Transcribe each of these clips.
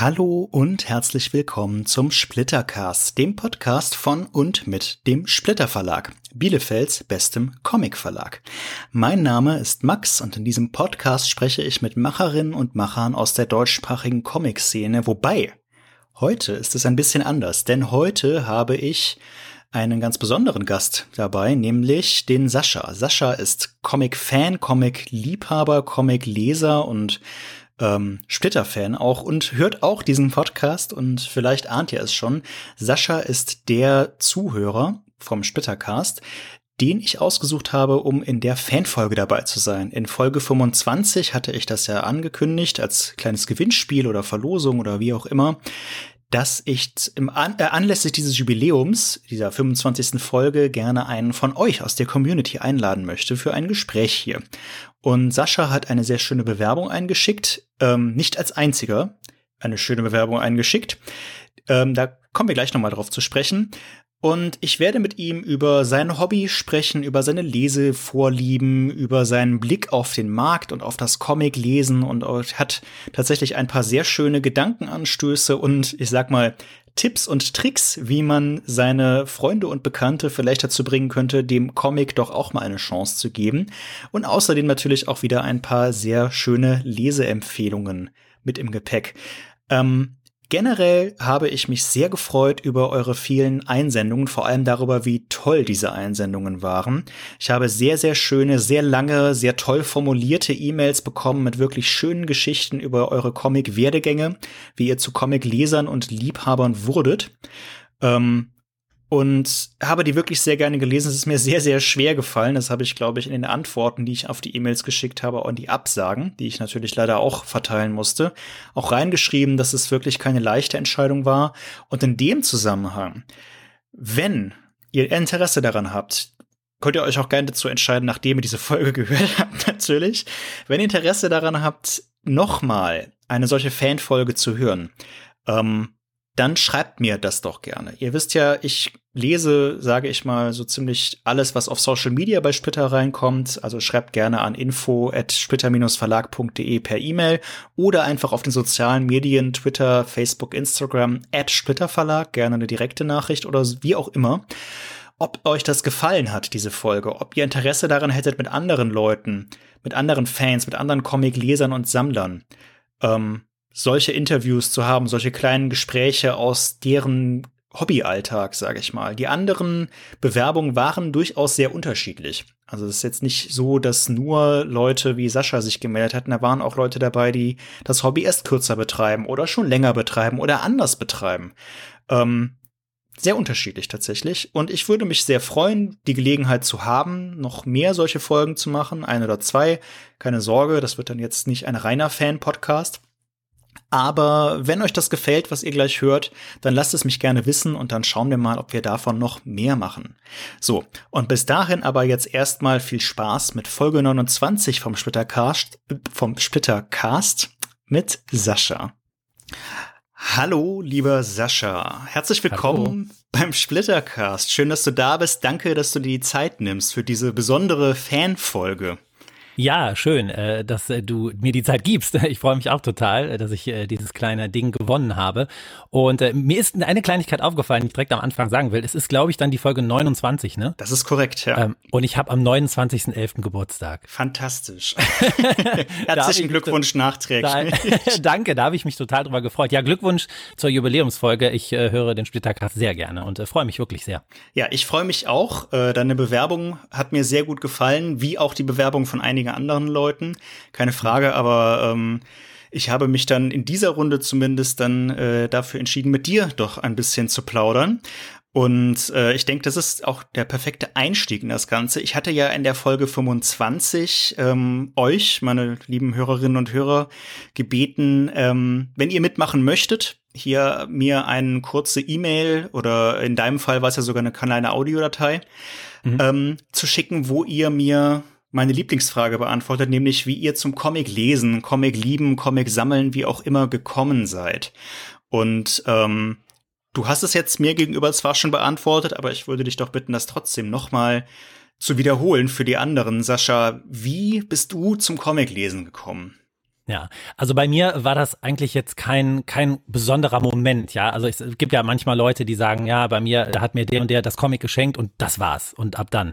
Hallo und herzlich willkommen zum Splittercast, dem Podcast von und mit dem Splitter Verlag, Bielefelds bestem Comic Verlag. Mein Name ist Max und in diesem Podcast spreche ich mit Macherinnen und Machern aus der deutschsprachigen Comic-Szene, wobei heute ist es ein bisschen anders, denn heute habe ich einen ganz besonderen Gast dabei, nämlich den Sascha. Sascha ist Comic-Fan, Comic-Liebhaber, Comic-Leser und ähm, Splitter-Fan auch und hört auch diesen Podcast und vielleicht ahnt ihr es schon. Sascha ist der Zuhörer vom Splittercast, den ich ausgesucht habe, um in der Fanfolge dabei zu sein. In Folge 25 hatte ich das ja angekündigt als kleines Gewinnspiel oder Verlosung oder wie auch immer dass ich im An äh, anlässlich dieses Jubiläums, dieser 25. Folge, gerne einen von euch aus der Community einladen möchte für ein Gespräch hier. Und Sascha hat eine sehr schöne Bewerbung eingeschickt, ähm, nicht als einziger eine schöne Bewerbung eingeschickt. Ähm, da kommen wir gleich nochmal drauf zu sprechen. Und ich werde mit ihm über sein Hobby sprechen, über seine Lesevorlieben, über seinen Blick auf den Markt und auf das Comic lesen und hat tatsächlich ein paar sehr schöne Gedankenanstöße und ich sag mal Tipps und Tricks, wie man seine Freunde und Bekannte vielleicht dazu bringen könnte, dem Comic doch auch mal eine Chance zu geben. Und außerdem natürlich auch wieder ein paar sehr schöne Leseempfehlungen mit im Gepäck. Ähm, Generell habe ich mich sehr gefreut über eure vielen Einsendungen, vor allem darüber, wie toll diese Einsendungen waren. Ich habe sehr, sehr schöne, sehr lange, sehr toll formulierte E-Mails bekommen mit wirklich schönen Geschichten über eure Comic-Werdegänge, wie ihr zu Comic-Lesern und Liebhabern wurdet. Ähm, und habe die wirklich sehr gerne gelesen. Es ist mir sehr, sehr schwer gefallen. Das habe ich, glaube ich, in den Antworten, die ich auf die E-Mails geschickt habe und die Absagen, die ich natürlich leider auch verteilen musste, auch reingeschrieben, dass es wirklich keine leichte Entscheidung war. Und in dem Zusammenhang, wenn ihr Interesse daran habt, könnt ihr euch auch gerne dazu entscheiden, nachdem ihr diese Folge gehört habt, natürlich. Wenn ihr Interesse daran habt, nochmal eine solche Fanfolge zu hören, ähm, dann schreibt mir das doch gerne. Ihr wisst ja, ich lese, sage ich mal, so ziemlich alles, was auf Social Media bei Splitter reinkommt. Also schreibt gerne an info at splitter-verlag.de per E-Mail oder einfach auf den sozialen Medien, Twitter, Facebook, Instagram, at Splitter Verlag, gerne eine direkte Nachricht oder wie auch immer. Ob euch das gefallen hat, diese Folge, ob ihr Interesse daran hättet, mit anderen Leuten, mit anderen Fans, mit anderen Comic-Lesern und Sammlern, ähm, solche Interviews zu haben, solche kleinen Gespräche aus deren Hobbyalltag, sage ich mal. Die anderen Bewerbungen waren durchaus sehr unterschiedlich. Also es ist jetzt nicht so, dass nur Leute wie Sascha sich gemeldet hatten. Da waren auch Leute dabei, die das Hobby erst kürzer betreiben oder schon länger betreiben oder anders betreiben. Ähm, sehr unterschiedlich tatsächlich. Und ich würde mich sehr freuen, die Gelegenheit zu haben, noch mehr solche Folgen zu machen, ein oder zwei. Keine Sorge, das wird dann jetzt nicht ein reiner Fan-Podcast. Aber wenn euch das gefällt, was ihr gleich hört, dann lasst es mich gerne wissen und dann schauen wir mal, ob wir davon noch mehr machen. So, und bis dahin aber jetzt erstmal viel Spaß mit Folge 29 vom Splittercast, vom Splittercast mit Sascha. Hallo, lieber Sascha. Herzlich willkommen Hallo. beim Splittercast. Schön, dass du da bist. Danke, dass du dir die Zeit nimmst für diese besondere Fanfolge. Ja, schön, äh, dass äh, du mir die Zeit gibst. Ich freue mich auch total, äh, dass ich dieses kleine Ding gewonnen habe. Und mir ist eine Kleinigkeit aufgefallen, die ich direkt am Anfang sagen will. Es ist, glaube ich, dann die Folge 29, ne? Das ist korrekt, ja. Ähm, und ich habe am 29.11. Geburtstag. Fantastisch. Herzlichen Glückwunsch nachträglich. Da, danke, da habe ich mich total drüber gefreut. Ja, Glückwunsch zur Jubiläumsfolge. Ich höre den Splittercast sehr gerne und freue mich wirklich sehr. Ja, ich freue mich auch. Deine Bewerbung hat mir sehr gut gefallen, wie auch die Bewerbung von einigen einigen anderen Leuten, keine Frage, aber ähm, ich habe mich dann in dieser Runde zumindest dann äh, dafür entschieden, mit dir doch ein bisschen zu plaudern. Und äh, ich denke, das ist auch der perfekte Einstieg in das Ganze. Ich hatte ja in der Folge 25 ähm, euch, meine lieben Hörerinnen und Hörer, gebeten, ähm, wenn ihr mitmachen möchtet, hier mir eine kurze E-Mail oder in deinem Fall war es ja sogar eine kleine Audiodatei mhm. ähm, zu schicken, wo ihr mir meine Lieblingsfrage beantwortet, nämlich wie ihr zum Comic lesen, Comic lieben, Comic sammeln, wie auch immer gekommen seid. Und ähm, du hast es jetzt mir gegenüber zwar schon beantwortet, aber ich würde dich doch bitten, das trotzdem nochmal zu wiederholen für die anderen. Sascha, wie bist du zum Comic lesen gekommen? Ja, also bei mir war das eigentlich jetzt kein, kein besonderer Moment, ja. Also es gibt ja manchmal Leute, die sagen, ja, bei mir, da hat mir der und der das Comic geschenkt und das war's und ab dann.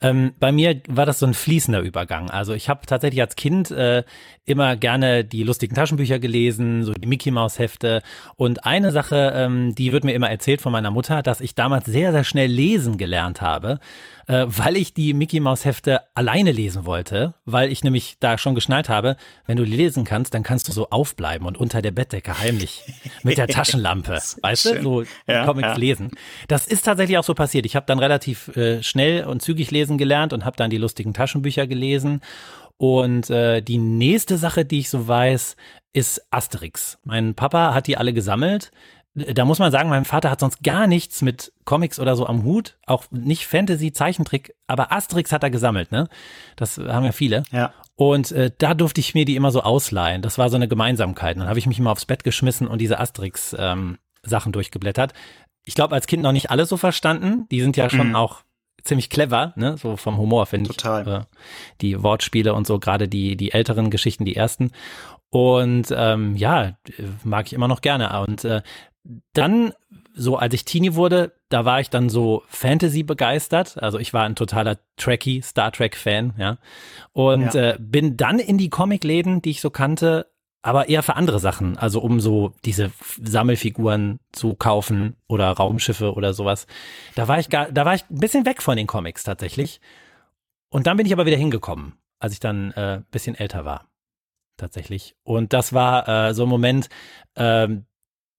Ähm, bei mir war das so ein fließender Übergang. Also ich habe tatsächlich als Kind äh, immer gerne die lustigen Taschenbücher gelesen, so die Mickey Maus Hefte. Und eine Sache, ähm, die wird mir immer erzählt von meiner Mutter, dass ich damals sehr, sehr schnell lesen gelernt habe äh, weil ich die Mickey Maus Hefte alleine lesen wollte, weil ich nämlich da schon geschnallt habe, wenn du lesen kannst, dann kannst du so aufbleiben und unter der Bettdecke heimlich mit der Taschenlampe, weißt du, so ja, Comics ja. lesen. Das ist tatsächlich auch so passiert. Ich habe dann relativ äh, schnell und zügig lesen gelernt und habe dann die lustigen Taschenbücher gelesen. Und äh, die nächste Sache, die ich so weiß, ist Asterix. Mein Papa hat die alle gesammelt da muss man sagen, mein Vater hat sonst gar nichts mit Comics oder so am Hut, auch nicht Fantasy, Zeichentrick, aber Asterix hat er gesammelt, ne? Das haben ja viele. Ja. Und äh, da durfte ich mir die immer so ausleihen. Das war so eine Gemeinsamkeit. dann habe ich mich immer aufs Bett geschmissen und diese Asterix ähm, Sachen durchgeblättert. Ich glaube, als Kind noch nicht alles so verstanden. Die sind ja schon mhm. auch ziemlich clever, ne? So vom Humor finde ich. Total. Äh, die Wortspiele und so, gerade die die älteren Geschichten, die ersten. Und ähm, ja, mag ich immer noch gerne. Und äh, dann, so als ich Teenie wurde, da war ich dann so Fantasy begeistert. Also ich war ein totaler Trekkie, Star Trek Fan, ja. Und ja. Äh, bin dann in die Comicläden, die ich so kannte, aber eher für andere Sachen. Also um so diese Sammelfiguren zu kaufen oder Raumschiffe oder sowas. Da war ich gar, da war ich ein bisschen weg von den Comics tatsächlich. Und dann bin ich aber wieder hingekommen, als ich dann äh, bisschen älter war tatsächlich. Und das war äh, so ein Moment, ähm,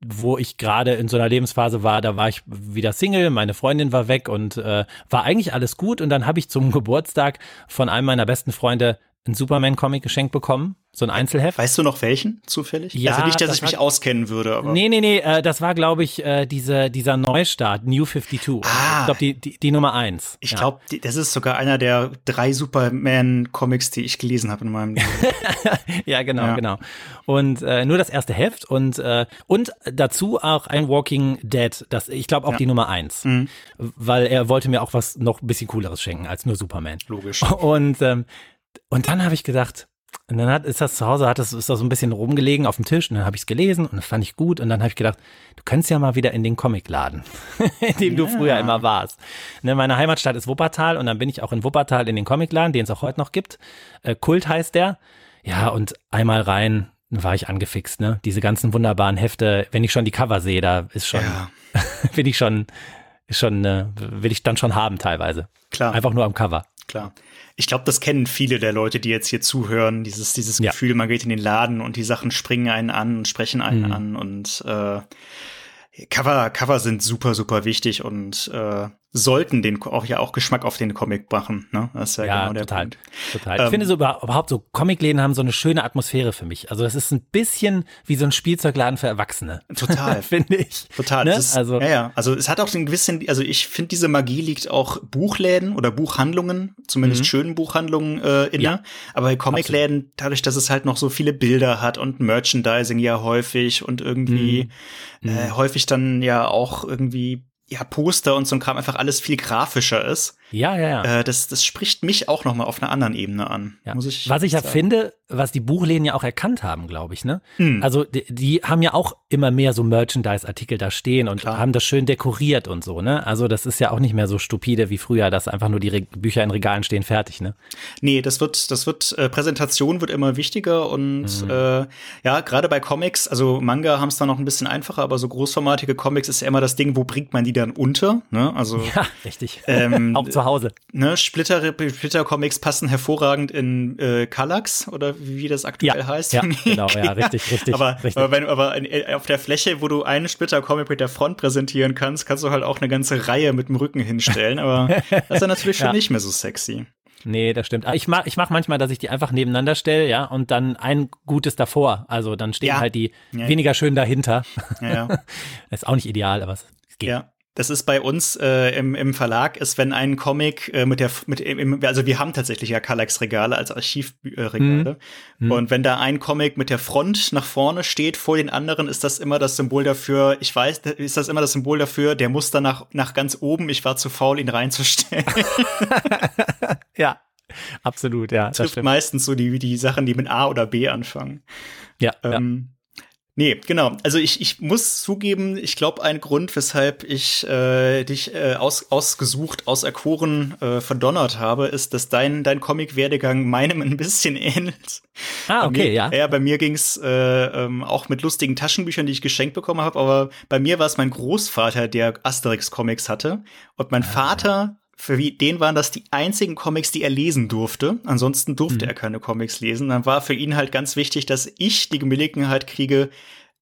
wo ich gerade in so einer Lebensphase war, da war ich wieder Single, meine Freundin war weg und äh, war eigentlich alles gut. Und dann habe ich zum Geburtstag von einem meiner besten Freunde einen Superman-Comic geschenkt bekommen, so ein Einzelheft. Weißt du noch welchen zufällig? Ja, also nicht, dass das ich mich auskennen würde. Aber nee, nee, nee, äh, das war, glaube ich, äh, diese, dieser Neustart, New 52. Ah, ich glaube, die, die, die Nummer eins. Ich ja. glaube, das ist sogar einer der drei Superman-Comics, die ich gelesen habe in meinem Leben. ja, genau, ja. genau. Und äh, nur das erste Heft und, äh, und dazu auch ein Walking Dead, das, ich glaube, auch ja. die Nummer eins. Mhm. Weil er wollte mir auch was noch ein bisschen Cooleres schenken als nur Superman. Logisch. Und ähm, und dann habe ich gedacht, und dann hat, ist das zu Hause, hat das, ist das so ein bisschen rumgelegen auf dem Tisch und dann habe ich es gelesen und das fand ich gut und dann habe ich gedacht, du könntest ja mal wieder in den Comicladen, in dem ja. du früher immer warst. Ne, meine Heimatstadt ist Wuppertal und dann bin ich auch in Wuppertal in den Comicladen, den es auch heute noch gibt. Äh, Kult heißt der. Ja, und einmal rein war ich angefixt, ne? Diese ganzen wunderbaren Hefte, wenn ich schon die Cover sehe, da ist schon, ja. bin ich schon, schon, äh, will ich dann schon haben teilweise. Klar. Einfach nur am Cover. Klar. Ich glaube, das kennen viele der Leute, die jetzt hier zuhören. Dieses, dieses ja. Gefühl, man geht in den Laden und die Sachen springen einen an und sprechen einen mhm. an und äh, Cover, Cover sind super, super wichtig und äh, sollten den auch ja auch Geschmack auf den Comic machen. Ne? Das ist ja, ja genau der total, Punkt. Total. Ähm, ich finde so überhaupt so Comicläden haben so eine schöne Atmosphäre für mich. Also das ist ein bisschen wie so ein Spielzeugladen für Erwachsene. Total, finde ich. Total. Ne? Ist, also ja, ja. Also es hat auch ein gewissen, also ich finde diese Magie liegt auch Buchläden oder Buchhandlungen, zumindest mhm. schönen Buchhandlungen äh, inne. Ja, aber bei Comicläden, dadurch, dass es halt noch so viele Bilder hat und Merchandising ja häufig und irgendwie mhm. äh, häufig dann ja auch irgendwie ja, Poster und so ein Kram einfach alles viel grafischer ist. Ja, ja, ja. Äh, das, das spricht mich auch noch mal auf einer anderen Ebene an. Ja. Muss ich was ich ja finde, was die Buchläden ja auch erkannt haben, glaube ich, ne? Hm. Also die, die, haben ja auch immer mehr so Merchandise-Artikel da stehen und Klar. haben das schön dekoriert und so, ne? Also das ist ja auch nicht mehr so stupide wie früher, dass einfach nur die Re Bücher in Regalen stehen, fertig, ne? Nee, das wird, das wird, äh, Präsentation wird immer wichtiger und mhm. äh, ja, gerade bei Comics, also Manga haben es da noch ein bisschen einfacher, aber so großformatige Comics ist ja immer das Ding, wo bringt man die dann unter, ne? Also ja, richtig. Ähm, zu Hause. Ne, Splitter, Splitter Comics passen hervorragend in äh, Kallax oder wie das aktuell ja, heißt. Ja, genau, ja, richtig, richtig. aber, richtig. aber, wenn, aber äh, auf der Fläche, wo du einen Splitter Comic mit der Front präsentieren kannst, kannst du halt auch eine ganze Reihe mit dem Rücken hinstellen. Aber das ist dann natürlich schon ja. nicht mehr so sexy. Nee, das stimmt. Ich mach, ich mach manchmal, dass ich die einfach nebeneinander stelle, ja, und dann ein gutes davor. Also dann stehen ja. halt die ja, weniger schön dahinter. Ja, ja. ist auch nicht ideal, aber es geht. Ja. Das ist bei uns äh, im, im Verlag, ist, wenn ein Comic äh, mit der, mit, im, also wir haben tatsächlich ja Kallax-Regale als Archivregale. Mhm. Und wenn da ein Comic mit der Front nach vorne steht vor den anderen, ist das immer das Symbol dafür, ich weiß, ist das immer das Symbol dafür, der muss dann nach, nach ganz oben, ich war zu faul, ihn reinzustellen. ja. Absolut, ja. Trifft meistens so die, die Sachen, die mit A oder B anfangen. Ja. Ähm, ja. Nee, genau. Also ich, ich muss zugeben, ich glaube, ein Grund, weshalb ich äh, dich äh, aus, ausgesucht, auserkoren, äh, verdonnert habe, ist, dass dein, dein Comic-Werdegang meinem ein bisschen ähnelt. Ah, okay, mir, ja. Ja, bei mir ging's äh, ähm, auch mit lustigen Taschenbüchern, die ich geschenkt bekommen habe, aber bei mir war es mein Großvater, der Asterix-Comics hatte. Und mein ah, Vater für den waren das die einzigen Comics, die er lesen durfte. Ansonsten durfte mhm. er keine Comics lesen. Dann war für ihn halt ganz wichtig, dass ich die Gelegenheit kriege,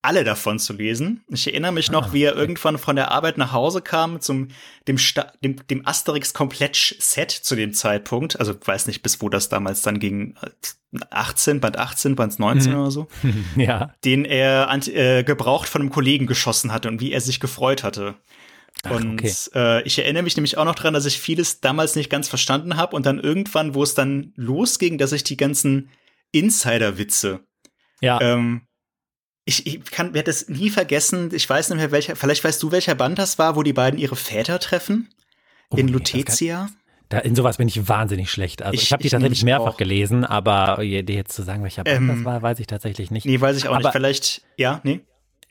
alle davon zu lesen. Ich erinnere mich noch, ah, wie er okay. irgendwann von der Arbeit nach Hause kam zum dem, Sta dem, dem Asterix Komplett Set zu dem Zeitpunkt. Also weiß nicht, bis wo das damals dann ging. 18, Band 18, Band 19 mhm. oder so. ja. Den er äh, gebraucht von einem Kollegen geschossen hatte und wie er sich gefreut hatte. Und okay. äh, ich erinnere mich nämlich auch noch dran, dass ich vieles damals nicht ganz verstanden habe und dann irgendwann, wo es dann losging, dass ich die ganzen Insider-Witze ja. Ähm, ich, ich kann, werde das nie vergessen. Ich weiß nicht mehr welcher, vielleicht weißt du, welcher Band das war, wo die beiden ihre Väter treffen. Oh, in Lutetia. Da, in sowas bin ich wahnsinnig schlecht. Also ich, ich habe die tatsächlich mehrfach auch. gelesen, aber dir jetzt zu sagen, welcher Band ähm, das war, weiß ich tatsächlich nicht. Nee, weiß ich auch aber, nicht. Vielleicht, ja, nee.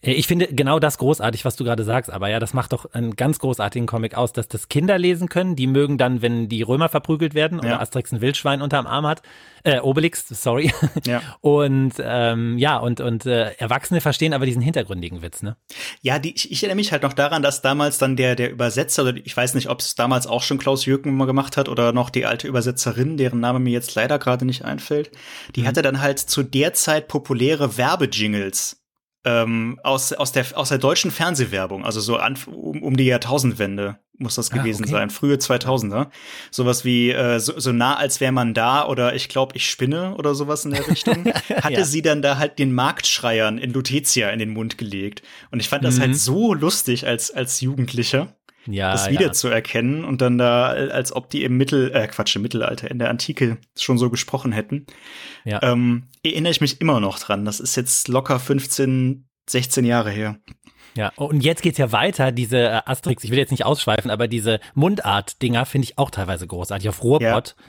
Äh, ich finde genau das großartig, was du gerade sagst, aber ja, das macht doch einen ganz großartigen Comic aus, dass das Kinder lesen können. Die mögen dann, wenn die Römer verprügelt werden oder ja. Asterix ein Wildschwein unterm Arm hat, äh, Obelix, sorry. Ja. Und ähm, ja, und, und äh, Erwachsene verstehen aber diesen hintergründigen Witz, ne? Ja, die, ich, ich erinnere mich halt noch daran, dass damals dann der, der Übersetzer, oder ich weiß nicht, ob es damals auch schon Klaus Jürgen mal gemacht hat oder noch die alte Übersetzerin, deren Name mir jetzt leider gerade nicht einfällt, die mhm. hatte dann halt zu der Zeit populäre Werbejingles ähm, aus, aus, der, aus der deutschen Fernsehwerbung, also so an, um, um die Jahrtausendwende muss das ah, gewesen okay. sein, frühe 2000er. Sowas wie äh, so, so nah als wäre man da oder ich glaube, ich spinne oder sowas in der Richtung. Hatte ja. sie dann da halt den Marktschreiern in Lutetia in den Mund gelegt. Und ich fand das halt mhm. halt so lustig als, als Jugendlicher ja, das wiederzuerkennen ja. und dann da, als ob die im Mittel, äh, Quatsch, im Mittelalter, in der Antike schon so gesprochen hätten. Ja. Ähm, erinnere ich mich immer noch dran. Das ist jetzt locker 15, 16 Jahre her. Ja, und jetzt geht's ja weiter, diese äh, Asterix, ich will jetzt nicht ausschweifen, aber diese Mundart-Dinger finde ich auch teilweise großartig. Auf Ruhrpott. Ja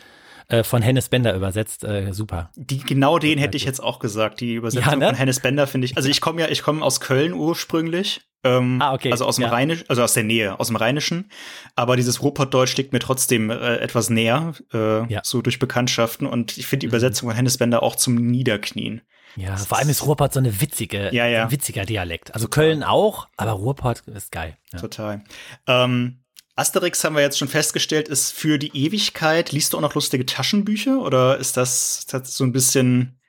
äh, von Hennes Bender übersetzt, äh, super. Die, genau den hätte ich jetzt auch gesagt, die Übersetzung ja, ne? von Hennes Bender finde ich. Also ich komme ja, ich komme aus Köln ursprünglich ähm, ah, okay. Also aus dem ja. Rheinisch, also aus der Nähe, aus dem Rheinischen. Aber dieses Ruhrpottdeutsch liegt mir trotzdem äh, etwas näher, äh, ja. so durch Bekanntschaften. Und ich finde die mhm. Übersetzung von Hennes Bender auch zum Niederknien. Ja, das vor allem ist Ruhrpott so eine witzige, ja, ja. ein witziger Dialekt. Also Köln auch, aber Ruhrpott ist geil. Ja. Total. Ähm, Asterix haben wir jetzt schon festgestellt, ist für die Ewigkeit. Liest du auch noch lustige Taschenbücher oder ist das, das so ein bisschen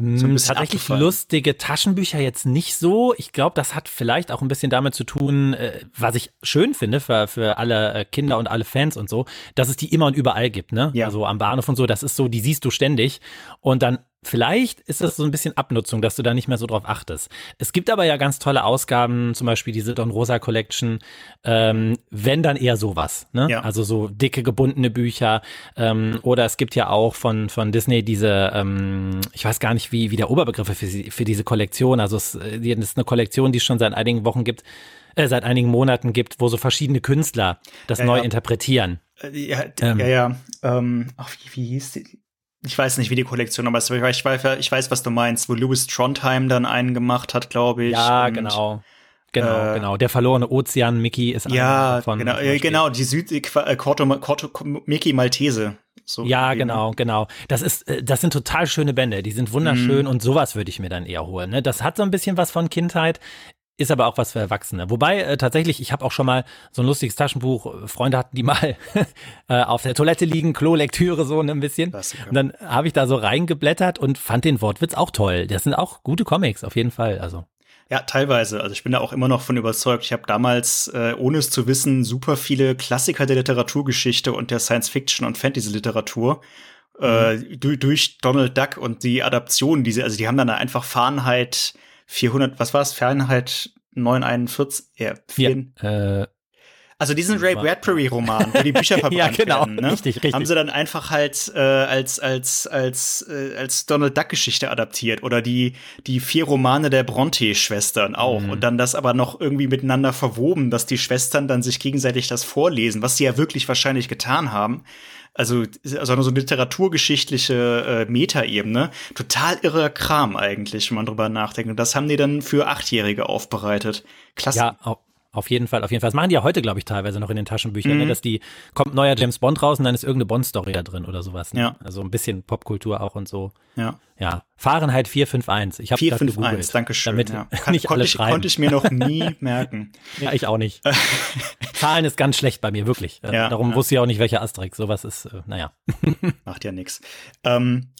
so ein hm, Tatsächlich lustige Taschenbücher jetzt nicht so. Ich glaube, das hat vielleicht auch ein bisschen damit zu tun, äh, was ich schön finde für, für alle äh, Kinder und alle Fans und so, dass es die immer und überall gibt, ne? Ja. Also am Bahnhof und so, das ist so, die siehst du ständig. Und dann Vielleicht ist das so ein bisschen Abnutzung, dass du da nicht mehr so drauf achtest. Es gibt aber ja ganz tolle Ausgaben, zum Beispiel diese Don Rosa Collection, ähm, wenn dann eher sowas, ne? Ja. Also so dicke gebundene Bücher. Ähm, oder es gibt ja auch von, von Disney diese, ähm, ich weiß gar nicht, wie, wie der Oberbegriff für, für diese Kollektion. Also es äh, ist eine Kollektion, die es schon seit einigen Wochen gibt, äh, seit einigen Monaten gibt, wo so verschiedene Künstler das ja, neu ja. interpretieren. Äh, ja, ähm, ja, ja. Ähm, ach, wie, wie hieß die? Ich weiß nicht, wie die Kollektion, aber ich weiß, ich weiß, was du meinst, wo Louis Trondheim dann einen gemacht hat, glaube ich. Ja, und, genau. Genau, äh, genau. Der verlorene Ozean Mickey ist ja von genau, äh, genau die Süd äh, Corto, Corto, Mickey Maltese. So ja, genau, genau. Das ist, äh, das sind total schöne Bände. Die sind wunderschön mm. und sowas würde ich mir dann eher holen. Ne? Das hat so ein bisschen was von Kindheit ist aber auch was für Erwachsene. Wobei äh, tatsächlich, ich habe auch schon mal so ein lustiges Taschenbuch, Freunde hatten die mal äh, auf der Toilette liegen, Klo-Lektüre so ein bisschen. Und dann habe ich da so reingeblättert und fand den Wortwitz auch toll. Das sind auch gute Comics, auf jeden Fall. Also. Ja, teilweise. Also ich bin da auch immer noch von überzeugt. Ich habe damals, äh, ohne es zu wissen, super viele Klassiker der Literaturgeschichte und der Science-Fiction und Fantasy-Literatur äh, mhm. durch, durch Donald Duck und die Adaptionen, diese, also die haben dann einfach Fahrenheit 400, was war es? Fahrenheit 941, ja, 4, ja äh, Also diesen Ray Bradbury-Roman, wo die Bücher verbrannt ja, genau. werden, ne? richtig, richtig. haben sie dann einfach halt äh, als als als äh, als Donald Duck Geschichte adaptiert oder die die vier Romane der Bronte-Schwestern auch Mhm. und dann das aber noch irgendwie miteinander verwoben, dass die Schwestern dann sich gegenseitig das vorlesen, was sie ja wirklich wahrscheinlich getan haben. Also, also so eine literaturgeschichtliche äh, Metaebene. Total irrer Kram eigentlich, wenn man drüber nachdenkt. Und das haben die dann für Achtjährige aufbereitet. Klasse. Ja, auf jeden Fall, auf jeden Fall. Das machen die ja heute, glaube ich, teilweise noch in den Taschenbüchern, Mhm. ne? dass die, kommt neuer James Bond raus und dann ist irgendeine Bond-Story da drin oder sowas. Ne? Ja. Also ein bisschen Popkultur auch und so. ja. Ja. Fahrenheit 451. Ich habe 451, danke schön. Damit ja. Kann, nicht konnte, alle ich, schreiben. konnte ich mir noch nie merken. Ja, ich auch nicht. Zahlen ist ganz schlecht bei mir, wirklich. Äh, Ja, Darum ja. wusste ich auch nicht, welcher Asterix. Sowas ist, äh, naja. Macht ja nichts. Ähm,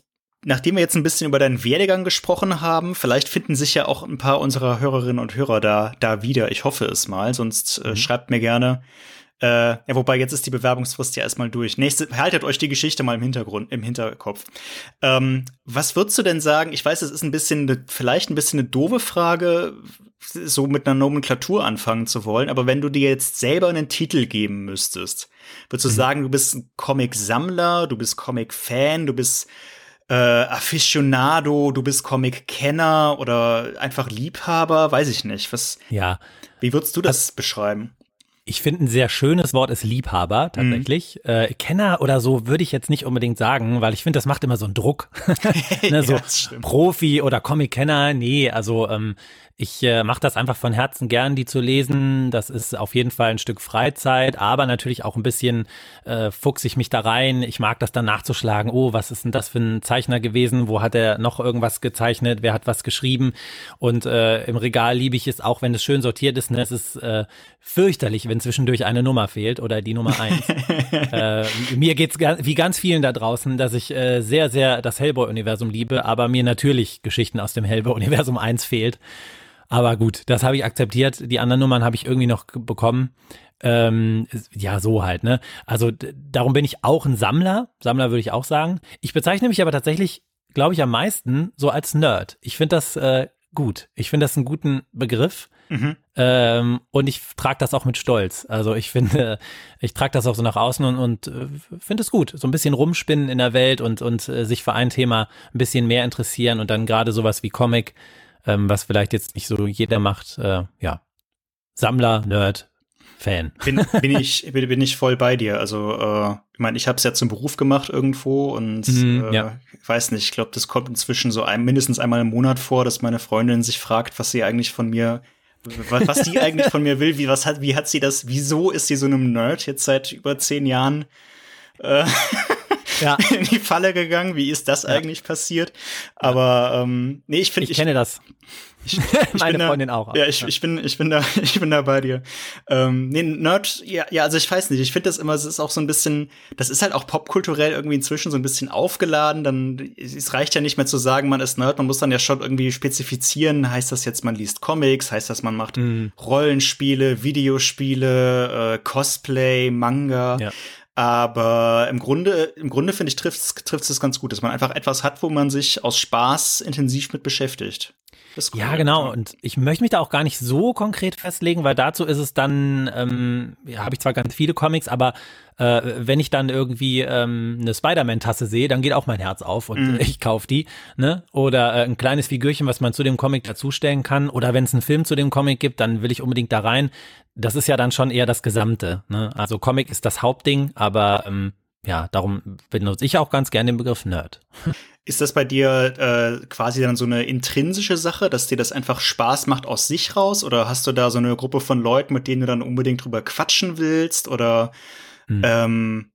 nachdem wir jetzt ein bisschen über deinen Werdegang gesprochen haben, vielleicht finden sich ja auch ein paar unserer Hörerinnen und Hörer da, da wieder. Ich hoffe es mal, sonst Mhm. äh, schreibt mir gerne. Äh, ja, wobei jetzt ist die Bewerbungsfrist ja erstmal durch. Nächste, haltet euch die Geschichte mal im Hintergrund, im Hinterkopf. Ähm, was würdest du denn sagen? Ich weiß, es ist ein bisschen, ne, vielleicht ein bisschen eine doofe Frage, so mit einer Nomenklatur anfangen zu wollen, aber wenn du dir jetzt selber einen Titel geben müsstest, würdest du sagen, du bist ein Comic-Sammler, du bist Comic-Fan, du bist äh, Aficionado, du bist Comic-Kenner oder einfach Liebhaber, weiß ich nicht. Was, Ja. wie würdest du das beschreiben? Ich finde ein sehr schönes Wort ist Liebhaber tatsächlich. Mhm. Äh, Kenner oder so würde ich jetzt nicht unbedingt sagen, weil ich finde, das macht immer so einen Druck. ne, so Ja. Profi oder Comic-Kenner, nee, also ähm, ich äh, mache das einfach von Herzen gern, die zu lesen. Das ist auf jeden Fall ein Stück Freizeit, aber natürlich auch ein bisschen äh, fuchs ich mich da rein. Ich mag das dann nachzuschlagen. Oh, was ist denn das für ein Zeichner gewesen? Wo hat er noch irgendwas gezeichnet? Wer hat was geschrieben? Und äh, im Regal liebe ich es auch, wenn es schön sortiert ist. Ne? Es ist äh, fürchterlich, wenn zwischendurch eine Nummer fehlt oder die Nummer eins. äh, mir geht's wie ganz vielen da draußen, dass ich äh, sehr, sehr das Hellboy-Universum liebe, aber mir natürlich Geschichten aus dem Hellboy-Universum 1 fehlt. Aber gut, das habe ich akzeptiert. Die anderen Nummern habe ich irgendwie noch bekommen. Ähm, ja, so halt, ne? Also darum bin ich auch ein Sammler. Sammler würde ich auch sagen. Ich bezeichne mich aber tatsächlich, glaube ich, am meisten so als Nerd. Ich finde das äh, gut. Ich finde das einen guten Begriff. Mhm. Ähm, und ich trage das auch mit Stolz. Also ich finde, ich trage das auch so nach außen und, und äh, finde es gut. So ein bisschen rumspinnen in der Welt und, und äh, sich für ein Thema ein bisschen mehr interessieren und dann gerade sowas wie Comic, ähm, was vielleicht jetzt nicht so jeder macht. Äh, ja, Sammler, Nerd, Fan. bin, bin ich bin, bin ich voll bei dir. Also äh, ich meine, ich habe es ja zum Beruf gemacht irgendwo und Mhm, äh, ja. ich weiß nicht. Ich glaube, das kommt inzwischen so ein, mindestens einmal im Monat vor, dass meine Freundin sich fragt, was sie eigentlich von mir, was, was die eigentlich von mir will. Wie was hat, wie hat sie das? Wieso ist sie so einem Nerd jetzt seit über zehn Jahren? Äh, Ja, in die Falle gegangen. Wie ist das eigentlich passiert? Aber ähm, nee, ich finde, ich kenne das. ich, Meine bin da- Freundin auch. Ja, ich, ich bin, ich bin da, ich bin da bei dir. Ähm, nee, Nerd, ja, ja, also ich weiß nicht, ich finde das immer, es ist auch so ein bisschen, das ist halt auch popkulturell irgendwie inzwischen so ein bisschen aufgeladen, dann, es reicht ja nicht mehr zu sagen, man ist Nerd, man muss dann ja schon irgendwie spezifizieren, heißt das jetzt, man liest Comics, heißt das, man macht Mhm. Rollenspiele, Videospiele, äh, Cosplay, Manga. Ja. Aber im Grunde, im Grunde finde ich, trifft es ganz gut, dass man einfach etwas hat, wo man sich aus Spaß intensiv mit beschäftigt. Cool. Ja, genau. Und ich möchte mich da auch gar nicht so konkret festlegen, weil dazu ist es dann, ähm, ja, habe ich zwar ganz viele Comics, aber äh, wenn ich dann irgendwie ähm, eine Spider-Man-Tasse sehe, dann geht auch mein Herz auf und Mhm. ich kaufe die. Ne? Oder äh, ein kleines Figürchen, was man zu dem Comic dazustellen kann. Oder wenn es einen Film zu dem Comic gibt, dann will ich unbedingt da rein. Das ist ja dann schon eher das Gesamte. Ne? Also Comic ist das Hauptding, aber ähm, ja, darum benutze ich auch ganz gerne den Begriff Nerd. Ist das bei dir äh, quasi dann so eine intrinsische Sache, dass dir das einfach Spaß macht aus sich raus? Oder hast du da so eine Gruppe von Leuten, mit denen du dann unbedingt drüber quatschen willst? Oder Hm. ähm,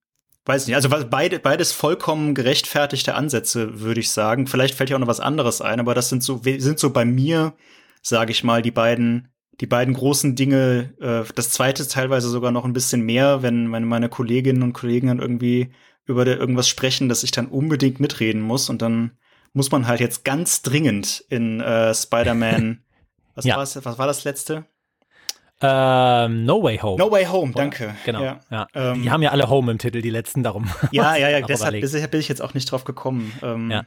weiß nicht, also beide, beides vollkommen gerechtfertigte Ansätze, würde ich sagen. Vielleicht fällt dir auch noch was anderes ein, aber das sind so, sind so bei mir, sage ich mal, die beiden, die beiden großen Dinge, äh, das zweite teilweise sogar noch ein bisschen mehr, wenn meine, meine Kolleginnen und Kollegen dann irgendwie über irgendwas sprechen, dass ich dann unbedingt mitreden muss und dann muss man halt jetzt ganz dringend in äh, Spider-Man, was, Ja. was war das letzte? Ähm, no Way Home. No Way Home, danke. Genau. Ja. Ja. Ähm, die haben ja alle Home im Titel, die letzten darum. Ja, ja, ja, deshalb deshalb bin ich jetzt auch nicht drauf gekommen. Ähm, Ja.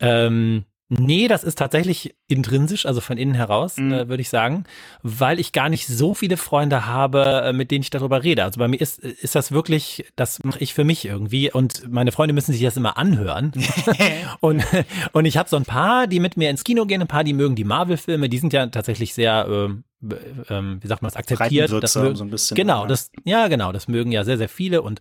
Ähm, Nee, das ist tatsächlich intrinsisch, also von innen heraus, mhm. äh, würde ich sagen, weil ich gar nicht so viele Freunde habe, äh, mit denen ich darüber rede. Also bei mir ist, ist das wirklich, das mache ich für mich irgendwie und meine Freunde müssen sich das immer anhören. und, und ich habe so ein paar, die mit mir ins Kino gehen, ein paar, die mögen die Marvel-Filme, die sind ja tatsächlich sehr, äh, ähm, wie sagt man das, akzeptiert. Das so ein bisschen. Genau, das, ja genau, das mögen ja sehr, sehr viele und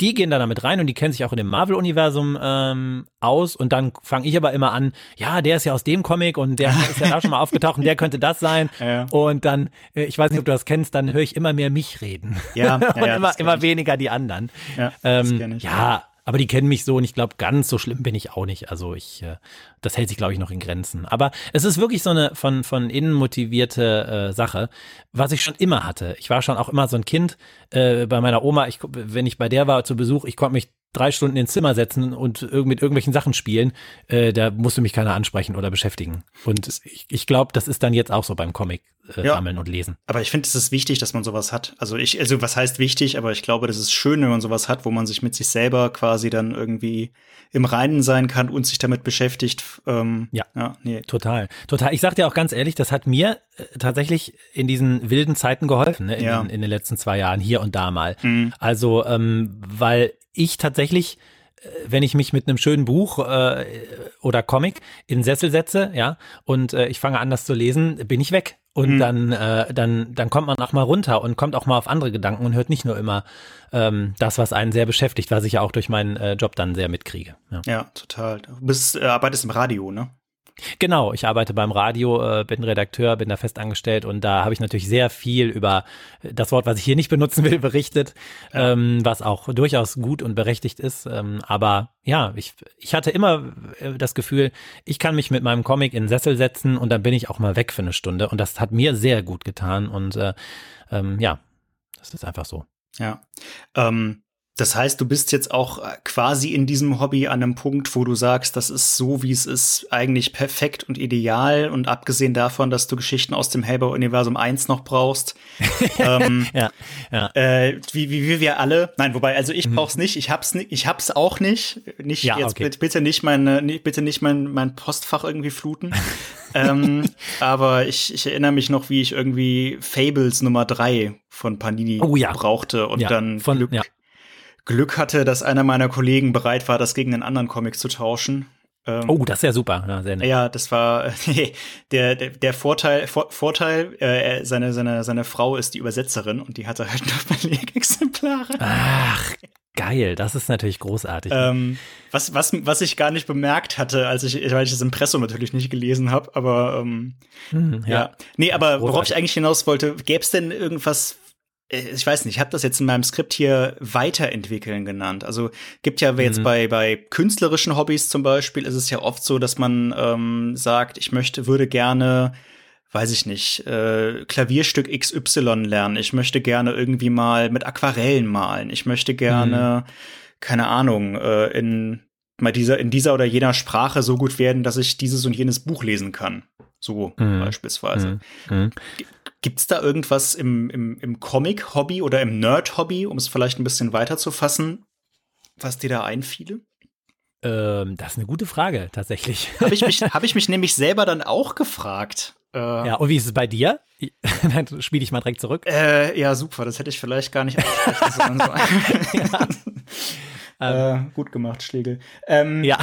die gehen da damit rein und die kennen sich auch in dem Marvel-Universum ähm, aus und dann fange ich aber immer an, ja, der ist ja aus dem Comic und der ist ja da schon mal aufgetaucht und der könnte das sein. Ja. Und dann, äh, ich weiß nicht, ob du das kennst, dann höre ich immer mehr mich reden. Ja, ja und immer, immer weniger die anderen. Ja, ähm, ja aber die kennen mich so und ich glaube, ganz so schlimm bin ich auch nicht. Also ich, äh, das hält sich, glaube ich, noch in Grenzen. Aber es ist wirklich so eine von, von innen motivierte äh, Sache, was ich schon immer hatte. Ich war schon auch immer so ein Kind äh, bei meiner Oma. Ich, wenn ich bei der war zu Besuch, ich konnte mich drei Stunden ins Zimmer setzen und mit irgendwelchen Sachen spielen, äh, da musste mich keiner ansprechen oder beschäftigen. Und ich, ich glaube, das ist dann jetzt auch so beim Comic äh, ja. sammeln und lesen. Aber ich finde, es ist wichtig, dass man sowas hat. Also ich, also was heißt wichtig, aber ich glaube, das ist schön, wenn man sowas hat, wo man sich mit sich selber quasi dann irgendwie im Reinen sein kann und sich damit beschäftigt. Ähm, ja, ja nee. total, total. Ich sag dir auch ganz ehrlich, das hat mir äh, tatsächlich in diesen wilden Zeiten geholfen, ne? in, ja. in, in den letzten zwei Jahren, hier und da mal. Mhm. Also, ähm, weil ich tatsächlich äh, wenn ich mich mit einem schönen Buch äh, oder Comic in den Sessel setze, ja, und äh, ich fange an, das zu lesen, bin ich weg. Und mhm. dann, äh, dann, dann kommt man auch mal runter und kommt auch mal auf andere Gedanken und hört nicht nur immer ähm, das, was einen sehr beschäftigt, was ich ja auch durch meinen äh, Job dann sehr mitkriege. Ja, ja total. Du bist, äh, arbeitest im Radio, ne? Genau, ich arbeite beim Radio, äh, bin Redakteur, bin da fest angestellt und da habe ich natürlich sehr viel über das Wort, was ich hier nicht benutzen will, berichtet, ähm, was auch durchaus gut und berechtigt ist. Ähm, aber ja, ich, ich hatte immer äh, das Gefühl, ich kann mich mit meinem Comic in den Sessel setzen und dann bin ich auch mal weg für eine Stunde und das hat mir sehr gut getan und äh, ähm, ja, das ist einfach so. Ja. Ähm, das heißt, du bist jetzt auch äh, quasi in diesem Hobby an einem Punkt, wo du sagst, das ist so, wie es ist, eigentlich perfekt und ideal. Und abgesehen davon, dass du Geschichten aus dem Hellboy-Universum 1 noch brauchst. ähm, ja, ja. Äh, wie, wie, wie wir alle. Nein, wobei, also ich mhm. brauch's nicht. Ich hab's nicht. Ich hab's auch nicht. Nicht ja, jetzt okay. bitte nicht meine, bitte nicht mein, mein Postfach irgendwie fluten. ähm, aber ich, ich erinnere mich noch, wie ich irgendwie Fables Nummer 3 von Panini oh, ja. brauchte und ja, dann von, Glück, Glück hatte, dass einer meiner Kollegen bereit war, das gegen einen anderen Comic zu tauschen. Ähm, oh, das ist ja super. Ja, sehr nett. ja das war der, der, der Vorteil, Vor, Vorteil äh, seine, seine, seine Frau ist die Übersetzerin und die hatte halt noch Belegexemplare. Ach, geil. Das ist natürlich großartig. Ähm, was, was, was ich gar nicht bemerkt hatte, als ich, weil ich das Impressum natürlich nicht gelesen habe, aber ähm, hm, ja. ja. Nee, aber worauf ich eigentlich hinaus wollte, gäbe es denn irgendwas ich weiß nicht, ich habe das jetzt in meinem Skript hier weiterentwickeln genannt. Also gibt ja jetzt mhm. bei, bei künstlerischen Hobbys zum Beispiel, ist es ja oft so, dass man ähm, sagt, ich möchte, würde gerne, weiß ich nicht, äh, Klavierstück XY lernen. Ich möchte gerne irgendwie mal mit Aquarellen malen. Ich möchte gerne, mhm. keine Ahnung, äh, in mal dieser, in dieser oder jener Sprache so gut werden, dass ich dieses und jenes Buch lesen kann. So mhm. beispielsweise. Mhm. Gibt es da irgendwas im, im, im Comic-Hobby oder im Nerd-Hobby, um es vielleicht ein bisschen weiter zu fassen, was dir da einfiele? Ähm, das ist eine gute Frage, tatsächlich. Habe ich, mich, hab ich mich nämlich selber dann auch gefragt. Äh, ja, und wie ist es bei dir? dann spiele ich mal direkt zurück. Äh, ja, super, das hätte ich vielleicht gar nicht ansprechen sollen. ja. äh, gut gemacht, Schlegel. Ähm, ja.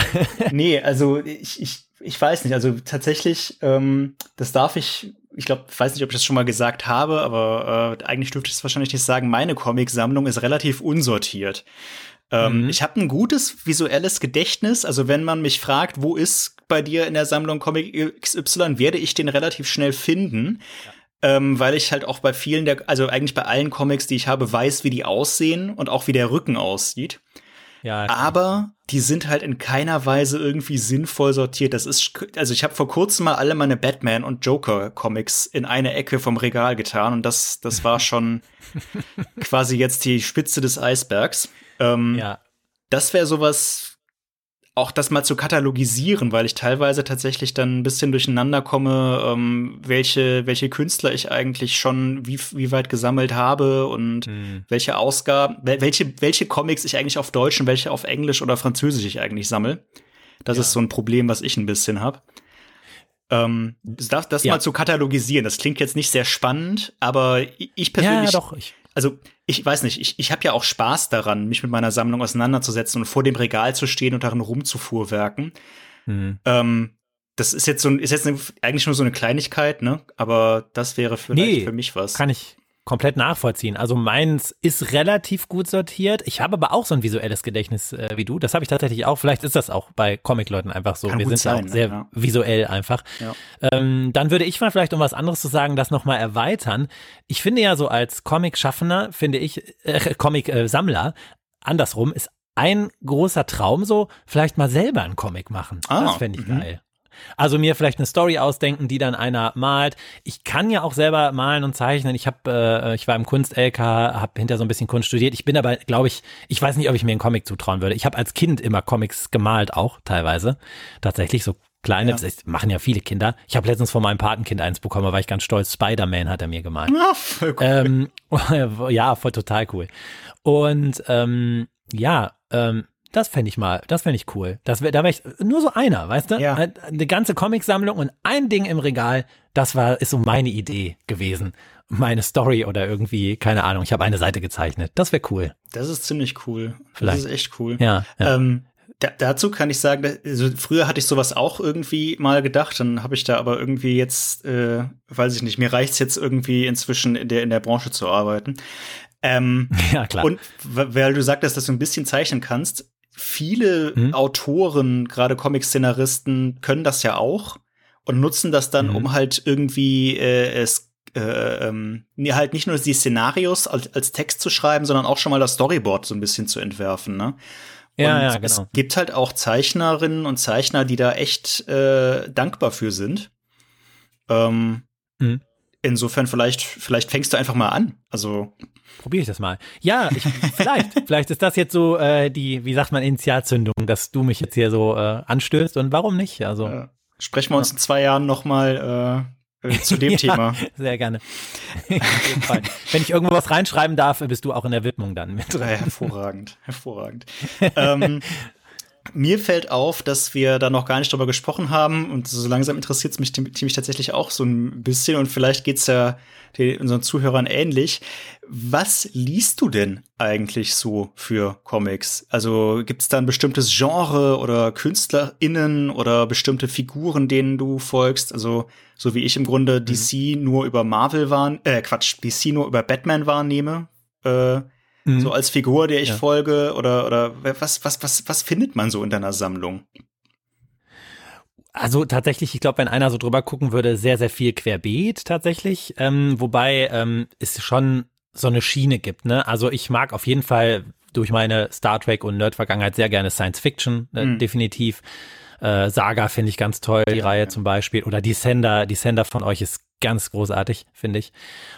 nee, also ich, ich, ich weiß nicht, also tatsächlich, ähm, das darf ich ich glaube, ich weiß nicht, ob ich das schon mal gesagt habe, aber äh, eigentlich dürfte ich es wahrscheinlich nicht sagen. Meine Comicsammlung ist relativ unsortiert. Ähm, mhm. Ich habe ein gutes visuelles Gedächtnis. Also wenn man mich fragt, wo ist bei dir in der Sammlung Comic XY, werde ich den relativ schnell finden. Ja. Ähm, weil ich halt auch bei vielen der, also eigentlich bei allen Comics, die ich habe, weiß, wie die aussehen und auch wie der Rücken aussieht. Ja, aber die sind halt in keiner Weise irgendwie sinnvoll sortiert. Das ist, also ich habe vor kurzem mal alle meine Batman und Joker Comics in eine Ecke vom Regal getan und das, das war schon quasi jetzt die Spitze des Eisbergs. Ähm, ja. Das wäre sowas, auch das mal zu katalogisieren, weil ich teilweise tatsächlich dann ein bisschen durcheinander komme, ähm, welche, welche Künstler ich eigentlich schon wie, wie weit gesammelt habe und mhm. welche Ausgaben, welche, welche Comics ich eigentlich auf Deutsch und welche auf Englisch oder Französisch ich eigentlich sammle. Das ja. ist so ein Problem, was ich ein bisschen habe. Ähm, das das ja. mal zu katalogisieren, das klingt jetzt nicht sehr spannend, aber ich persönlich. Ja, doch. Ich also ich weiß nicht, ich, ich habe ja auch Spaß daran, mich mit meiner Sammlung auseinanderzusetzen und vor dem Regal zu stehen und darin rumzufuhrwerken. Mhm. Ähm, das ist jetzt so ist jetzt eine, eigentlich nur so eine Kleinigkeit, ne? Aber das wäre vielleicht nee, für mich was. Kann ich, komplett nachvollziehen. Also meins ist relativ gut sortiert. Ich habe aber auch so ein visuelles Gedächtnis äh, wie du. Das habe ich tatsächlich auch. Vielleicht ist das auch bei Comic-Leuten einfach so. Kann Wir sind sein, auch sehr ja. visuell einfach. Ja. Ähm, dann würde ich mal vielleicht, um was anderes zu sagen, das nochmal erweitern. Ich finde ja so als Comic-Schaffender, finde ich, äh, Comic-Sammler, andersrum, ist ein großer Traum so, vielleicht mal selber einen Comic machen. Ah, das fände ich mhm. geil. Also mir vielleicht eine Story ausdenken, die dann einer malt. Ich kann ja auch selber malen und zeichnen. Ich habe, äh, ich war im Kunst-LK, habe hinter so ein bisschen Kunst studiert. Ich bin aber, glaube ich, ich weiß nicht, ob ich mir einen Comic zutrauen würde. Ich habe als Kind immer Comics gemalt, auch teilweise. Tatsächlich so kleine, ja. das machen ja viele Kinder. Ich habe letztens von meinem Patenkind eins bekommen, da war ich ganz stolz. Spider-Man hat er mir gemalt. Ja, voll cool. Ähm, ja, voll total cool. Und ähm, ja, ähm, das fände ich mal, das fände ich cool. Das wär, da wäre ich nur so einer, weißt du? Ja. Eine ganze Comicsammlung und ein Ding im Regal, das war, ist so meine Idee gewesen. Meine Story oder irgendwie, keine Ahnung, ich habe eine Seite gezeichnet. Das wäre cool. Das ist ziemlich cool. Vielleicht. Das ist echt cool. Ja. ja. Ähm, da, dazu kann ich sagen, also früher hatte ich sowas auch irgendwie mal gedacht, dann habe ich da aber irgendwie jetzt, äh, weiß ich nicht, mir reicht's jetzt irgendwie inzwischen in der in der Branche zu arbeiten. Ähm, ja, klar. Und weil du sagtest, dass du ein bisschen zeichnen kannst, viele mhm. Autoren, gerade Comic-Szenaristen, können das ja auch und nutzen das dann, mhm. um halt irgendwie äh, es äh, ähm, halt nicht nur die Szenarios als, als Text zu schreiben, sondern auch schon mal das Storyboard so ein bisschen zu entwerfen, ne? Ja, ja, genau. Es gibt halt auch Zeichnerinnen und Zeichner, die da echt äh, dankbar für sind. Ähm, mhm. Insofern vielleicht, vielleicht fängst du einfach mal an. Also probiere ich das mal. Ja, ich, vielleicht. vielleicht ist das jetzt so äh, die, wie sagt man, Initialzündung, dass du mich jetzt hier so äh, anstößt und warum nicht? Also äh, sprechen wir uns in zwei Jahren noch mal äh, äh, zu dem ja, Thema. Sehr gerne. Wenn ich irgendwo was reinschreiben darf, bist du auch in der Widmung dann mit. Ja, hervorragend, hervorragend. ähm, mir fällt auf, dass wir da noch gar nicht drüber gesprochen haben und so langsam interessiert es mich, mich tatsächlich auch so ein bisschen und vielleicht geht's ja den, unseren Zuhörern ähnlich. Was liest du denn eigentlich so für Comics? Also gibt's da ein bestimmtes Genre oder KünstlerInnen oder bestimmte Figuren, denen du folgst? Also so wie ich im Grunde mhm. DC nur über Marvel wahrnehme, äh Quatsch, DC nur über Batman wahrnehme, äh, mhm. so als Figur, der ich ja. folge oder oder was was was was findet man so in deiner Sammlung? Also tatsächlich, ich glaube, wenn einer so drüber gucken würde, sehr, sehr viel querbeet tatsächlich. Ähm, wobei ähm, es schon so eine Schiene gibt. Ne? Also ich mag auf jeden Fall durch meine Star Trek und Nerd-Vergangenheit sehr gerne Science Fiction, äh, mhm. definitiv. Äh, Saga finde ich ganz toll, die ja, Reihe ja. zum Beispiel. Oder Descender, Descender von euch ist ganz großartig, finde ich.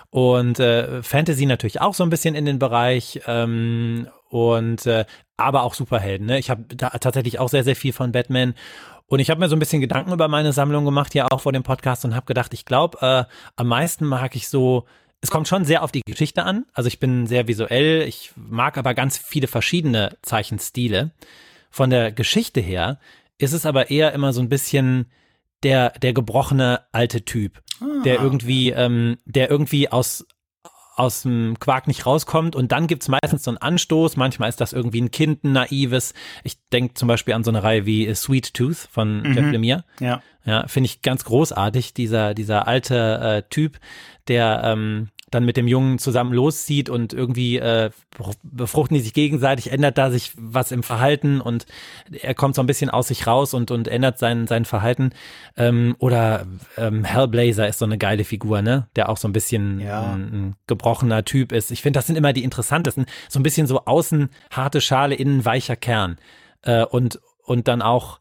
Und äh, Fantasy natürlich auch so ein bisschen in den Bereich. Ähm, und äh, aber auch Superhelden. Ne? Ich habe tatsächlich auch sehr, sehr viel von Batman. Und ich habe mir so ein bisschen Gedanken über meine Sammlung gemacht, ja auch vor dem Podcast und habe gedacht, ich glaube, äh, am meisten mag ich so es kommt schon sehr auf die Geschichte an. Also ich bin sehr visuell, ich mag aber ganz viele verschiedene Zeichenstile. Von der Geschichte her ist es aber eher immer so ein bisschen der, der gebrochene alte Typ, ah, der irgendwie, ähm, der irgendwie aus, aus dem Quark nicht rauskommt und dann gibt's meistens so einen Anstoß. Manchmal ist das irgendwie ein Kind, ein naives. Ich denke zum Beispiel an so eine Reihe wie Sweet Tooth von mhm. Jeff Lemire. Ja. Ja, finde ich ganz großartig, dieser, dieser alte äh, Typ, der ähm, dann mit dem Jungen zusammen loszieht und irgendwie äh, befruchten die sich gegenseitig, ändert da sich was im Verhalten und er kommt so ein bisschen aus sich raus und, und ändert sein, sein Verhalten. Ähm, oder ähm, Hellblazer ist so eine geile Figur, ne? Der auch so ein bisschen ja. ein, ein gebrochener Typ ist. Ich finde, das sind immer die interessantesten. So ein bisschen so außen harte Schale, innen weicher Kern. Äh, und, und dann auch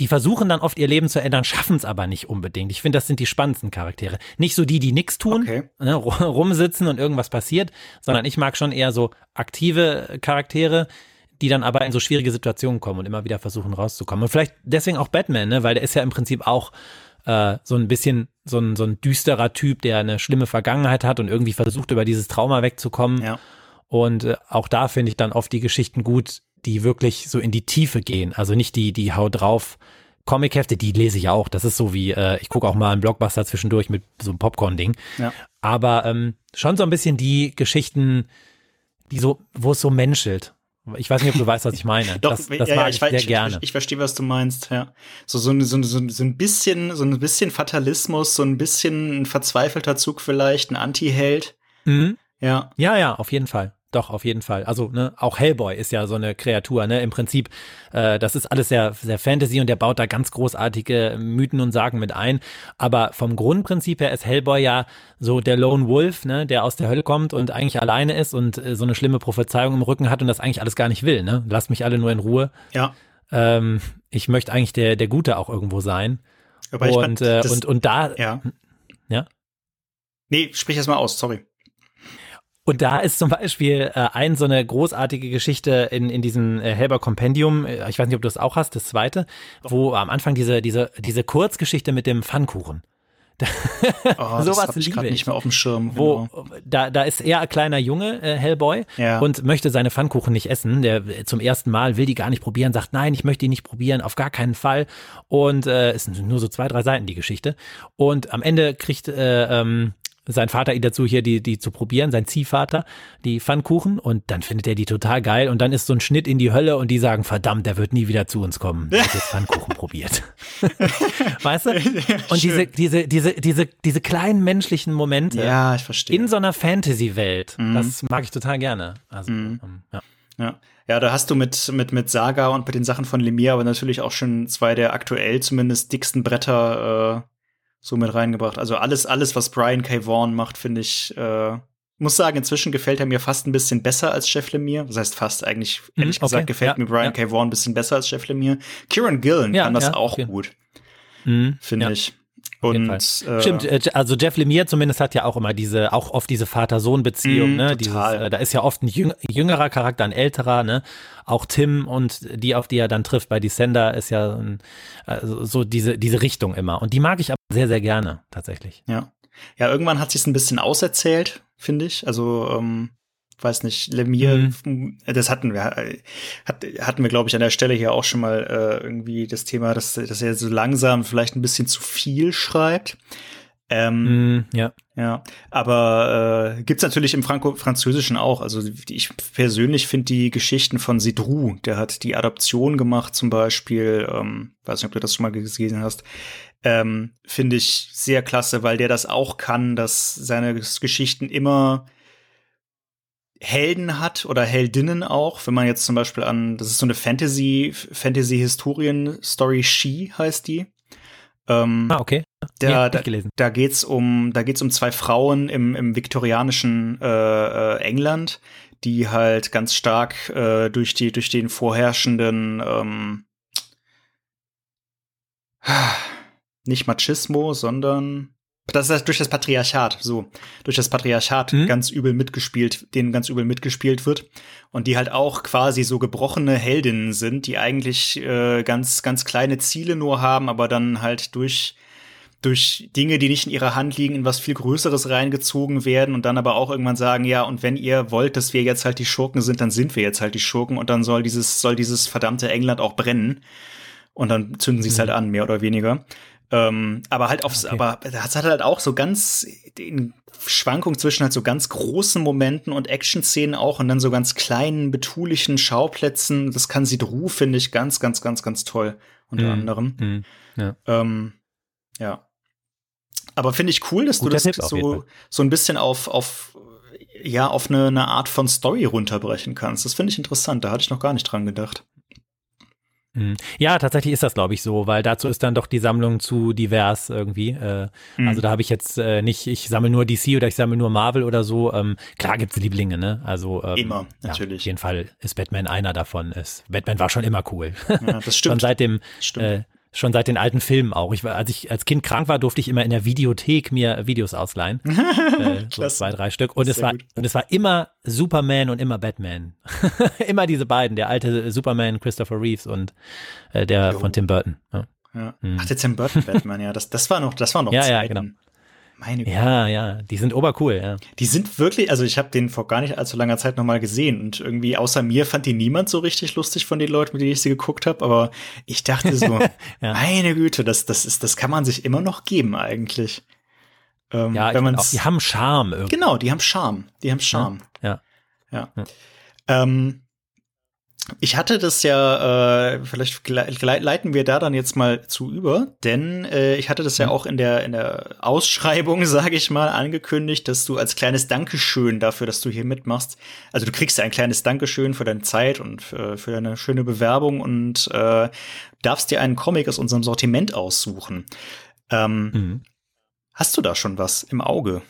die versuchen dann oft ihr Leben zu ändern, schaffen es aber nicht unbedingt. Ich finde, das sind die spannendsten Charaktere. Nicht so die, die nichts tun, okay. ne, rumsitzen und irgendwas passiert, sondern ich mag schon eher so aktive Charaktere, die dann aber in so schwierige Situationen kommen und immer wieder versuchen rauszukommen. Und vielleicht deswegen auch Batman, ne, weil der ist ja im Prinzip auch äh, so ein bisschen so ein, so ein düsterer Typ, der eine schlimme Vergangenheit hat und irgendwie versucht, über dieses Trauma wegzukommen. Ja. Und äh, auch da finde ich dann oft die Geschichten gut, die wirklich so in die Tiefe gehen. Also nicht die, die Hau drauf Comic-Hefte, die lese ich auch. Das ist so wie, äh, ich gucke auch mal einen Blockbuster zwischendurch mit so einem Popcorn-Ding. Ja. Aber ähm, schon so ein bisschen die Geschichten, die so, wo es so menschelt. Ich weiß nicht, ob du weißt, was ich meine. Doch, das, das ja, mag ja, ich, ich, weiß- sehr ich, gerne. Ich, ich verstehe, was du meinst, ja. So, so, ein- so, so, so ein bisschen, so ein bisschen Fatalismus, so ein bisschen ein verzweifelter Zug vielleicht, ein Anti-Held. mhm. Ja. Ja, ja, auf jeden Fall. Doch, auf jeden Fall. Also, ne, auch Hellboy ist ja so eine Kreatur, ne? Im Prinzip, äh, das ist alles sehr, sehr Fantasy und der baut da ganz großartige Mythen und Sagen mit ein. Aber vom Grundprinzip her ist Hellboy ja so der Lone Wolf, ne, der aus der Hölle kommt und eigentlich alleine ist und äh, so eine schlimme Prophezeiung im Rücken hat und das eigentlich alles gar nicht will, ne? Lasst mich alle nur in Ruhe. Ja. Ähm, ich möchte eigentlich der, der Gute auch irgendwo sein. Aber ich und, fand, äh, und, und da, ja. Ja? Nee, sprich erst mal aus, sorry. Und da ist zum Beispiel äh, ein so eine großartige Geschichte in, in diesem äh, Helber Compendium, äh, ich weiß nicht, ob du das auch hast, das zweite, wo am Anfang diese, diese, diese Kurzgeschichte mit dem Pfannkuchen. Oh, Sowas das ich liebe gerade ich. nicht mehr auf dem Schirm. Wo genau. da, da ist er ein kleiner Junge, äh, Hellboy, Ja. und möchte seine Pfannkuchen nicht essen. Der äh, zum ersten Mal will die gar nicht probieren, sagt, nein, ich möchte die nicht probieren, auf gar keinen Fall. Und äh, es sind nur so zwei, drei Seiten die Geschichte. Und am Ende kriegt äh, ähm, sein Vater ihn dazu, hier die, die zu probieren, sein Ziehvater, die Pfannkuchen. Und dann findet er die total geil. Und dann ist so ein Schnitt in die Hölle und die sagen, verdammt, der wird nie wieder zu uns kommen. Der hat jetzt Pfannkuchen probiert. weißt du? Und diese, schön. diese, diese, diese, diese kleinen menschlichen Momente Ja, ich verstehe. in so einer Fantasy-Welt. Mhm. Das mag ich total gerne. Also, ähm, ja. Ja. ja, da hast du mit, mit, mit Saga und mit den Sachen von Lemire aber natürlich auch schon zwei der aktuell zumindest dicksten Bretter äh, so mit reingebracht. Also alles, alles, was Brian K. Vaughan macht, finde ich, äh, muss sagen, inzwischen gefällt er mir fast ein bisschen besser als Jeff Lemire. Das heißt fast eigentlich, Mhm, ehrlich gesagt, okay, gefällt ja, mir Brian ja. K. Vaughan ein bisschen besser als Jeff Lemire. Kieran Gillen Ja, kann das auch gut, Mhm, finde ich. Und äh, Stimmt, äh, also Jeff Lemire zumindest hat ja auch immer diese, auch oft diese Vater-Sohn-Beziehung, Mm, ne? Dieses, äh, da ist ja oft ein jüng jüngerer Charakter, ein älterer, ne? Auch Tim und die, auf die er dann trifft bei Descender, ist ja ein, also so diese, diese Richtung immer. Und die mag ich aber sehr, sehr gerne, tatsächlich. Ja. Ja, irgendwann hat sich's ein bisschen auserzählt, finde ich. Also, ähm, weiß nicht, Lemire, äh, das hatten wir, äh, hat, hatten wir, glaube ich, an der Stelle hier auch schon mal äh, irgendwie das Thema, dass, dass er so langsam vielleicht ein bisschen zu viel schreibt. Ähm, Mm, ja. ja, aber äh, gibt's natürlich im Franco-Französischen auch. Also ich persönlich finde die Geschichten von Sidrou, der hat die Adoption gemacht zum Beispiel, ähm, weiß nicht, ob du das schon mal gesehen hast, ähm, finde ich sehr klasse, weil der das auch kann, dass seine Geschichten immer Helden hat oder Heldinnen auch. Wenn man jetzt zum Beispiel an, das ist so eine Fantasy, Fantasy-Historien-Story She heißt die. Ähm, Ah, okay. da, ich gelesen. da geht's um, da geht's um zwei Frauen im, im viktorianischen äh, äh, England, die halt ganz stark äh, durch die durch den vorherrschenden ähm, nicht Machismo, sondern das ist durch das Patriarchat, so durch das Patriarchat Mhm. ganz übel mitgespielt, denen ganz übel mitgespielt wird und die halt auch quasi so gebrochene Heldinnen sind, die eigentlich äh, ganz ganz kleine Ziele nur haben, aber dann halt durch durch Dinge, die nicht in ihrer Hand liegen, in was viel Größeres reingezogen werden und dann aber auch irgendwann sagen, ja, und wenn ihr wollt, dass wir jetzt halt die Schurken sind, dann sind wir jetzt halt die Schurken und dann soll dieses, soll dieses verdammte England auch brennen. Und dann zünden sie es Mhm. halt an, mehr oder weniger. Ähm, aber halt aufs, Okay. aber das hat halt auch so ganz in Schwankung zwischen halt so ganz großen Momenten und Action-Szenen auch und dann so ganz kleinen, betulichen Schauplätzen. Das kann Sidru, finde ich, ganz, ganz, ganz, ganz toll, unter Mhm. anderem. Mm, ja. Ähm, ja. Aber finde ich cool, dass Guter du das Tipp so, so ein bisschen auf, auf, ja, auf eine, eine Art von Story runterbrechen kannst. Das finde ich interessant. Da hatte ich noch gar nicht dran gedacht. Mhm. Ja, tatsächlich ist das, glaube ich, so, weil dazu ist dann doch die Sammlung zu divers irgendwie. Äh, Mhm. Also da habe ich jetzt äh, nicht, ich sammle nur DC oder ich sammle nur Marvel oder so. Ähm, klar gibt's Lieblinge, ne? Also ähm, Immer, Ja, natürlich. auf jeden Fall ist Batman einer davon. Ist, Batman war schon immer cool. Ja, das schon stimmt. seit dem, Stimmt. äh, schon seit den alten Filmen auch. Ich war, als ich als Kind krank war, durfte ich immer in der Videothek mir Videos ausleihen. äh, so zwei, drei Stück. Und es war, gut. und es war immer Superman und immer Batman. immer diese beiden, der alte Superman Christopher Reeves und äh, der Jo. von Tim Burton. Ja. ja. Mhm. Ach, der Tim Burton Batman, ja, das, das war noch, das war noch Ja, ja, Zeiten. genau. Meine Güte. Ja, ja, die sind obercool, ja. Die sind wirklich, also ich habe den vor gar nicht allzu langer Zeit nochmal gesehen und irgendwie außer mir fand die niemand so richtig lustig von den Leuten, mit denen ich sie geguckt habe, aber ich dachte so, ja. meine Güte, das, das ist, das kann man sich immer noch geben eigentlich. Ähm, ja, wenn man die haben Charme irgendwie. Genau, die haben Charme, die haben Charme. Ja. Ja. ja. Ähm, ich hatte das ja, äh, vielleicht leiten wir da dann jetzt mal zu über, denn äh, ich hatte das ja mhm. auch in der in der Ausschreibung, sage ich mal, angekündigt, dass du als kleines Dankeschön dafür, dass du hier mitmachst, also du kriegst ja ein kleines Dankeschön für deine Zeit und für, für deine schöne Bewerbung und äh, darfst dir einen Comic aus unserem Sortiment aussuchen. Ähm, mhm. Hast du da schon was im Auge?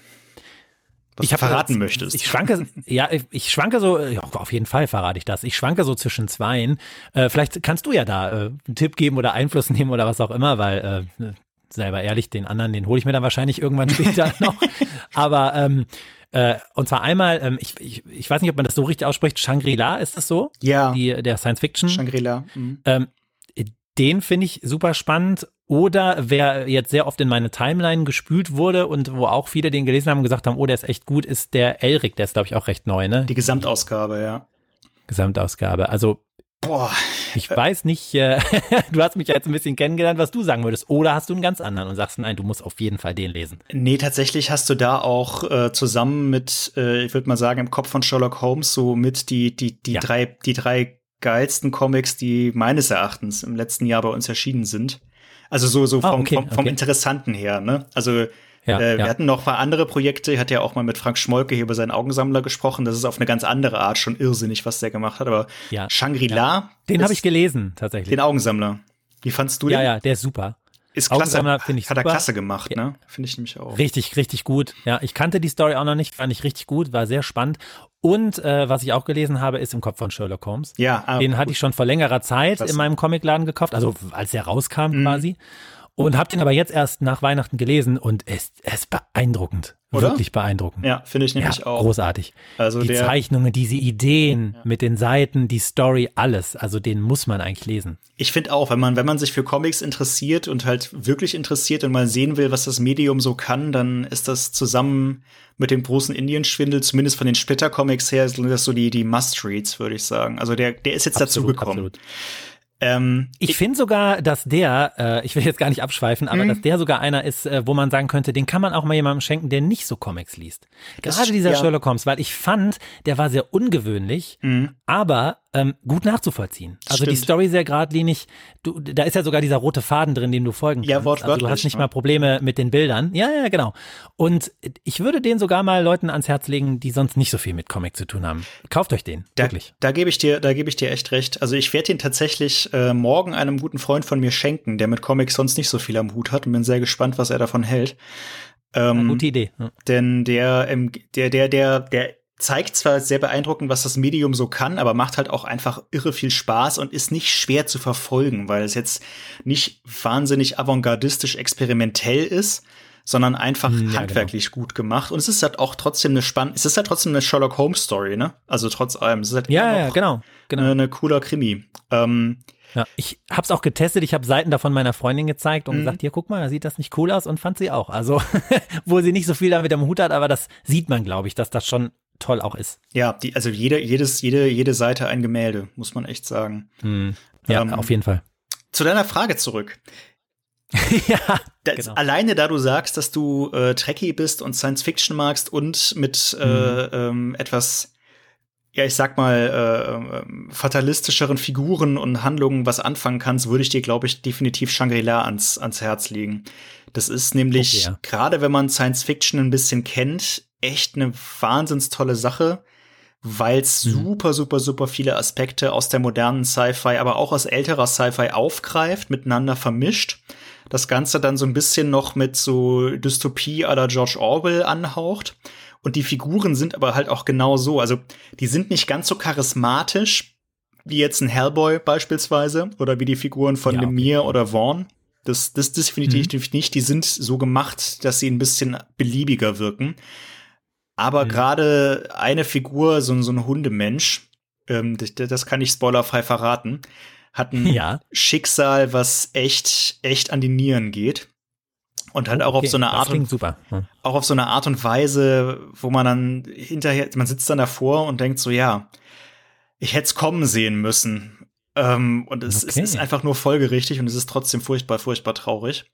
Ich du verraten jetzt, möchtest. Ich schwanke, ja, ich schwanke so, ja, auf jeden Fall verrate ich das. Ich schwanke so zwischen zweien. Äh, vielleicht kannst du ja da äh, einen Tipp geben oder Einfluss nehmen oder was auch immer, weil äh, selber ehrlich, den anderen, den hole ich mir dann wahrscheinlich irgendwann später noch. Aber ähm, äh, und zwar einmal, ähm, ich, ich, ich weiß nicht, ob man das so richtig ausspricht, Shangri-La ist das so? Ja. Die, der Science Fiction. Shangri-La. Mhm. Ähm, den finde ich super spannend oder wer jetzt sehr oft in meine Timeline gespült wurde und wo auch viele den gelesen haben und gesagt haben, oh, der ist echt gut, ist der Elric, der ist, glaube ich, auch recht neu, ne? Die Gesamtausgabe, ja. Gesamtausgabe. Also, boah. Ich weiß nicht, äh, du hast mich ja jetzt ein bisschen kennengelernt, was du sagen würdest. Oder hast du einen ganz anderen und sagst, nein, du musst auf jeden Fall den lesen? Nee, tatsächlich hast du da auch äh, zusammen mit, äh, ich würde mal sagen, im Kopf von Sherlock Holmes so mit die, die, die ja. drei, die drei geilsten Comics, die meines Erachtens im letzten Jahr bei uns erschienen sind. Also so, so ah, vom, okay, vom, vom okay. Interessanten her, ne? Also ja, äh, wir ja. hatten noch ein paar andere Projekte. Ich hatte ja auch mal mit Frank Schmolke hier über seinen Augensammler gesprochen. Das ist auf eine ganz andere Art schon irrsinnig, was der gemacht hat. Aber ja, Shangri-La. Den habe ich gelesen, tatsächlich. Den Augensammler. Wie fandst du den? Ja, ja, der ist super. Ist klasse. Finde ich Hat super. er klasse gemacht, ne? Finde ich nämlich auch. Richtig, richtig gut. Ja, ich kannte die Story auch noch nicht, fand ich richtig gut, war sehr spannend. Und äh, was ich auch gelesen habe, ist im Kopf von Sherlock Holmes. Ja, ah, Den hatte ich schon vor längerer Zeit Klasse. in meinem Comicladen gekauft, also als er rauskam mhm. quasi. Und habe den aber jetzt erst nach Weihnachten gelesen und es ist beeindruckend. Oder? Wirklich beeindruckend. Ja, finde ich nämlich ja, auch. Großartig. Also die Zeichnungen, diese Ideen ja. mit den Seiten, die Story, alles. Also den muss man eigentlich lesen. Ich finde auch, wenn man, wenn man sich für Comics interessiert und halt wirklich interessiert und mal sehen will, was das Medium so kann, dann ist das zusammen mit dem großen Indienschwindel, zumindest von den Splitter-Comics her, sind das so die, die Must-Reads, würde ich sagen. Also der, der ist jetzt absolut, dazu gekommen. Absolut. Ähm, ich, ich finde sogar, dass der, äh, ich will jetzt gar nicht abschweifen, aber mhm. dass der sogar einer ist, äh, wo man sagen könnte, den kann man auch mal jemandem schenken, der nicht so Comics liest. Gerade dieser ja. Sherlock Holmes, weil ich fand, der war sehr ungewöhnlich, mhm. aber ähm, gut nachzuvollziehen. Also Stimmt. die Story sehr geradlinig. Du, da ist ja sogar dieser rote Faden drin, dem du folgen kannst. Ja, wortwörtlich. Also du hast nicht mal Probleme mit den Bildern. Ja, ja, genau. Und ich würde den sogar mal Leuten ans Herz legen, die sonst nicht so viel mit Comic zu tun haben. Kauft euch den, da, wirklich. Da gebe ich dir, da gebe ich dir echt recht. Also ich werde den tatsächlich äh, morgen einem guten Freund von mir schenken, der mit Comics sonst nicht so viel am Hut hat und bin sehr gespannt, was er davon hält. Ähm, gute Idee. Ja. Denn der, der, der, der, der zeigt zwar sehr beeindruckend, was das Medium so kann, aber macht halt auch einfach irre viel Spaß und ist nicht schwer zu verfolgen, weil es jetzt nicht wahnsinnig avantgardistisch experimentell ist, sondern einfach ja, handwerklich genau. gut gemacht. Und es ist halt auch trotzdem eine spannende, es ist halt trotzdem eine Sherlock Holmes Story, ne? Also trotz allem. Es ist halt ja, ja, genau, genau. Eine, eine cooler Krimi. Ähm, ja, ich habe es auch getestet. Ich habe Seiten davon meiner Freundin gezeigt und mhm. gesagt, hier guck mal, da sieht das nicht cool aus und fand sie auch. Also, wo sie nicht so viel damit am Hut hat, aber das sieht man, glaube ich, dass das schon toll auch ist. Ja, die, also jede, jedes, jede, jede Seite ein Gemälde, muss man echt sagen. Hm. Ja, ähm, auf jeden Fall. Zu deiner Frage zurück. ja. Das, genau. Alleine da du sagst, dass du äh, Trekkie bist und Science Fiction magst und mit äh, mhm. ähm, etwas, ja, ich sag mal, äh, ähm, fatalistischeren Figuren und Handlungen was anfangen kannst, würde ich dir, glaube ich, definitiv Shangri-La ans, ans Herz legen. Das ist nämlich, okay, ja. gerade wenn man Science Fiction ein bisschen kennt, echt eine wahnsinns tolle Sache, weil es mhm. super, super, super viele Aspekte aus der modernen Sci-Fi, aber auch aus älterer Sci-Fi aufgreift, miteinander vermischt. Das Ganze dann so ein bisschen noch mit so Dystopie la George Orwell anhaucht. Und die Figuren sind aber halt auch genau so. Also, die sind nicht ganz so charismatisch wie jetzt ein Hellboy beispielsweise oder wie die Figuren von ja, okay. Lemire oder Vaughn. Das, das, definitiv mhm. nicht. Die sind so gemacht, dass sie ein bisschen beliebiger wirken. Aber mhm. gerade eine Figur, so, so ein Hundemensch, ähm, das, das, kann ich spoilerfrei verraten, hat ein ja. Schicksal, was echt, echt an die Nieren geht. Und halt oh, auch auf so eine Art und super. Hm. auch auf so eine Art und Weise, wo man dann hinterher, man sitzt dann davor und denkt so, ja, ich hätte es kommen sehen müssen. Ähm, und es, okay. es, ist einfach nur folgerichtig und es ist trotzdem furchtbar, furchtbar traurig.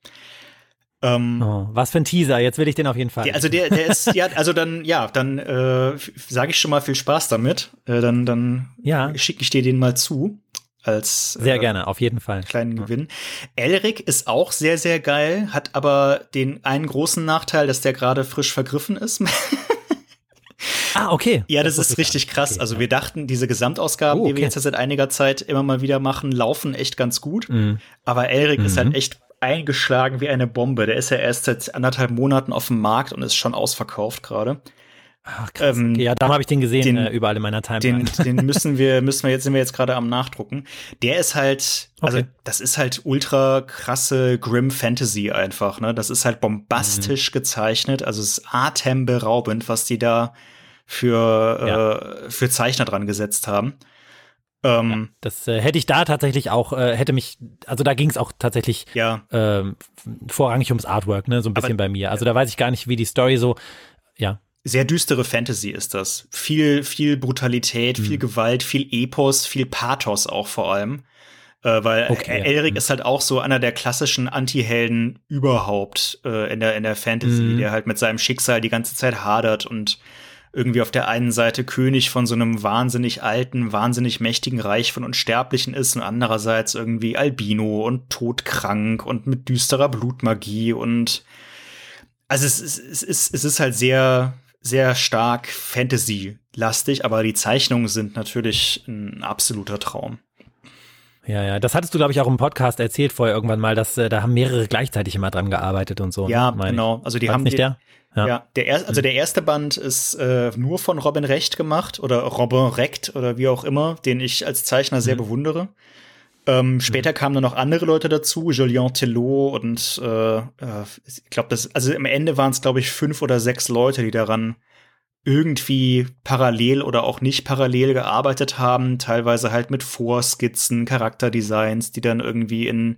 Ähm, oh, was für ein Teaser, jetzt will ich den auf jeden Fall. Der, also der, der ist, ja, also dann, ja, dann äh, sage ich schon mal viel Spaß damit. Äh, dann dann ja. schicke ich dir den mal zu. Als, sehr äh, gerne, auf jeden Fall. Kleinen ja. Gewinn. Elric ist auch sehr, sehr geil, hat aber den einen großen Nachteil, dass der gerade frisch vergriffen ist. Ah, okay. Ja, das, das ist richtig krass. Okay, also wir dachten, diese Gesamtausgaben, oh, okay. die wir jetzt seit einiger Zeit immer mal wieder machen, laufen echt ganz gut. Mhm. Aber Elric mhm. ist halt mhm. echt eingeschlagen wie eine Bombe. Der ist ja erst seit anderthalb Monaten auf dem Markt und ist schon ausverkauft gerade. Ach, krass. Ähm, okay, ja, da habe ich den gesehen den, äh, überall in meiner Timeline. Den, den müssen wir, müssen wir jetzt, sind wir jetzt gerade am Nachdrucken. Der ist halt, also okay. das ist halt ultra krasse Grim Fantasy einfach, ne? Das ist halt bombastisch mhm. gezeichnet, also es ist atemberaubend, was die da für, ja. äh, für Zeichner dran gesetzt haben. Ähm, ja, das äh, hätte ich da tatsächlich auch, äh, hätte mich, also da ging es auch tatsächlich ja. ähm, vorrangig ums Artwork, ne, so ein bisschen Aber, bei mir. Also da weiß ich gar nicht, wie die Story so, ja. Sehr düstere Fantasy ist das. Viel, viel Brutalität, mhm. viel Gewalt, viel Epos, viel Pathos auch vor allem. Äh, weil okay, Elric ja. ist halt auch so einer der klassischen Anti-Helden überhaupt äh, in, der, in der Fantasy, mhm. der halt mit seinem Schicksal die ganze Zeit hadert und irgendwie auf der einen Seite König von so einem wahnsinnig alten, wahnsinnig mächtigen Reich von Unsterblichen ist und andererseits irgendwie Albino und todkrank und mit düsterer Blutmagie und also es, es, es, ist, es ist halt sehr, sehr stark Fantasy-lastig, aber die Zeichnungen sind natürlich ein absoluter Traum. Ja, ja, das hattest du, glaube ich, auch im Podcast erzählt vorher irgendwann mal, dass äh, da haben mehrere gleichzeitig immer dran gearbeitet und so. Ja, genau. Also die War's haben nicht die, der? Ja, ja der er, also der erste Band ist äh, nur von Robin Recht gemacht oder Robin Recht oder wie auch immer, den ich als Zeichner sehr mhm. bewundere. Ähm, später mhm. kamen dann noch andere Leute dazu, Julien Tellot und äh, äh, ich glaube, das, also am Ende waren es, glaube ich, fünf oder sechs Leute, die daran irgendwie parallel oder auch nicht parallel gearbeitet haben, teilweise halt mit Vorskizzen, Charakterdesigns, die dann irgendwie in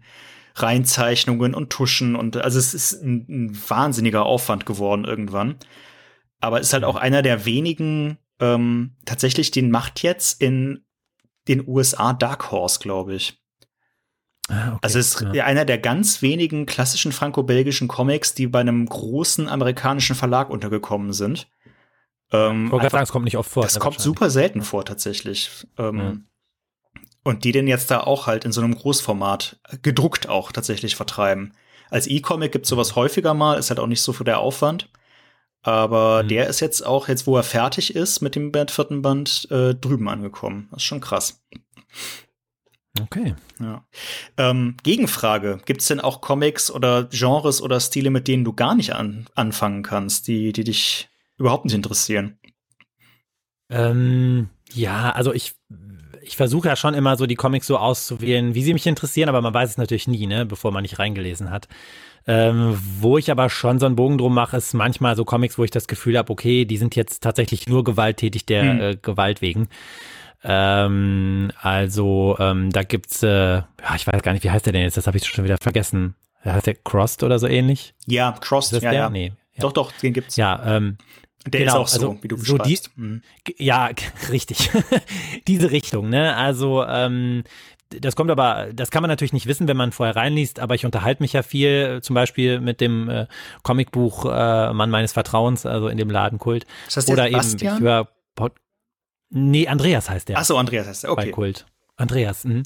Reinzeichnungen und Tuschen und also es ist ein, ein wahnsinniger Aufwand geworden irgendwann. Aber es ist halt auch einer der wenigen, ähm, tatsächlich, den macht jetzt in den USA Dark Horse, glaube ich. Ah, okay, also es ist ja. einer der ganz wenigen klassischen franco-belgischen Comics, die bei einem großen amerikanischen Verlag untergekommen sind. Ähm, ich sagen, es kommt nicht oft vor. Das kommt super selten vor, tatsächlich. Ähm, ja. Und die den jetzt da auch halt in so einem Großformat gedruckt auch tatsächlich vertreiben. Als E-Comic gibt's sowas häufiger mal, ist halt auch nicht so für der Aufwand. Aber mhm. der ist jetzt auch, jetzt wo er fertig ist mit dem vierten Band, äh, drüben angekommen. Das ist schon krass. Okay. Ja. Ähm, Gegenfrage: Gibt's denn auch Comics oder Genres oder Stile, mit denen du gar nicht an anfangen kannst, die, die dich überhaupt nicht interessieren? Ähm, ja, also ich ich versuche ja schon immer so die Comics so auszuwählen, wie sie mich interessieren, aber man weiß es natürlich nie, ne, bevor man nicht reingelesen hat. Ähm, wo ich aber schon so einen Bogen drum mache, ist manchmal so Comics, wo ich das Gefühl habe, okay, die sind jetzt tatsächlich nur gewalttätig der hm. äh, Gewalt wegen. Ähm, also ähm, da gibt's, äh, ja, ich weiß gar nicht, wie heißt der denn jetzt? Das habe ich schon wieder vergessen. Heißt der Crossed oder so ähnlich? Ja, Crossed, ist ja, der? ja. Nee. Ja. Doch, doch, den gibt's. Ja, ähm, der genau, ist auch so, also, wie du so die, mhm. Ja, richtig. Diese Richtung, ne? Also, ähm, das kommt aber, das kann man natürlich nicht wissen, wenn man vorher reinliest, aber ich unterhalte mich ja viel, zum Beispiel mit dem äh, Comicbuch äh, Mann meines Vertrauens, also in dem Ladenkult. Das Oder eben, Bastian? ich höre Nee, Andreas heißt der. Ach so, Andreas heißt der, okay. Bei Kult. Andreas. Mhm.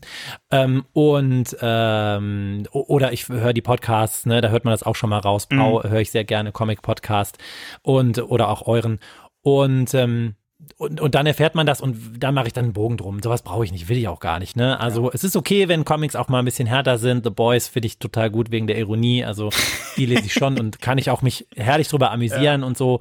Ähm, und ähm, oder ich höre die Podcasts, ne, da hört man das auch schon mal raus. Bau mhm. höre ich sehr gerne Comic-Podcast und oder auch euren. Und ähm, und, und dann erfährt man das und dann mache ich dann einen Bogen drum. Sowas brauche ich nicht, will ich auch gar nicht. Ne? Also ja. es ist okay, wenn Comics auch mal ein bisschen härter sind. The Boys finde ich total gut wegen der Ironie. Also die lese ich schon und kann ich auch mich herrlich drüber amüsieren ja. und so.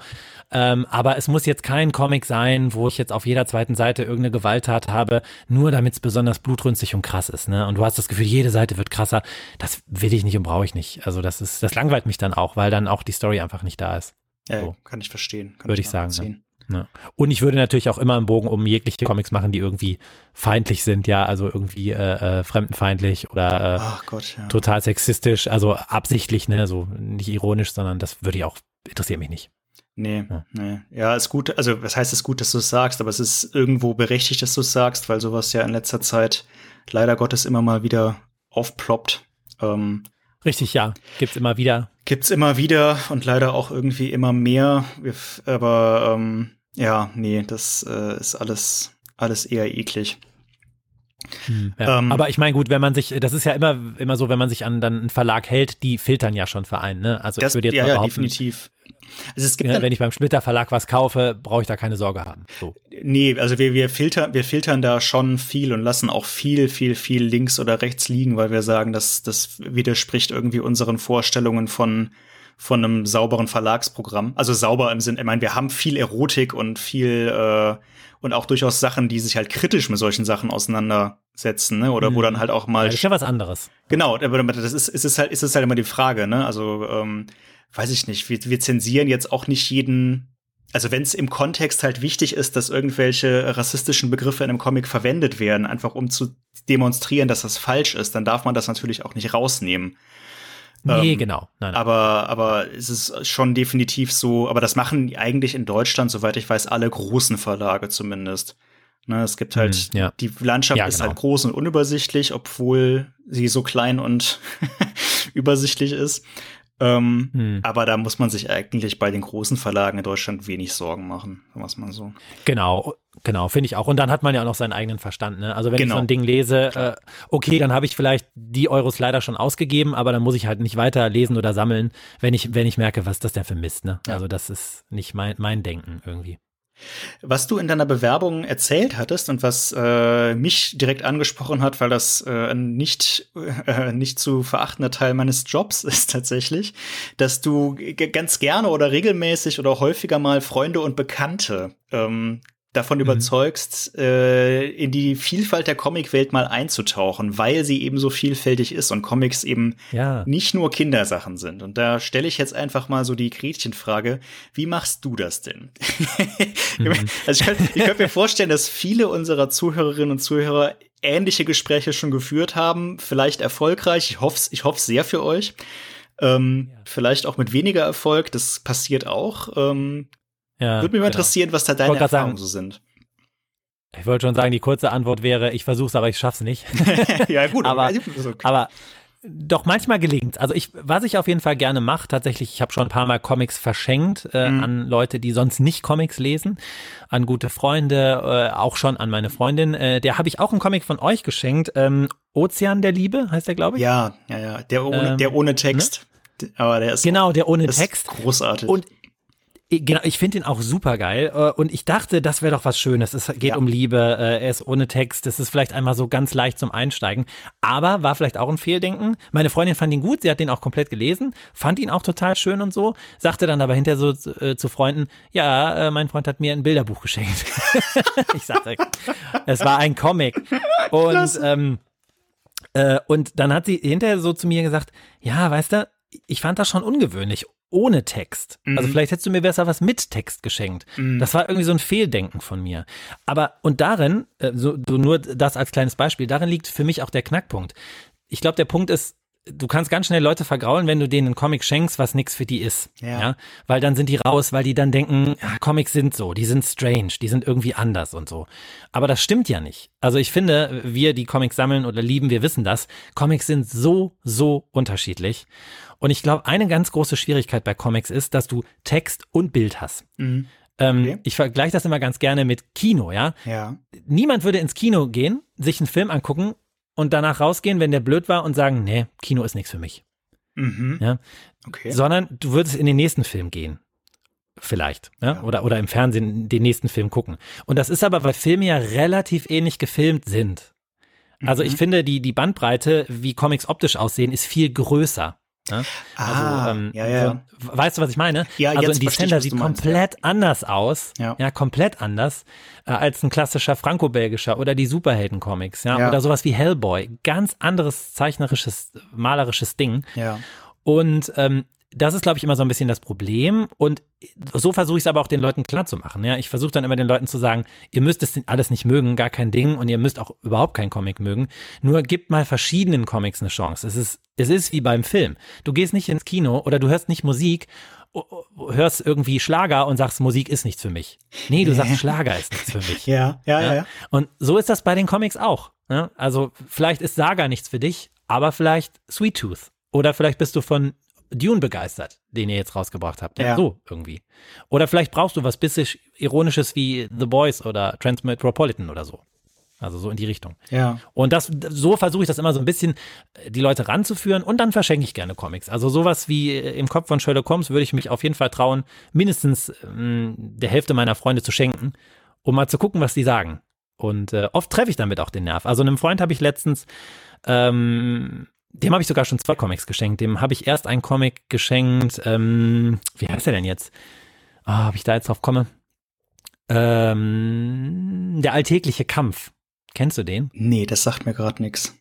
Ähm, aber es muss jetzt kein Comic sein, wo ich jetzt auf jeder zweiten Seite irgendeine Gewalttat habe, nur damit es besonders blutrünstig und krass ist. Ne? Und du hast das Gefühl, jede Seite wird krasser. Das will ich nicht und brauche ich nicht. Also das ist, das langweilt mich dann auch, weil dann auch die Story einfach nicht da ist. Ja, so. kann ich verstehen. Würde ich sagen. Ne? Ja. Und ich würde natürlich auch immer einen Bogen um jegliche Comics machen, die irgendwie feindlich sind, ja, also irgendwie äh, äh, fremdenfeindlich oder äh, Gott, ja. total sexistisch, also absichtlich, ne, so nicht ironisch, sondern das würde ich auch, interessiert mich nicht. Nee, ja. nee. Ja, ist gut, also was heißt es gut, dass du es sagst, aber es ist irgendwo berechtigt, dass du es sagst, weil sowas ja in letzter Zeit leider Gottes immer mal wieder aufploppt. Ähm, Richtig, ja. Gibt's immer wieder. Gibt's immer wieder und leider auch irgendwie immer mehr. Aber ähm, ja, nee, das äh, ist alles, alles eher eklig. Hm, ja. ähm, aber ich meine, gut, wenn man sich, das ist ja immer, immer so, wenn man sich an dann einen Verlag hält, die filtern ja schon Verein, ne? Also das, ich würde jetzt ja, mal ja, definitiv. Also es gibt ja, wenn ich beim Splitter Verlag was kaufe, brauche ich da keine Sorge haben. So. Nee, also wir, wir, filtern, wir filtern da schon viel und lassen auch viel, viel, viel links oder rechts liegen, weil wir sagen, dass das widerspricht irgendwie unseren Vorstellungen von, von einem sauberen Verlagsprogramm. Also sauber im Sinn, ich meine, wir haben viel Erotik und viel äh, und auch durchaus Sachen, die sich halt kritisch mit solchen Sachen auseinandersetzen, ne? Oder mhm. wo dann halt auch mal. Ja, das ist ja was anderes. Genau, aber das ist, ist es halt, ist es halt immer die Frage, ne? Also ähm, weiß ich nicht, wir, wir zensieren jetzt auch nicht jeden, also wenn es im Kontext halt wichtig ist, dass irgendwelche rassistischen Begriffe in einem Comic verwendet werden, einfach um zu demonstrieren, dass das falsch ist, dann darf man das natürlich auch nicht rausnehmen. Nee, ähm, genau. Nein, nein. Aber, aber es ist schon definitiv so, aber das machen eigentlich in Deutschland, soweit ich weiß, alle großen Verlage zumindest. Ne, es gibt halt, hm, ja. die Landschaft ja, ist halt genau. groß und unübersichtlich, obwohl sie so klein und übersichtlich ist. Ähm, hm. Aber da muss man sich eigentlich bei den großen Verlagen in Deutschland wenig Sorgen machen, was man so. Genau, genau, finde ich auch. Und dann hat man ja auch noch seinen eigenen Verstand. Ne? Also wenn genau. ich so ein Ding lese, äh, okay, dann habe ich vielleicht die Euros leider schon ausgegeben, aber dann muss ich halt nicht weiter lesen oder sammeln, wenn ich, wenn ich merke, was das denn für Mist. Ne? Ja. Also das ist nicht mein, mein Denken irgendwie. Was du in deiner Bewerbung erzählt hattest und was äh, mich direkt angesprochen hat, weil das äh, nicht, äh, nicht zu verachtender Teil meines Jobs ist tatsächlich, dass du ganz gerne oder regelmäßig oder häufiger mal Freunde und Bekannte ähm, davon mhm. überzeugst, äh, in die Vielfalt der Comicwelt mal einzutauchen, weil sie eben so vielfältig ist und Comics eben ja. nicht nur Kindersachen sind. Und da stelle ich jetzt einfach mal so die Gretchenfrage, wie machst du das denn? mhm. Also ich könnte könnt mir vorstellen, dass viele unserer Zuhörerinnen und Zuhörer ähnliche Gespräche schon geführt haben, vielleicht erfolgreich. Ich hoffe ich hoffe sehr für euch. Ähm, ja. Vielleicht auch mit weniger Erfolg, das passiert auch. Ähm, ja, Würde mich mal genau. interessieren, was da deine Erfahrungen sagen, so sind. Ich wollte schon sagen, die kurze Antwort wäre, ich versuche es, aber ich schaff's nicht. ja, gut, aber, aber doch manchmal gelingt. Also ich, was ich auf jeden Fall gerne mache, tatsächlich, ich habe schon ein paar Mal Comics verschenkt äh, mhm. an Leute, die sonst nicht Comics lesen, an gute Freunde, äh, auch schon an meine Freundin. Äh, der habe ich auch einen Comic von euch geschenkt. Ähm, Ozean der Liebe heißt der, glaube ich. Ja, ja, ja. Der ohne, ähm, der ohne Text. Ne? Aber der ist genau der ohne Text. Großartig. Und Genau, ich finde ihn auch super geil äh, und ich dachte, das wäre doch was Schönes. Es geht ja. um Liebe, äh, er ist ohne Text, es ist vielleicht einmal so ganz leicht zum Einsteigen, aber war vielleicht auch ein Fehldenken. Meine Freundin fand ihn gut, sie hat den auch komplett gelesen, fand ihn auch total schön und so, sagte dann aber hinterher so äh, zu Freunden, ja, äh, mein Freund hat mir ein Bilderbuch geschenkt. ich sagte, es war ein Comic und ähm, äh, und dann hat sie hinterher so zu mir gesagt, ja, weißt du, ich fand das schon ungewöhnlich ohne Text. Also mhm. Also vielleicht hättest du mir besser was mit Text geschenkt. Mhm. Das war irgendwie so ein Fehldenken von mir. Aber und darin, äh, so, so nur das als kleines Beispiel, darin liegt für mich auch der Knackpunkt. Ich glaube, der Punkt ist, du kannst ganz schnell Leute vergraulen, wenn du denen einen Comic schenkst, was nix für die ist. Ja. ja. Weil dann sind die raus, weil die dann denken, ja, Comics sind so, die sind strange, die sind irgendwie anders und so. Aber das stimmt ja nicht. Also ich finde, wir, die Comics sammeln oder lieben, wir wissen das. Comics sind so, so unterschiedlich. Und ich glaube, eine ganz große Schwierigkeit bei Comics ist, dass du Text und Bild hast. Mhm. Ähm, okay. Ich vergleiche das immer ganz gerne mit Kino, ja? Ja. Niemand würde ins Kino gehen, sich einen Film angucken und danach rausgehen, wenn der blöd war und sagen, nee, Kino ist nichts für mich. Mhm. Ja? Okay. Sondern du würdest in den nächsten Film gehen. Vielleicht. Ja? ja? Oder, oder im Fernsehen den nächsten Film gucken. Und das ist aber, weil Filme ja relativ ähnlich gefilmt sind. Also mhm. ich finde, die, die Bandbreite, wie Comics optisch aussehen, ist viel größer. Ne? Also, ah, ähm, ja, ja. So, weißt du, was ich meine? Ja, also jetzt Descender sieht meinst, komplett ja. anders aus. Ja. ja, komplett anders äh, als ein klassischer franco-belgischer oder die Superhelden-Comics. Ja? ja, oder sowas wie Hellboy. Ganz anderes zeichnerisches, malerisches Ding. Ja. Und ähm, das ist, glaube ich, immer so ein bisschen das Problem. Und so versuche ich es aber auch den Leuten klarzumachen. Ja? Ich versuche dann immer den Leuten zu sagen, ihr müsst es alles nicht mögen, gar kein Ding, und ihr müsst auch überhaupt keinen Comic mögen. Nur gebt mal verschiedenen Comics eine Chance. Es ist, es ist wie beim Film. Du gehst nicht ins Kino oder du hörst nicht Musik, hörst irgendwie Schlager und sagst, Musik ist nichts für mich. Nee, du sagst, Schlager ist nichts für mich. Ja, ja, ja, ja. Und so ist das bei den Comics auch. Also vielleicht ist Saga nichts für dich, aber vielleicht Sweet Tooth. Oder vielleicht bist du von Dune begeistert, den ihr jetzt rausgebracht habt. Ja. So irgendwie. Oder vielleicht brauchst du was bisschen Ironisches wie The Boys oder Transmetropolitan oder so. Also so in die Richtung. Ja. Und das, so versuche ich das immer so ein bisschen, äh, die Leute ranzuführen und dann verschenke ich gerne Comics. Also sowas wie äh, im Kopf von Sherlock Holmes würde ich mich auf jeden Fall trauen, mindestens ähm, der Hälfte meiner Freunde zu schenken, um mal zu gucken, was die sagen. Und äh, oft treffe ich damit auch den Nerv. Also einem Freund habe ich letztens ähm, dem habe ich sogar schon zwei Comics geschenkt. Dem habe ich erst einen Comic geschenkt. Ähm, wie heißt er denn jetzt? Ah, oh, ob ich da jetzt drauf komme? Ähm, der alltägliche Kampf. Kennst du den? Nee, das sagt mir gerade nichts.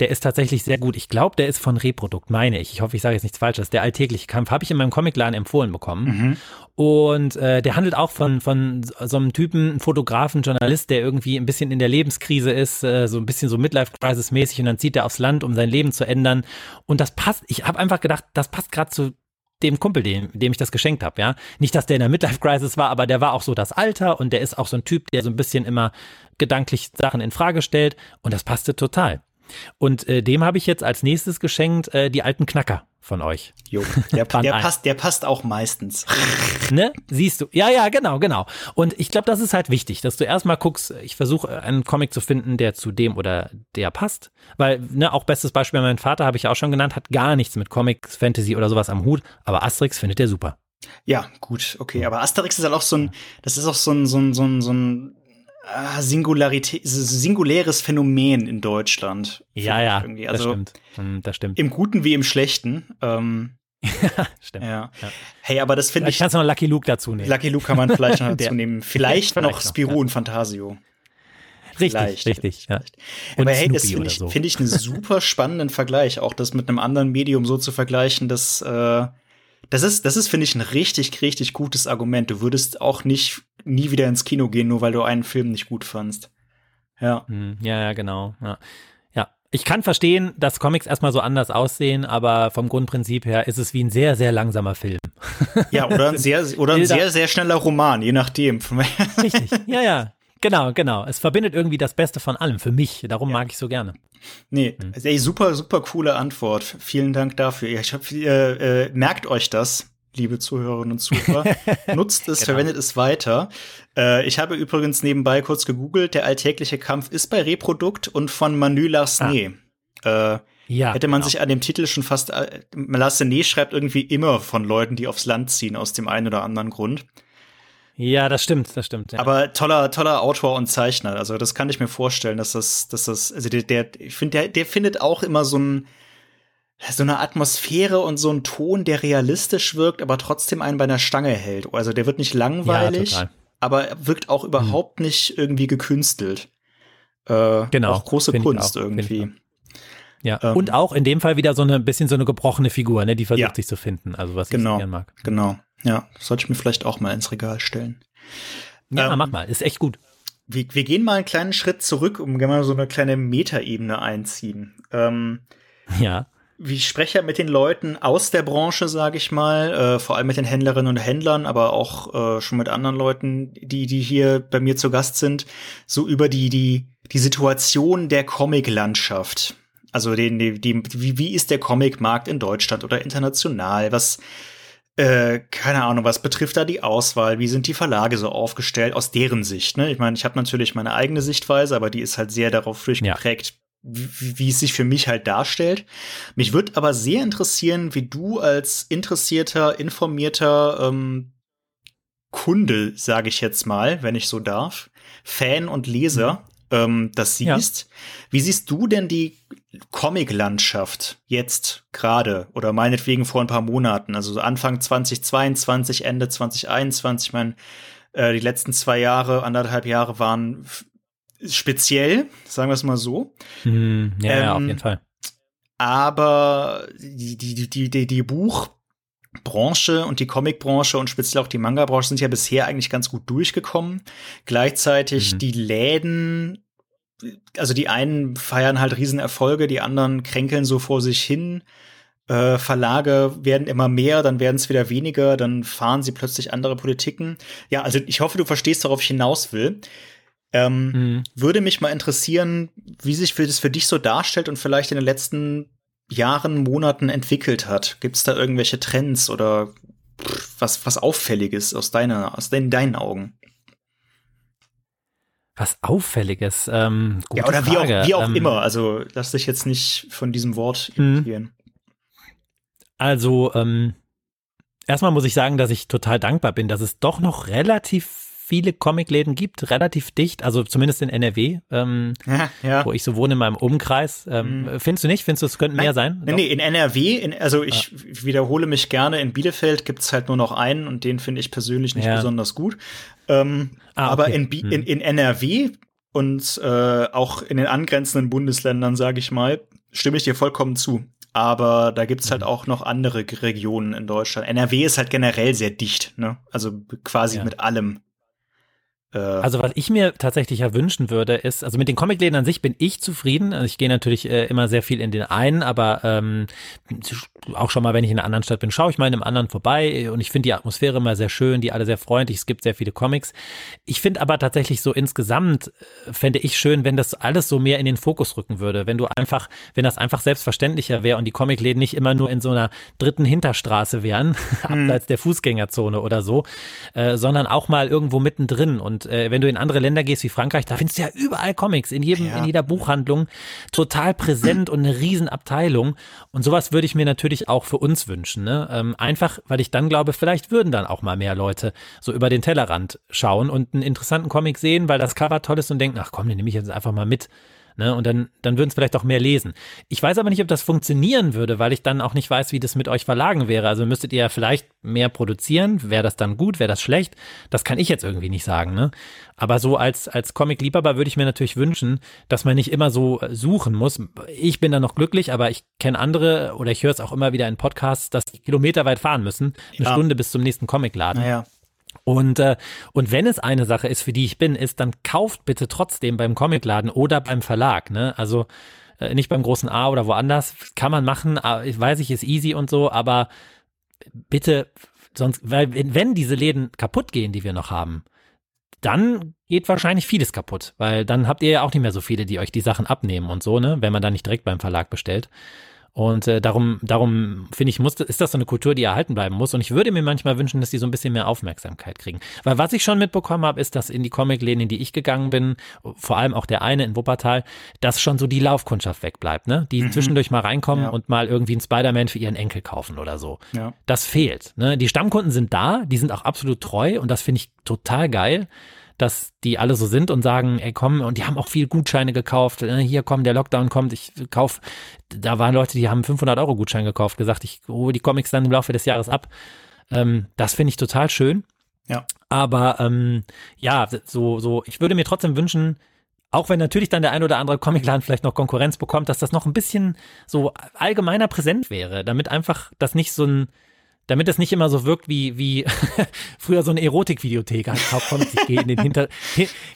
Der ist tatsächlich sehr gut. Ich glaube, der ist von Reprodukt, meine ich. Ich hoffe, ich sage jetzt nichts Falsches. Der alltägliche Kampf habe ich in meinem Comicladen empfohlen bekommen. Mhm. Und äh, der handelt auch von, von so einem Typen, Fotografen, Journalist, der irgendwie ein bisschen in der Lebenskrise ist, äh, so ein bisschen so Midlife-Crisis-mäßig und dann zieht er aufs Land, um sein Leben zu ändern. Und das passt, ich habe einfach gedacht, das passt gerade zu dem Kumpel, dem, dem ich das geschenkt habe, ja. Nicht, dass der in der Midlife-Crisis war, aber der war auch so das Alter und der ist auch so ein Typ, der so ein bisschen immer gedanklich Sachen in Frage stellt und das passte total. Und äh, dem habe ich jetzt als nächstes geschenkt äh, die alten Knacker von euch. Jo, der, der passt, der passt auch meistens. ne? Siehst du? Ja, ja, genau, genau. Und ich glaube, das ist halt wichtig, dass du erstmal guckst, ich versuche einen Comic zu finden, der zu dem oder der passt. Weil, ne, auch bestes Beispiel, mein Vater habe ich auch schon genannt, hat gar nichts mit Comics, Fantasy oder sowas am Hut, aber Asterix findet er super. Ja, gut, okay. Aber Asterix ist halt auch so ein, das ist auch so ein, so ein, so ein, so ein Ah, Singularität, singuläres Phänomen in Deutschland. Ja, ja, irgendwie. Also das stimmt. Hm, das stimmt. Im Guten wie im Schlechten. Ähm, stimmt. Ja. ja. Hey, aber das finde ich. Kannst du noch Lucky Luke dazu nehmen. Lucky Luke kann man vielleicht noch dazu nehmen. Vielleicht, vielleicht noch Spirou und Fantasio. Richtig, vielleicht. richtig, ja. Aber hey, das finde ich, so. find ich einen super spannenden Vergleich, auch das mit einem anderen Medium so zu vergleichen, dass äh, das ist, das ist, finde ich, ein richtig, richtig gutes Argument. Du würdest auch nicht nie wieder ins Kino gehen, nur weil du einen Film nicht gut fandst. Ja. Hm, ja, ja, genau. Ja. ja. Ich kann verstehen, dass Comics erstmal so anders aussehen, aber vom Grundprinzip her ist es wie ein sehr, sehr langsamer Film. Ja, oder ein sehr, oder ein sehr, sehr schneller Roman, je nachdem. Richtig. Ja, ja. Genau, genau. Es verbindet irgendwie das Beste von allem für mich. Darum ja. mag ich so gerne. Nee, hm. ey, super, super coole Antwort. Vielen Dank dafür. Ich hab, äh, äh, merkt euch das, liebe Zuhörerinnen und Zuhörer. Nutzt es, genau. verwendet es weiter. Äh, ich habe übrigens nebenbei kurz gegoogelt. Der alltägliche Kampf ist bei Reprodukt und von Manu Larsné. Ah. Äh, ja, hätte man genau. sich an dem Titel schon fast. Äh, Larsné schreibt irgendwie immer von Leuten, die aufs Land ziehen, aus dem einen oder anderen Grund. Ja, das stimmt, das stimmt. Ja. Aber toller, toller Autor und Zeichner. Also das kann ich mir vorstellen, dass das, dass das, also der, der ich finde, der, der findet auch immer so ein, so eine Atmosphäre und so einen Ton, der realistisch wirkt, aber trotzdem einen bei einer Stange hält. Also der wird nicht langweilig, ja, aber wirkt auch überhaupt hm. nicht irgendwie gekünstelt. Äh, genau. Auch große Kunst auch, irgendwie. Ja, ähm, und auch in dem Fall wieder so eine bisschen so eine gebrochene Figur, ne, die versucht ja. sich zu finden. Also was genau, ich gerne mag. Genau. Ja, sollte ich mir vielleicht auch mal ins Regal stellen. Ja, ähm, mach mal, ist echt gut. Wir, wir gehen mal einen kleinen Schritt zurück, um mal so eine kleine Metaebene einziehen. Ähm, ja. Ich spreche mit den Leuten aus der Branche, sage ich mal, äh, vor allem mit den Händlerinnen und Händlern, aber auch äh, schon mit anderen Leuten, die die hier bei mir zu Gast sind, so über die die die Situation der Comic-Landschaft. Also den, die, die, wie, wie ist der Comic-Markt in Deutschland oder international? Was äh, keine Ahnung, was betrifft da die Auswahl? Wie sind die Verlage so aufgestellt aus deren Sicht? Ne? Ich meine, ich habe natürlich meine eigene Sichtweise, aber die ist halt sehr darauf durchgeprägt, ja. Wie, wie, es sich für mich halt darstellt. Mich würde aber sehr interessieren, wie du als interessierter, informierter ähm, Kunde, sage ich jetzt mal, wenn ich so darf, Fan und Leser, mhm. ähm, das siehst. Ja. Wie siehst du denn die Comic-Landschaft jetzt gerade oder meinetwegen vor ein paar Monaten, also so Anfang 2022, Ende 2021, ich meine, äh, die letzten zwei Jahre, anderthalb Jahre waren speziell, sagen wir es mal so. Mm, ja, ähm, ja, auf jeden Fall. aber die, die, die, die, die Buchbranche und die Comicbranche und speziell auch die Manga-Branche sind ja bisher eigentlich ganz gut durchgekommen. Gleichzeitig mhm. die Läden, also die einen feiern halt Riesenerfolge, die anderen kränkeln so vor sich hin. Äh, Verlage werden immer mehr, dann werden es wieder weniger, dann fahren sie plötzlich andere Politiken. Ja, also ich hoffe, du verstehst, worauf ich hinaus will. Ähm, mhm. Würde mich mal interessieren, wie sich das für dich so darstellt und vielleicht in den letzten Jahren, Monaten entwickelt hat. Gibt es da irgendwelche Trends oder was, was Auffälliges aus deiner, aus deinen, deinen Augen? Was Auffälliges? Ähm, ja, oder wie auch, wie auch ähm, immer. Also lass dich jetzt nicht von diesem Wort mhm. irritieren. Also, ähm, erstmal muss ich sagen, dass ich total dankbar bin, dass es doch noch relativ viele Comicläden gibt, relativ dicht, also zumindest in NRW, ähm, ja, ja. wo ich so wohne in meinem Umkreis. Ähm, mhm. Findest du nicht? Findest du, es könnten mehr sein? Nee, nee, in NRW, in, also ich ja. wiederhole mich gerne, in Bielefeld gibt es halt nur noch einen und den finde ich persönlich nicht besonders gut. Ähm, ah, okay. Aber in, hm. in, in NRW und äh, auch in den angrenzenden Bundesländern, sage ich mal, stimme ich dir vollkommen zu aber da gibt's halt mhm. auch noch andere Regionen in Deutschland. NRW ist halt generell sehr dicht, ne? Also quasi ja. mit allem. Äh, also was ich mir tatsächlich ja wünschen würde, ist, also mit den Comicläden an sich bin ich zufrieden. Also ich gehe natürlich äh, immer sehr viel in den einen, aber ähm, auch schon mal, wenn ich in einer anderen Stadt bin, schaue ich mal in einem anderen vorbei und ich finde die Atmosphäre immer sehr schön, die alle sehr freundlich, es gibt sehr viele Comics. Ich finde aber tatsächlich so insgesamt, äh, fände ich schön, wenn das alles so mehr in den Fokus rücken würde, wenn du einfach, wenn das einfach selbstverständlicher wäre und die Comicläden nicht immer nur in so einer dritten Hinterstraße wären, hm. abseits der Fußgängerzone oder so, äh, sondern auch mal irgendwo mittendrin und und äh, wenn du in andere Länder gehst wie Frankreich, da findest du ja überall Comics, in jedem, ja. in jeder Buchhandlung, total präsent und eine Riesenabteilung. Und sowas würde ich mir natürlich auch für uns wünschen. Ne? Ähm, einfach, weil ich dann glaube, vielleicht würden dann auch mal mehr Leute so über den Tellerrand schauen und einen interessanten Comic sehen, weil das Cover toll ist und denken, ach komm, den nehme ich jetzt einfach mal mit. Ne? Und dann, dann würden es vielleicht auch mehr lesen. Ich weiß aber nicht, ob das funktionieren würde, weil ich dann auch nicht weiß, wie das mit euch Verlagen wäre. Also müsstet ihr ja vielleicht mehr produzieren. Wäre das dann gut? Wäre das schlecht? Das kann ich jetzt irgendwie nicht sagen. Ne? Aber so als, als Comic-Liebhaber würde ich mir natürlich wünschen, dass man nicht immer so suchen muss. Ich bin da noch glücklich, aber ich kenne andere oder ich höre es auch immer wieder in Podcasts, dass die kilometerweit fahren müssen. Eine ja. Stunde bis zum nächsten Comicladen. Naja. Und, äh, und wenn es eine Sache ist, für die ich bin, ist, dann kauft bitte trotzdem beim Comicladen oder beim Verlag. Ne? Also äh, nicht beim großen A oder woanders. Kann man machen, ich weiß ich, ist easy und so, aber bitte, sonst, weil wenn diese Läden kaputt gehen, die wir noch haben, dann geht wahrscheinlich vieles kaputt, weil dann habt ihr ja auch nicht mehr so viele, die euch die Sachen abnehmen und so, ne, wenn man dann nicht direkt beim Verlag bestellt. Und äh, darum, darum finde ich, muss, ist das so eine Kultur, die erhalten bleiben muss. Und ich würde mir manchmal wünschen, dass die so ein bisschen mehr Aufmerksamkeit kriegen. Weil was ich schon mitbekommen habe, ist, dass in die Comicläden, in die ich gegangen bin, vor allem auch der eine in Wuppertal, dass schon so die Laufkundschaft wegbleibt, ne? Die mhm. zwischendurch mal reinkommen ja. und mal irgendwie einen Spider-Man für ihren Enkel kaufen oder so. Ja. Das fehlt. Ne? Die Stammkunden sind da, die sind auch absolut treu und das finde ich total geil dass die alle so sind und sagen, ey komm, und die haben auch viel Gutscheine gekauft. Ne, hier komm, der Lockdown kommt, ich kauf. Da waren Leute, die haben 500 Euro Gutschein gekauft, gesagt, ich hole die Comics dann im Laufe des Jahres ab. Ähm, das finde ich total schön. Ja. Aber ähm, ja, so, so, ich würde mir trotzdem wünschen, auch wenn natürlich dann der ein oder andere Comicladen vielleicht noch Konkurrenz bekommt, dass das noch ein bisschen so allgemeiner präsent wäre, damit einfach das nicht so ein damit es nicht immer so wirkt wie, wie früher so eine Erotikvideothek. Ich, ich gehe in den hinter,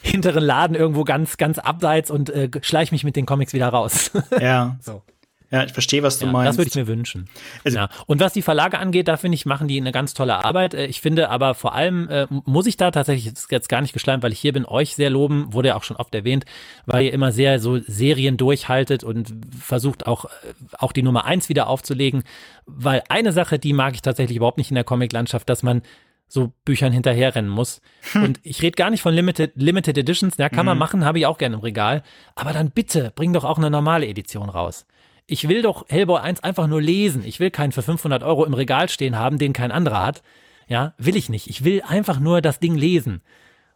hinteren Laden irgendwo ganz, ganz abseits und äh, schleich mich mit den Comics wieder raus. ja. So. Ja, ich verstehe, was du ja, meinst. Das würde ich mir wünschen. Also, ja. Und was die Verlage angeht, da finde ich, machen die eine ganz tolle Arbeit. Äh, ich finde aber vor allem, äh, muss ich da tatsächlich jetzt, gar nicht geschleimt, weil ich hier bin, euch sehr loben, wurde ja auch schon oft erwähnt, weil ihr immer sehr so Serien durchhaltet und versucht auch, äh, auch die Nummer eins wieder aufzulegen. Weil eine Sache, die mag ich tatsächlich überhaupt nicht in der Comiclandschaft, dass man so Büchern hinterherrennen muss. Hm. Und ich rede gar nicht von Limited, Limited Editions, ja, kann mhm. man machen, habe ich auch gerne im Regal. Aber dann bitte, bring doch auch eine normale Edition raus. Ich will doch Hellboy 1 einfach nur lesen. Ich will keinen für 500 Euro im Regal stehen haben, den kein anderer hat. Ja, will ich nicht. Ich will einfach nur das Ding lesen.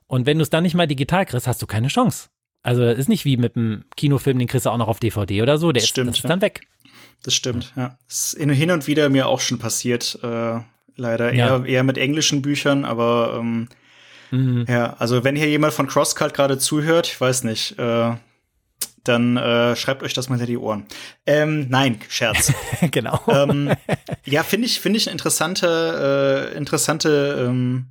Und wenn du es dann nicht mal digital kriegst, hast du keine Chance. Also das ist nicht wie mit einem Kinofilm, den kriegst du auch noch auf DVD oder so. Der stimmt, ist, das ist dann weg. Das stimmt, ja. Das ist hin und wieder mir auch schon passiert. Äh, leider eher, ja. eher mit englischen Büchern, aber ähm, mhm. ja, also wenn hier jemand von Crosscut gerade zuhört, ich weiß nicht, äh, dann äh, schreibt euch das mal hinter die Ohren. Ähm, nein, Scherz. genau. ähm, ja, finde ich, finde ich eine interessante, äh, interessante, ähm,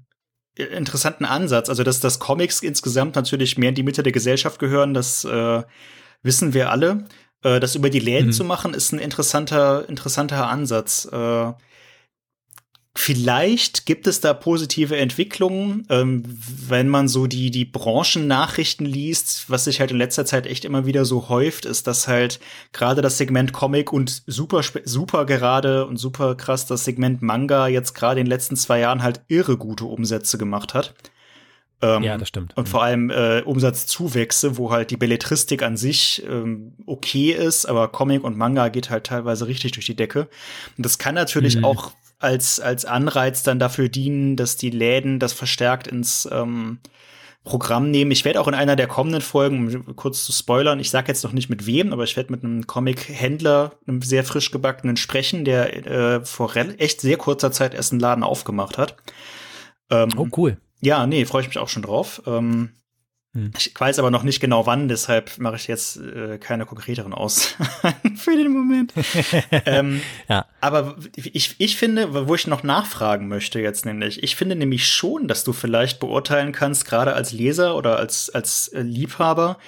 interessanten Ansatz. Also, dass das Comics insgesamt natürlich mehr in die Mitte der Gesellschaft gehören, das äh, wissen wir alle. Äh, das über die Läden mhm. zu machen, ist ein interessanter, interessanter Ansatz. Vielleicht gibt es da positive Entwicklungen, ähm, wenn man so die, die Branchennachrichten liest, was sich halt in letzter Zeit echt immer wieder so häuft, ist, dass halt gerade das Segment Comic und super, super gerade und super krass das Segment Manga jetzt gerade in den letzten zwei Jahren halt irre gute Umsätze gemacht hat. Ähm, ja, das stimmt. Und vor allem äh, Umsatzzuwächse, wo halt die Belletristik an sich ähm, okay ist, aber Comic und Manga geht halt teilweise richtig durch die Decke. Und das kann natürlich mhm. auch als, als Anreiz dann dafür dienen, dass die Läden das verstärkt ins ähm, Programm nehmen. Ich werde auch in einer der kommenden Folgen, um kurz zu spoilern, ich sage jetzt noch nicht mit wem, aber ich werde mit einem Comic-Händler, einem sehr frisch gebackenen sprechen, der äh, vor echt sehr kurzer Zeit erst einen Laden aufgemacht hat. Ähm, oh, cool. Ja, nee, freue ich mich auch schon drauf. Ähm, hm. Ich weiß aber noch nicht genau wann, deshalb mache ich jetzt äh, keine konkreteren aus für den Moment. ähm, ja. Aber ich, ich finde, wo ich noch nachfragen möchte jetzt nämlich, ich finde nämlich schon, dass du vielleicht beurteilen kannst, gerade als Leser oder als, als äh, Liebhaber,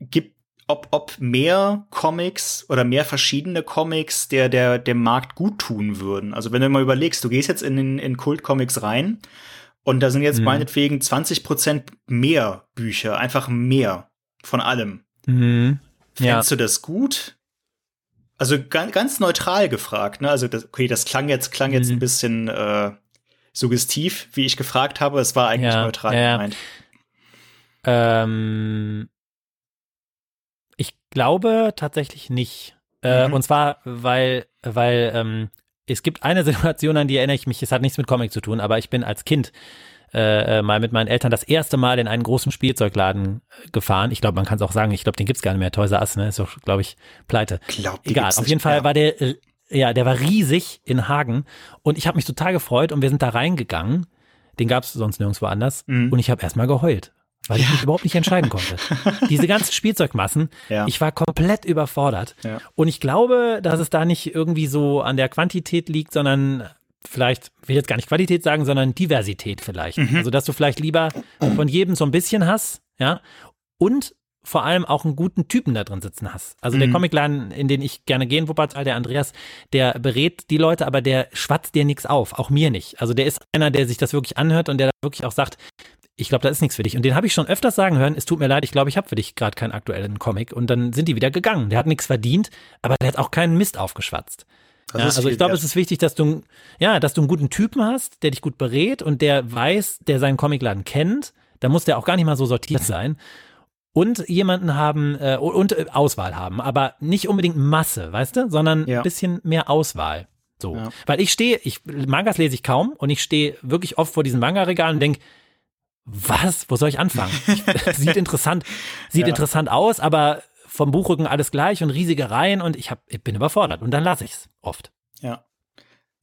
gibt, ob, ob mehr Comics oder mehr verschiedene Comics der, der, dem Markt gut tun würden. Also wenn du mal überlegst, du gehst jetzt in, in Kult-Comics rein und da sind jetzt mhm. meinetwegen 20 Prozent mehr Bücher, einfach mehr von allem. Mhm. Fändest ja. du das gut? Also ganz, ganz neutral gefragt, ne? Also das, okay, das klang jetzt klang jetzt mhm. ein bisschen äh, suggestiv, wie ich gefragt habe. Es war eigentlich ja, neutral ja, gemeint. Ähm, ich glaube tatsächlich nicht. Äh, mhm. Und zwar, weil, weil ähm, es gibt eine Situation, an die erinnere ich mich, es hat nichts mit Comic zu tun, aber ich bin als Kind äh, äh mal mit meinen Eltern das erste Mal in einen großen Spielzeugladen äh, gefahren. Ich glaube, man kann es auch sagen, ich glaube, den gibt's gar nicht mehr. Toys R Us, ne? Ist doch, glaube ich, pleite. Glaub, Egal, auf jeden Fall war der, äh, ja, der war riesig in Hagen und ich habe mich total gefreut und wir sind da reingegangen. Den gab's sonst nirgendwo anders mhm. und ich habe erstmal geheult weil ich mich überhaupt nicht entscheiden konnte. Diese ganzen Spielzeugmassen, ja. ich war komplett überfordert. Ja. Und ich glaube, dass es da nicht irgendwie so an der Quantität liegt, sondern vielleicht, will jetzt gar nicht Qualität sagen, sondern Diversität vielleicht. Mhm. Also, dass du vielleicht lieber von jedem so ein bisschen hast, ja, und vor allem auch einen guten Typen da drin sitzen hast. Also mhm. der Comicladen, in den ich gerne gehe in Wuppertal, der Andreas, der berät die Leute, aber der schwatzt dir nichts auf, auch mir nicht. Also der ist einer, der sich das wirklich anhört und der wirklich auch sagt, ich glaube, da ist nichts für dich. Und den habe ich schon öfters sagen hören, es tut mir leid, ich glaube, ich habe für dich gerade keinen aktuellen Comic. Und dann sind die wieder gegangen. Der hat nichts verdient, aber der hat auch keinen Mist aufgeschwatzt. Ja, also ich glaube, es ist wichtig, dass du, ja, dass du einen guten Typen hast, der dich gut berät und der weiß, der seinen Comicladen kennt. Da muss der auch gar nicht mal so sortiert sein. Und jemanden haben äh, und äh, Auswahl haben, aber nicht unbedingt Masse, weißt du, sondern ja. ein bisschen mehr Auswahl. So. Ja. Weil ich stehe, ich, Mangas lese ich kaum und ich stehe wirklich oft vor diesen Manga-Regalen und denke, was? Wo soll ich anfangen? sieht interessant, sieht ja. interessant aus, aber vom Buchrücken alles gleich und riesige Reihen und ich, hab, ich bin überfordert und dann lasse ich es oft. Ja.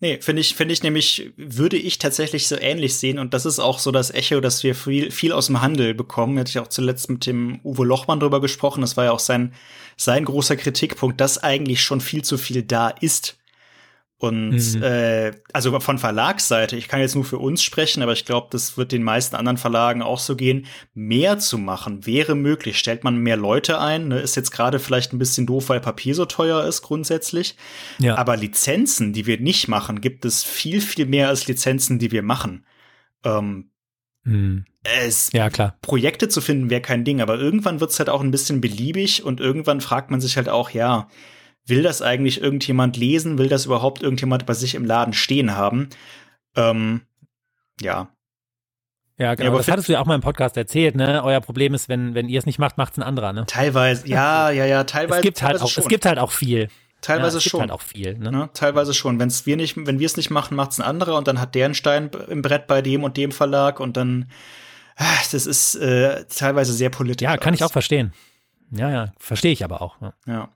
Nee, finde ich, finde ich nämlich, würde ich tatsächlich so ähnlich sehen und das ist auch so das Echo, dass wir viel, viel aus dem Handel bekommen. Hätte ich auch zuletzt mit dem Uwe Lochmann drüber gesprochen. Das war ja auch sein, sein großer Kritikpunkt, dass eigentlich schon viel zu viel da ist und mhm. äh, also von Verlagsseite, ich kann jetzt nur für uns sprechen, aber ich glaube, das wird den meisten anderen Verlagen auch so gehen. Mehr zu machen wäre möglich. Stellt man mehr Leute ein, ne? ist jetzt gerade vielleicht ein bisschen doof, weil Papier so teuer ist grundsätzlich. Ja. Aber Lizenzen, die wir nicht machen, gibt es viel, viel mehr als Lizenzen, die wir machen. Ähm, mhm. Es, ja, klar. Projekte zu finden wäre kein Ding, aber irgendwann wird es halt auch ein bisschen beliebig und irgendwann fragt man sich halt auch, ja, will das eigentlich irgendjemand lesen? Will das überhaupt irgendjemand bei sich im Laden stehen haben? Ähm, ja. Ja, genau. Ja, das hattest du ja auch mal im Podcast erzählt, ne? Euer Problem ist, wenn, wenn ihr es nicht macht, macht es ein anderer, ne? Teilweise, ja, ja, ja, teilweise. Es gibt halt auch, schon. es gibt halt auch viel. Teilweise ja, es schon. Gibt halt auch viel, ne? ne? Teilweise schon. Wenn's wir nicht, wenn wir es nicht machen, macht es ein anderer und dann hat der einen Stein im Brett bei dem und dem Verlag und dann, ach, das ist äh, teilweise sehr politisch. Ja, kann alles. ich auch verstehen. Ja, ja, verstehe ich aber auch. Ja. ja.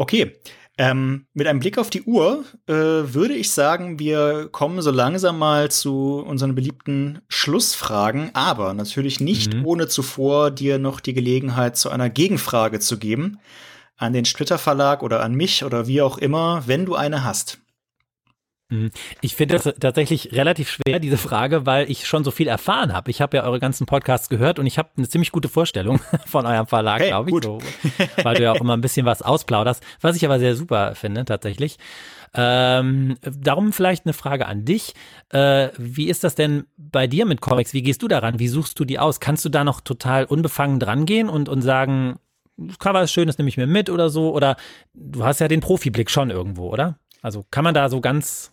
Okay. Ähm, mit einem Blick auf die Uhr äh, würde ich sagen, wir kommen so langsam mal zu unseren beliebten Schlussfragen, aber natürlich nicht mhm. ohne zuvor dir noch die Gelegenheit zu einer Gegenfrage zu geben an den Splitter Verlag oder an mich oder wie auch immer, wenn du eine hast. Mhm. Ich finde das tatsächlich relativ schwer, diese Frage, weil ich schon so viel erfahren habe. Ich habe ja eure ganzen Podcasts gehört und ich habe eine ziemlich gute Vorstellung von eurem Verlag, hey, glaube ich, so, weil du ja auch immer ein bisschen was ausplauderst, was ich aber sehr super finde tatsächlich. Ähm, darum vielleicht eine Frage an dich. Äh, wie ist das denn bei dir mit Comics? Wie gehst du daran? Wie suchst du die aus? Kannst du da noch total unbefangen drangehen und, und sagen, Cover ist schön, das nehme ich mir mit oder so? Oder du hast ja den Profiblick schon irgendwo, oder? Also kann man da so ganz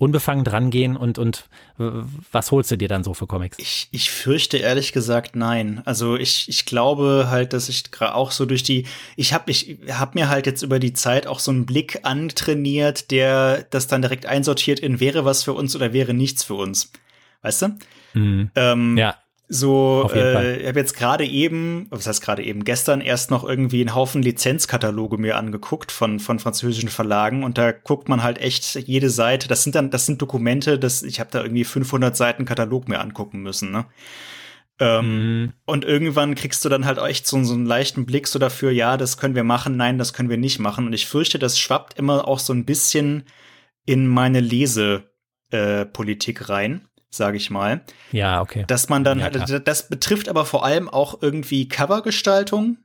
unbefangen drangehen und, und was holst du dir dann so für Comics? Ich, ich fürchte ehrlich gesagt nein. Also ich, ich glaube halt, dass ich gerade auch so durch die, ich habe ich hab mir halt jetzt über die Zeit auch so einen Blick antrainiert, der das dann direkt einsortiert in wäre was für uns oder wäre nichts für uns. Weißt du? Mhm. Ähm, ja. So, äh, ich habe jetzt gerade eben, was heißt gerade eben, gestern erst noch irgendwie einen Haufen Lizenzkataloge mir angeguckt von, von französischen Verlagen und da guckt man halt echt jede Seite, das sind dann, das sind Dokumente, das, ich habe da irgendwie 500 Seiten Katalog mir angucken müssen, ne? Ähm, mhm. Und irgendwann kriegst du dann halt echt so, so einen leichten Blick so dafür, ja, das können wir machen, nein, das können wir nicht machen. Und ich fürchte, das schwappt immer auch so ein bisschen in meine Lesepolitik äh, rein sage ich mal. Ja, okay. Dass man dann, ja, das betrifft aber vor allem auch irgendwie Covergestaltung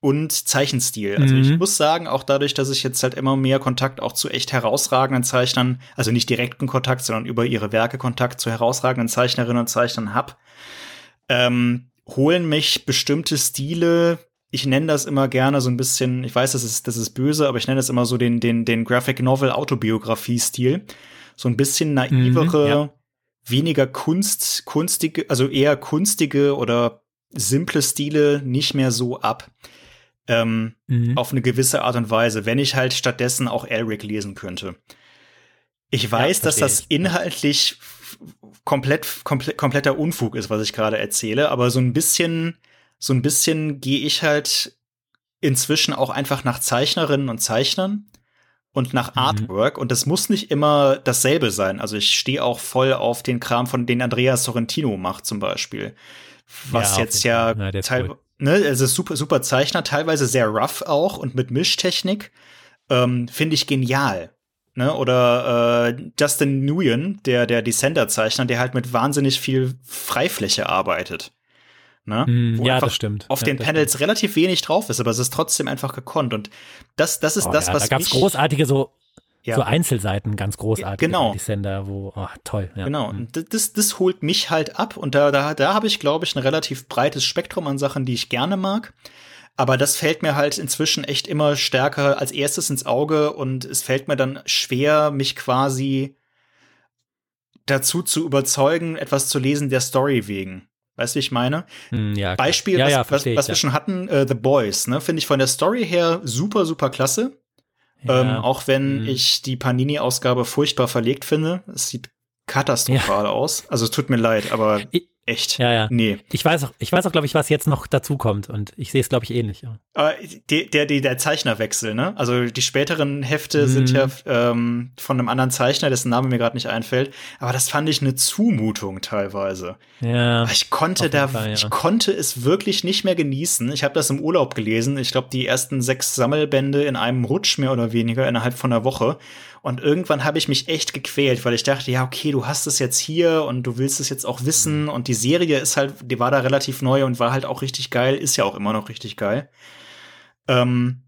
und Zeichenstil. Also mhm. ich muss sagen, auch dadurch, dass ich jetzt halt immer mehr Kontakt auch zu echt herausragenden Zeichnern, also nicht direkten Kontakt, sondern über ihre Werke Kontakt zu herausragenden Zeichnerinnen und Zeichnern hab, ähm, holen mich bestimmte Stile, ich nenne das immer gerne so ein bisschen, ich weiß, das ist, das ist böse, aber ich nenne das immer so den, den, den Graphic Novel Autobiografie-Stil. So ein bisschen naivere, mhm, ja weniger Kunst, kunstige, also eher kunstige oder simple Stile nicht mehr so ab. Ähm, mhm. Auf eine gewisse Art und Weise, wenn ich halt stattdessen auch Elric lesen könnte. Ich weiß, ja, dass das ich. inhaltlich komplett, komplett, kompletter Unfug ist, was ich gerade erzähle, aber so ein bisschen, so ein bisschen gehe ich halt inzwischen auch einfach nach Zeichnerinnen und Zeichnern und nach mhm. Artwork. Und das muss nicht immer dasselbe sein. Also ich stehe auch voll auf den Kram, von den Andreas Sorrentino macht zum Beispiel. Was ja, jetzt ja teil, cool. ne, also super, super Zeichner, teilweise sehr rough auch und mit Mischtechnik. Ähm, Finde ich genial. Ne? Oder äh, Justin Nguyen, der, der Descender-Zeichner, der halt mit wahnsinnig viel Freifläche arbeitet. Ne? Mm, ja, das stimmt. Auf ja, den Panels stimmt. relativ wenig drauf ist, aber es ist trotzdem einfach gekonnt. Und das, das ist oh, das, ja, was. Da gab's großartige so, ja. so Einzelseiten, ganz großartige genau. Descender, wo, oh, toll. Ja. Genau. Mhm. Und das, das holt mich halt ab. Und da, da, da habe ich, glaube ich, ein relativ breites Spektrum an Sachen, die ich gerne mag. Aber das fällt mir halt inzwischen echt immer stärker als erstes ins Auge und es fällt mir dann schwer, mich quasi dazu zu überzeugen, etwas zu lesen der Story wegen. Weißt du, wie ich meine? Hm, ja, Beispiel, ja, was, ja, was, was ich, wir schon hatten, uh, The Boys, ne? Finde ich von der Story her super, super klasse. Ähm, auch wenn mhm. ich die Panini-Ausgabe furchtbar verlegt finde. Es sieht katastrophal aus. Also es tut mir leid, aber. Ich Echt? Ja, ja. Nee. Ich weiß auch, ich weiß auch, glaube ich, was jetzt noch dazu kommt und ich sehe es, glaube ich, ähnlich. Ja. Aber der, der, der Zeichnerwechsel, ne? Also die späteren Hefte mm. sind ja ähm, von einem anderen Zeichner, dessen Name mir gerade nicht einfällt. Aber das fand ich eine Zumutung teilweise. Ja. Ich konnte da, Fall, ja. ich konnte es wirklich nicht mehr genießen. Ich habe das im Urlaub gelesen. Ich glaube, die ersten sechs Sammelbände in einem Rutsch mehr oder weniger innerhalb von einer Woche. Und irgendwann habe ich mich echt gequält, weil ich dachte, ja, okay, du hast es jetzt hier und du willst es jetzt auch wissen. Mhm. Und die Serie ist halt, die war da relativ neu und war halt auch richtig geil, ist ja auch immer noch richtig geil. Ähm,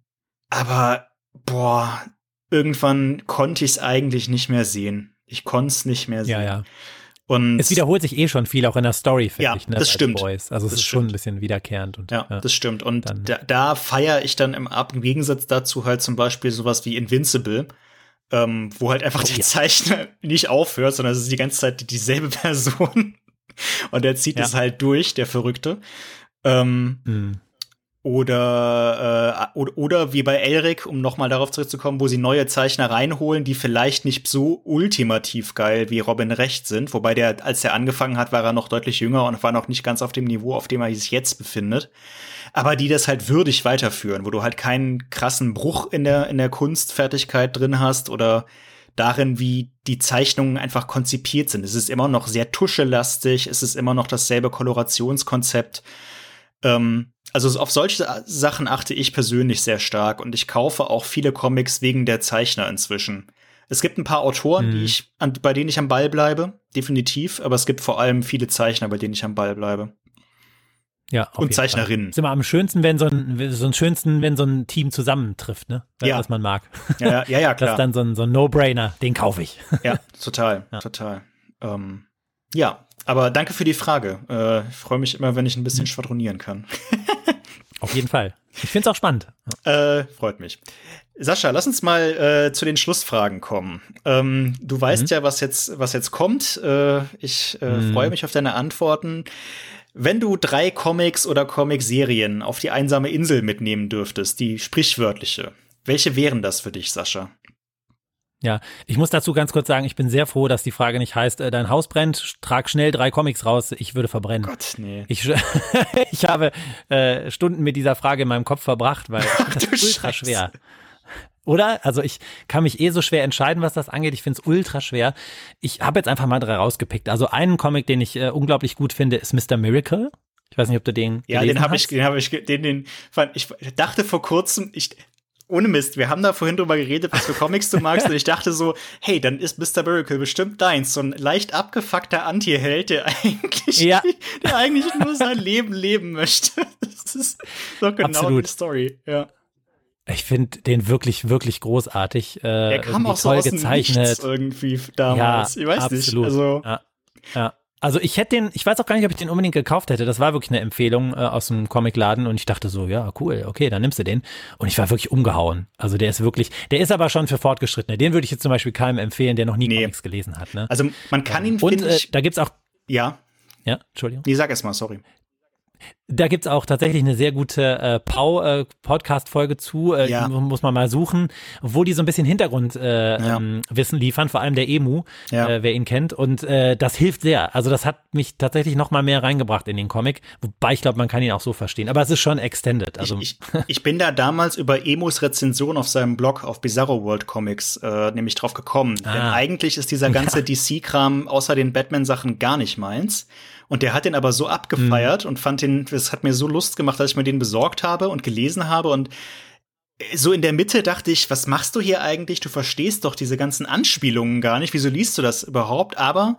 aber, boah, irgendwann konnte ich es eigentlich nicht mehr sehen. Ich konnte es nicht mehr sehen. Ja, ja. Und es wiederholt sich eh schon viel auch in der Story, finde ja, ich. Ne, das stimmt. Boys. Also es das ist stimmt. schon ein bisschen wiederkehrend. Und, ja, ja, das stimmt. Und da, da feiere ich dann im, im Gegensatz dazu halt zum Beispiel sowas wie Invincible, ähm, wo halt einfach oh, der ja. Zeichner nicht aufhört, sondern es ist die ganze Zeit dieselbe Person. Und er zieht es halt durch, der Verrückte. Ähm, mhm. Oder, äh, oder, oder wie bei Elric, um nochmal darauf zurückzukommen, wo sie neue Zeichner reinholen, die vielleicht nicht so ultimativ geil wie Robin Recht sind. Wobei der, als er angefangen hat, war er noch deutlich jünger und war noch nicht ganz auf dem Niveau, auf dem er sich jetzt befindet. Aber die das halt würdig weiterführen, wo du halt keinen krassen Bruch in der, in der Kunstfertigkeit drin hast oder darin, wie die Zeichnungen einfach konzipiert sind. Es ist immer noch sehr tuschelastig, es ist immer noch dasselbe Kolorationskonzept. Ähm, also auf solche Sachen achte ich persönlich sehr stark und ich kaufe auch viele Comics wegen der Zeichner inzwischen. Es gibt ein paar Autoren, mhm. die ich, an, bei denen ich am Ball bleibe, definitiv, aber es gibt vor allem viele Zeichner, bei denen ich am Ball bleibe. Ja, und Zeichnerinnen. Ist immer am schönsten, wenn so ein, so ein schönsten, wenn so ein Team zusammentrifft, ne? Ja. Was man mag. Ja, ja, ja, klar. Das ist dann so ein, so ein No-Brainer, den kaufe ich. Ja, total, ja. total. Ähm, ja, aber danke für die Frage. Äh, ich freue mich immer, wenn ich ein bisschen mhm. schwadronieren kann. Auf jeden Fall. Ich finde es auch spannend. Äh, freut mich. Sascha, lass uns mal äh, zu den Schlussfragen kommen. Ähm, du weißt mhm. ja, was jetzt, was jetzt kommt. Äh, ich äh, mhm. freue mich auf deine Antworten. Wenn du drei Comics oder Comicserien auf die einsame Insel mitnehmen dürftest, die sprichwörtliche, welche wären das für dich, Sascha? Ja, ich muss dazu ganz kurz sagen, ich bin sehr froh, dass die Frage nicht heißt, äh, dein Haus brennt, trag schnell drei Comics raus, ich würde verbrennen. Gott, nee. Ich, ich habe äh, Stunden mit dieser Frage in meinem Kopf verbracht, weil Ach, das ist ultra Scheiße. schwer. Oder? Also ich kann mich eh so schwer entscheiden, was das angeht. Ich finde es ultra schwer. Ich habe jetzt einfach mal drei rausgepickt. Also einen Comic, den ich äh, unglaublich gut finde, ist Mr. Miracle. Ich weiß nicht, ob du den Ja, den habe ich, den habe ich, den, den, ich dachte vor kurzem, ich, ohne Mist, wir haben da vorhin drüber geredet, was für Comics du magst, und ich dachte so, hey, dann ist Mr. Miracle bestimmt deins. So ein leicht abgefuckter Anti-Held, der eigentlich, ja. der eigentlich nur sein Leben leben möchte. Das ist doch genau Absolut. die Story, ja. Ich finde den wirklich, wirklich großartig. Äh, der kam auch so aus gezeichnet. irgendwie damals. Ja, ich weiß absolut. nicht. Also, ja, ja. Also ich hätte den, ich weiß auch gar nicht, ob ich den unbedingt gekauft hätte. Das war wirklich eine Empfehlung äh, aus dem Comicladen und ich dachte so, ja, cool, okay, dann nimmst du den. Und ich war wirklich umgehauen. Also der ist wirklich, der ist aber schon für Fortgeschrittene. Den würde ich jetzt zum Beispiel keinem empfehlen, der noch nie nee. Comics gelesen hat. Ne? Also man kann ihn, Und äh, da gibt's auch. Ja. Ja, Entschuldigung. Nee, sag erst mal, sorry. Da gibt's auch tatsächlich eine sehr gute äh, Pau-Podcast-Folge äh, zu, äh, ja. muss man mal suchen, wo die so ein bisschen Hintergrundwissen äh, ja. ähm, liefern, vor allem der Emu, ja. äh, wer ihn kennt. Und äh, das hilft sehr. Also das hat mich tatsächlich noch mal mehr reingebracht in den Comic, wobei ich glaube, man kann ihn auch so verstehen. Aber es ist schon extended. Also ich, ich, ich bin da damals über Emus Rezension auf seinem Blog auf Bizarro World Comics äh, nämlich drauf gekommen. Ah. Denn eigentlich ist dieser ganze DC-Kram außer den Batman-Sachen gar nicht meins. Und der hat den aber so abgefeiert mhm. und fand den, das hat mir so Lust gemacht, dass ich mir den besorgt habe und gelesen habe und so in der Mitte dachte ich, was machst du hier eigentlich? Du verstehst doch diese ganzen Anspielungen gar nicht. Wieso liest du das überhaupt? Aber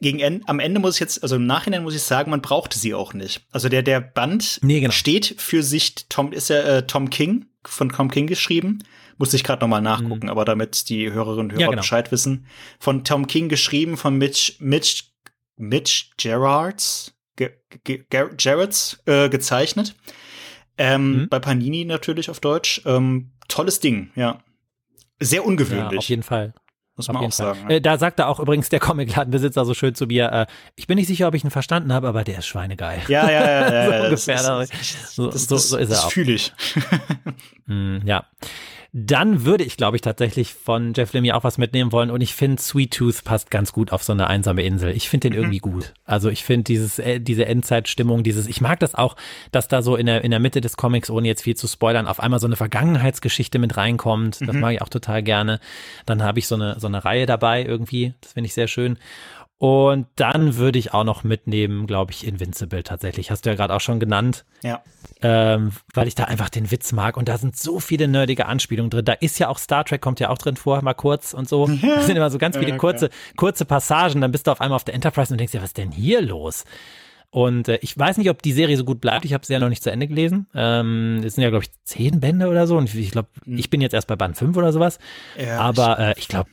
gegen Ende, am Ende muss ich jetzt, also im Nachhinein muss ich sagen, man brauchte sie auch nicht. Also der, der Band nee, genau. steht für sich, Tom, ist ja äh, Tom King, von Tom King geschrieben. Musste ich gerade nochmal nachgucken, mhm. aber damit die Hörerinnen und Hörer ja, genau. Bescheid wissen. Von Tom King geschrieben, von Mitch, Mitch Mitch Gerards, Gerards äh, gezeichnet. Ähm, mhm. Bei Panini natürlich auf Deutsch. Ähm, tolles Ding, ja. Sehr ungewöhnlich. Ja, auf jeden Fall. Muss man auch sagen. Ne? Äh, da sagte auch übrigens der Comicladenbesitzer so schön zu mir, äh, ich bin nicht sicher, ob ich ihn verstanden habe, aber der ist schweinegeil. Ja, ja, ja. ja, so ungefähr. Das, das, so, das, so, so ist er auch. Das fühle ich. mm, ja. Dann würde ich, glaube ich, tatsächlich von Jeff Lemire auch was mitnehmen wollen. Und ich finde, Sweet Tooth passt ganz gut auf so eine einsame Insel. Ich finde den mhm. irgendwie gut. Also ich finde dieses, äh, diese Endzeitstimmung, dieses, ich mag das auch, dass da so in der, in der Mitte des Comics, ohne jetzt viel zu spoilern, auf einmal so eine Vergangenheitsgeschichte mit reinkommt. Das mhm. mag ich auch total gerne. Dann habe ich so eine, so eine Reihe dabei irgendwie. Das finde ich sehr schön. Und dann würde ich auch noch mitnehmen, glaube ich, Invincible tatsächlich. Hast du ja gerade auch schon genannt. Ja. Ähm, weil ich da einfach den Witz mag und da sind so viele nerdige Anspielungen drin. Da ist ja auch Star Trek, kommt ja auch drin vor, mal kurz und so. Das sind immer so ganz viele kurze, kurze Passagen. Dann bist du auf einmal auf der Enterprise und denkst dir, was ist denn hier los? Und äh, ich weiß nicht, ob die Serie so gut bleibt. Ich habe sie ja noch nicht zu Ende gelesen. Ähm, es sind ja, glaube ich, zehn Bände oder so. Und ich glaube, hm. ich bin jetzt erst bei Band fünf oder sowas. Ja, Aber äh, ich glaube,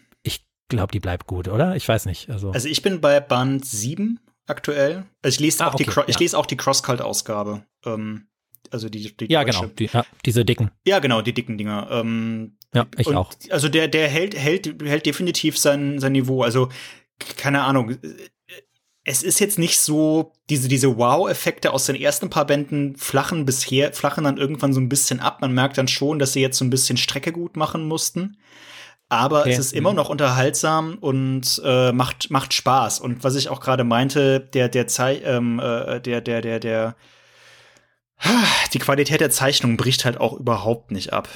glaube, die bleibt gut, oder? Ich weiß nicht. Also, also ich bin bei Band 7 aktuell. Also ich lese ah, auch, okay, die, ja. ich lese auch die Crosscult-Ausgabe. Ähm, also die, die Ja, genau. Die, ja, diese dicken. Ja, genau, die dicken Dinger. Ähm, ja, ich auch. Also der, der hält, hält, hält definitiv sein, sein Niveau. Also, keine Ahnung. Es ist jetzt nicht so, diese, diese Wow-Effekte aus den ersten paar Bänden flachen bisher, flachen dann irgendwann so ein bisschen ab. Man merkt dann schon, dass sie jetzt so ein bisschen Strecke gut machen mussten aber okay. es ist immer mhm. noch unterhaltsam und äh, macht macht Spaß und was ich auch gerade meinte der der Zei ähm, äh, der der der der Die Qualität der Zeichnung bricht halt auch überhaupt nicht ab.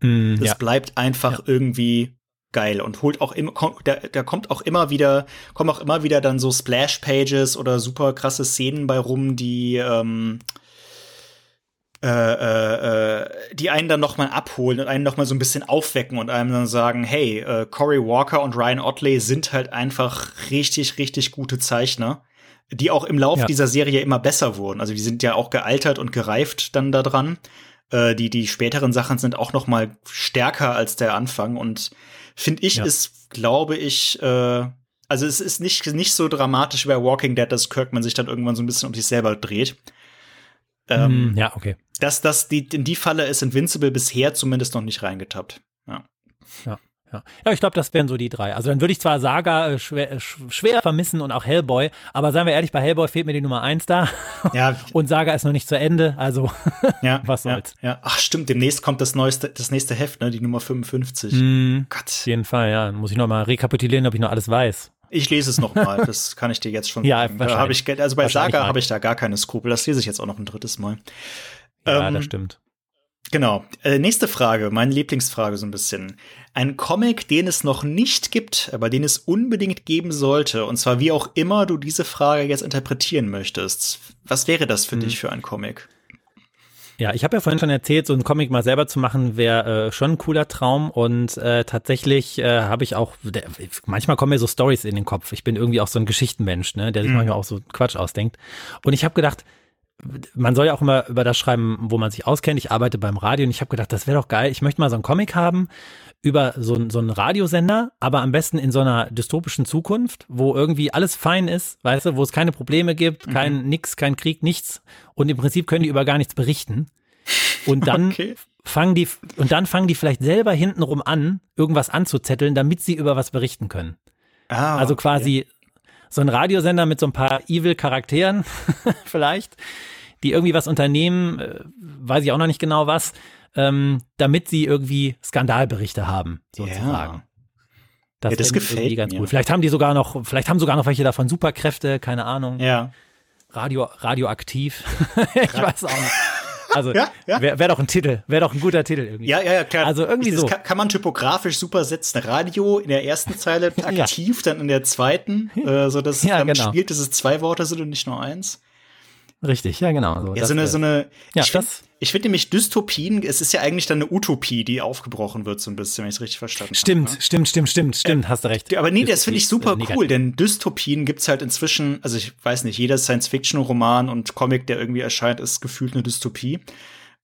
Mm, Es ja. bleibt einfach Ja. irgendwie geil und holt auch immer, da, da kommt auch immer wieder, kommen auch immer wieder dann so Splash-Pages oder super krasse Szenen bei rum, die, ähm, äh, äh, äh, die einen dann noch mal abholen und einen noch mal so ein bisschen aufwecken und einem dann sagen, hey, äh, Cory Walker und Ryan Otley sind halt einfach richtig, richtig gute Zeichner, die auch im Laufe Ja. dieser Serie immer besser wurden. Also die sind ja auch gealtert und gereift dann da dran. Äh, die, die späteren Sachen sind auch noch mal stärker als der Anfang und finde ich, Ja. ist, glaube ich, äh, also es ist nicht, nicht so dramatisch wie bei Walking Dead, dass Kirkman sich dann irgendwann so ein bisschen um sich selber dreht. Ähm, Mm, ja, okay. dass das die, in die Falle ist Invincible bisher zumindest noch nicht reingetappt. Ja. Ja. Ja, ich glaube, das wären so die drei. Also dann würde ich zwar Saga äh, schwer, äh, sch- schwer vermissen und auch Hellboy, aber seien wir ehrlich, bei Hellboy fehlt mir die Nummer eins da Ja, und Saga ist noch nicht zu Ende, also ja, was ja, soll's. Ja. Ach, stimmt, demnächst kommt das neueste, das nächste Heft, ne, die Nummer 55. mm, Gott, auf jeden Fall, ja. Muss ich noch mal rekapitulieren, ob ich noch alles weiß. Ich lese es noch mal, das kann ich dir jetzt schon Ja, sagen. Da hab ich, also bei Saga habe ich da gar keine Skrupel, das lese ich jetzt auch noch ein drittes Mal. Ja, Ähm, das stimmt. Genau. Äh, nächste Frage, meine Lieblingsfrage so ein bisschen. Ein Comic, den es noch nicht gibt, aber den es unbedingt geben sollte, und zwar wie auch immer du diese Frage jetzt interpretieren möchtest. Was wäre das für Mhm. dich für ein Comic? Ja, ich habe ja vorhin schon erzählt, so einen Comic mal selber zu machen, wäre äh, schon ein cooler Traum. Und äh, tatsächlich äh, habe ich auch, der, manchmal kommen mir so Stories in den Kopf. Ich bin irgendwie auch so ein Geschichtenmensch, ne, der sich Mhm. manchmal auch so Quatsch ausdenkt. Und ich habe gedacht, man soll ja auch immer über das schreiben, wo man sich auskennt. Ich arbeite beim Radio und ich habe gedacht, das wäre doch geil. Ich möchte mal so einen Comic haben über so, einen- so einen Radiosender, aber am besten in so einer dystopischen Zukunft, wo irgendwie alles fein ist, weißt du, wo es keine Probleme gibt, Mhm. kein nix, kein Krieg, nichts. Und im Prinzip können die über gar nichts berichten. Und dann Okay. fangen die, und dann fangen die vielleicht selber hintenrum an, irgendwas anzuzetteln, damit sie über was berichten können. Ah, Also okay. quasi so ein Radiosender mit so ein paar Evil-Charakteren vielleicht, die irgendwie was unternehmen, äh, weiß ich auch noch nicht genau was, ähm, damit sie irgendwie Skandalberichte haben, sozusagen. Ja, das fänd ich gefällt ganz mir. cool. Vielleicht haben die sogar noch, vielleicht haben sogar noch welche davon Superkräfte, keine Ahnung. Ja. Radio, radioaktiv. ich weiß auch nicht. Also Ja, ja. wäre wär doch ein Titel, wäre doch ein guter Titel irgendwie. Ja, ja, ja, klar. Also irgendwie das so. Kann, kann man typografisch super setzen. Radio in der ersten Zeile Ja. aktiv, dann in der zweiten, äh, so dass Ja, damit genau. spielt, dass es zwei Worte sind und nicht nur eins. Richtig, ja genau. So, Ja, so eine, so eine, Ja, ich finde das- ich find nämlich Dystopien, es ist ja eigentlich dann eine Utopie, die aufgebrochen wird, so ein bisschen, wenn ich es richtig verstanden Stimmt, habe. stimmt, stimmt, stimmt, stimmt, hast du recht. Aber nee, das finde ich super Äh, negativ. cool, denn Dystopien gibt's halt inzwischen, also ich weiß nicht, jeder Science-Fiction-Roman und Comic, der irgendwie erscheint, ist gefühlt eine Dystopie.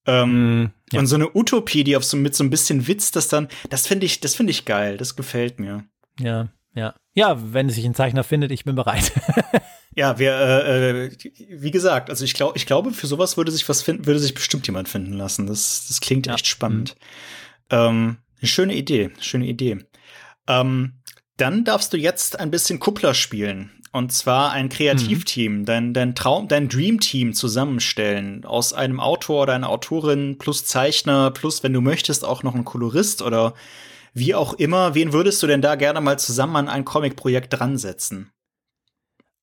Ähm, Mm, ja. Und so eine Utopie, die auf so mit so ein bisschen Witz, das dann, das finde ich, das finde ich geil, das gefällt mir. Ja, ja. Ja, wenn sich ein Zeichner findet, ich bin bereit. Ja, wir, äh, äh, wie gesagt, also ich glaube, ich glaube, für sowas würde sich was finden, würde sich bestimmt jemand finden lassen. Das, das klingt Ja. echt spannend. Ähm, eine schöne Idee, schöne Idee. Ähm, dann darfst du jetzt ein bisschen Kuppler spielen. Und zwar ein Kreativteam, dein, dein Traum, dein Dreamteam zusammenstellen. Aus einem Autor oder einer Autorin plus Zeichner plus, wenn du möchtest, auch noch ein Kolorist oder wie auch immer. Wen würdest du denn da gerne mal zusammen an ein Comic-Projekt dran setzen?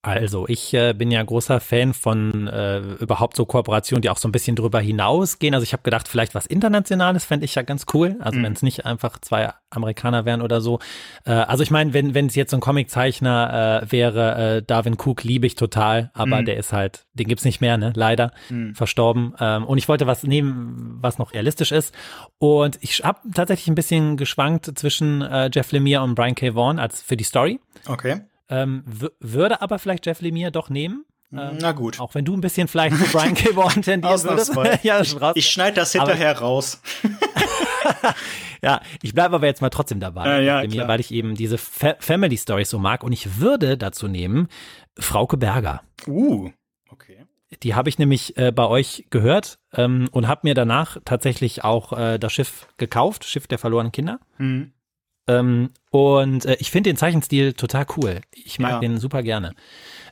Also, ich äh, bin ja großer Fan von äh, überhaupt so Kooperationen, die auch so ein bisschen drüber hinausgehen. Also ich habe gedacht, vielleicht was Internationales fände ich ja ganz cool. Also Mhm. wenn es nicht einfach zwei Amerikaner wären oder so. Äh, also ich meine, wenn wenn es jetzt so ein Comiczeichner äh, wäre, äh, Darwin Cook liebe ich total, aber Mhm. der ist halt, den gibt's nicht mehr, ne? Leider Mhm. verstorben. Ähm, und ich wollte was nehmen, was noch realistisch ist. Und ich habe tatsächlich ein bisschen geschwankt zwischen äh, Jeff Lemire und Brian K. Vaughan als für die Story. Okay. Ähm, würde aber vielleicht Jeff Lemire doch nehmen. Ähm, Na gut. Auch wenn du ein bisschen vielleicht zu Brian K. Vaughan. Ausnahmsweise. ja. Ich schneide das hinterher raus. ja, ich bleibe aber jetzt mal trotzdem dabei. Ja, ja, Lemire, weil ich eben diese Fa Family Stories so mag. Und ich würde dazu nehmen Frauke Berger. Uh. Okay. Die habe ich nämlich äh, bei euch gehört ähm, und habe mir danach tatsächlich auch äh, das Schiff gekauft, Schiff der verlorenen Kinder. Hm. Ähm, und äh, ich finde den Zeichenstil total cool. Ich mag Ja. den super gerne.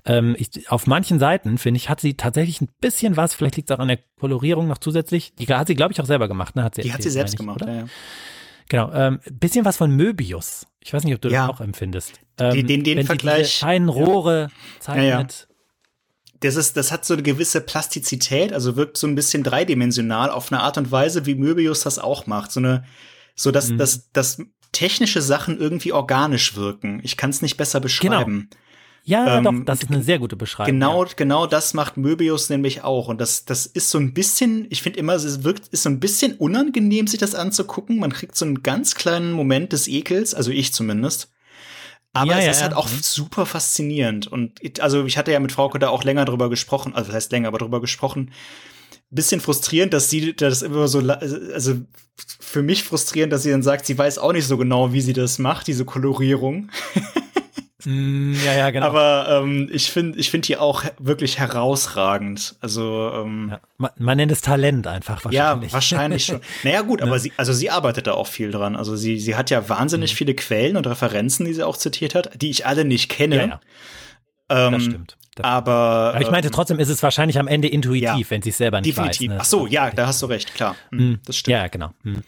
Ähm, ich, auf manchen Seiten, finde ich, hat sie tatsächlich ein bisschen was, vielleicht liegt es auch an der Kolorierung noch zusätzlich. Die hat sie, glaube ich, auch selber gemacht, ne? Hat sie Die hat sie selbst gemacht, oder? ja, ja. Genau. Ähm, bisschen was von Möbius. Ich weiß nicht, ob du Ja. das auch empfindest. Ähm, Den- den wenn sie Vergleich- feinen Rohre zeichnet. das ist, das hat so eine gewisse Plastizität, also wirkt so ein bisschen dreidimensional auf eine Art und Weise, wie Möbius das auch macht. So eine, so dass, mhm. dass, dass technische Sachen irgendwie organisch wirken. Ich kann es nicht besser genau. beschreiben. Genau. Ja, ähm, doch, das ist eine sehr gute Beschreibung. Genau, ja. genau das macht Möbius nämlich auch. Und das, das ist so ein bisschen, ich finde immer, es wirkt, ist so ein bisschen unangenehm, sich das anzugucken. Man kriegt so einen ganz kleinen Moment des Ekels, also ich zumindest. Aber ja, es ja, ist halt auch mhm. super faszinierend. Und also ich hatte ja mit Frauke da auch länger drüber gesprochen, also das heißt länger, aber drüber gesprochen. Bisschen frustrierend, dass sie das immer so, also für mich frustrierend, dass sie dann sagt, sie weiß auch nicht so genau, wie sie das macht, diese Kolorierung. Mm, ja, ja, genau. Aber ähm, ich finde ich finde die auch wirklich herausragend. Also ähm, ja, man, man, nennt es Talent einfach wahrscheinlich. Ja, wahrscheinlich schon. Naja, gut, aber sie, also sie arbeitet da auch viel dran. Also sie, sie hat ja wahnsinnig mhm. viele Quellen und Referenzen, die sie auch zitiert hat, die ich alle nicht kenne. Ja, ja. Ähm, das stimmt. Aber, aber ich meinte, ähm, trotzdem ist es wahrscheinlich am Ende intuitiv, ja, wenn sie es selber nicht definitiv. weiß. Ne? Ach so, ja, da hast du recht, klar. Mhm, das stimmt. Ja, genau. Mhm.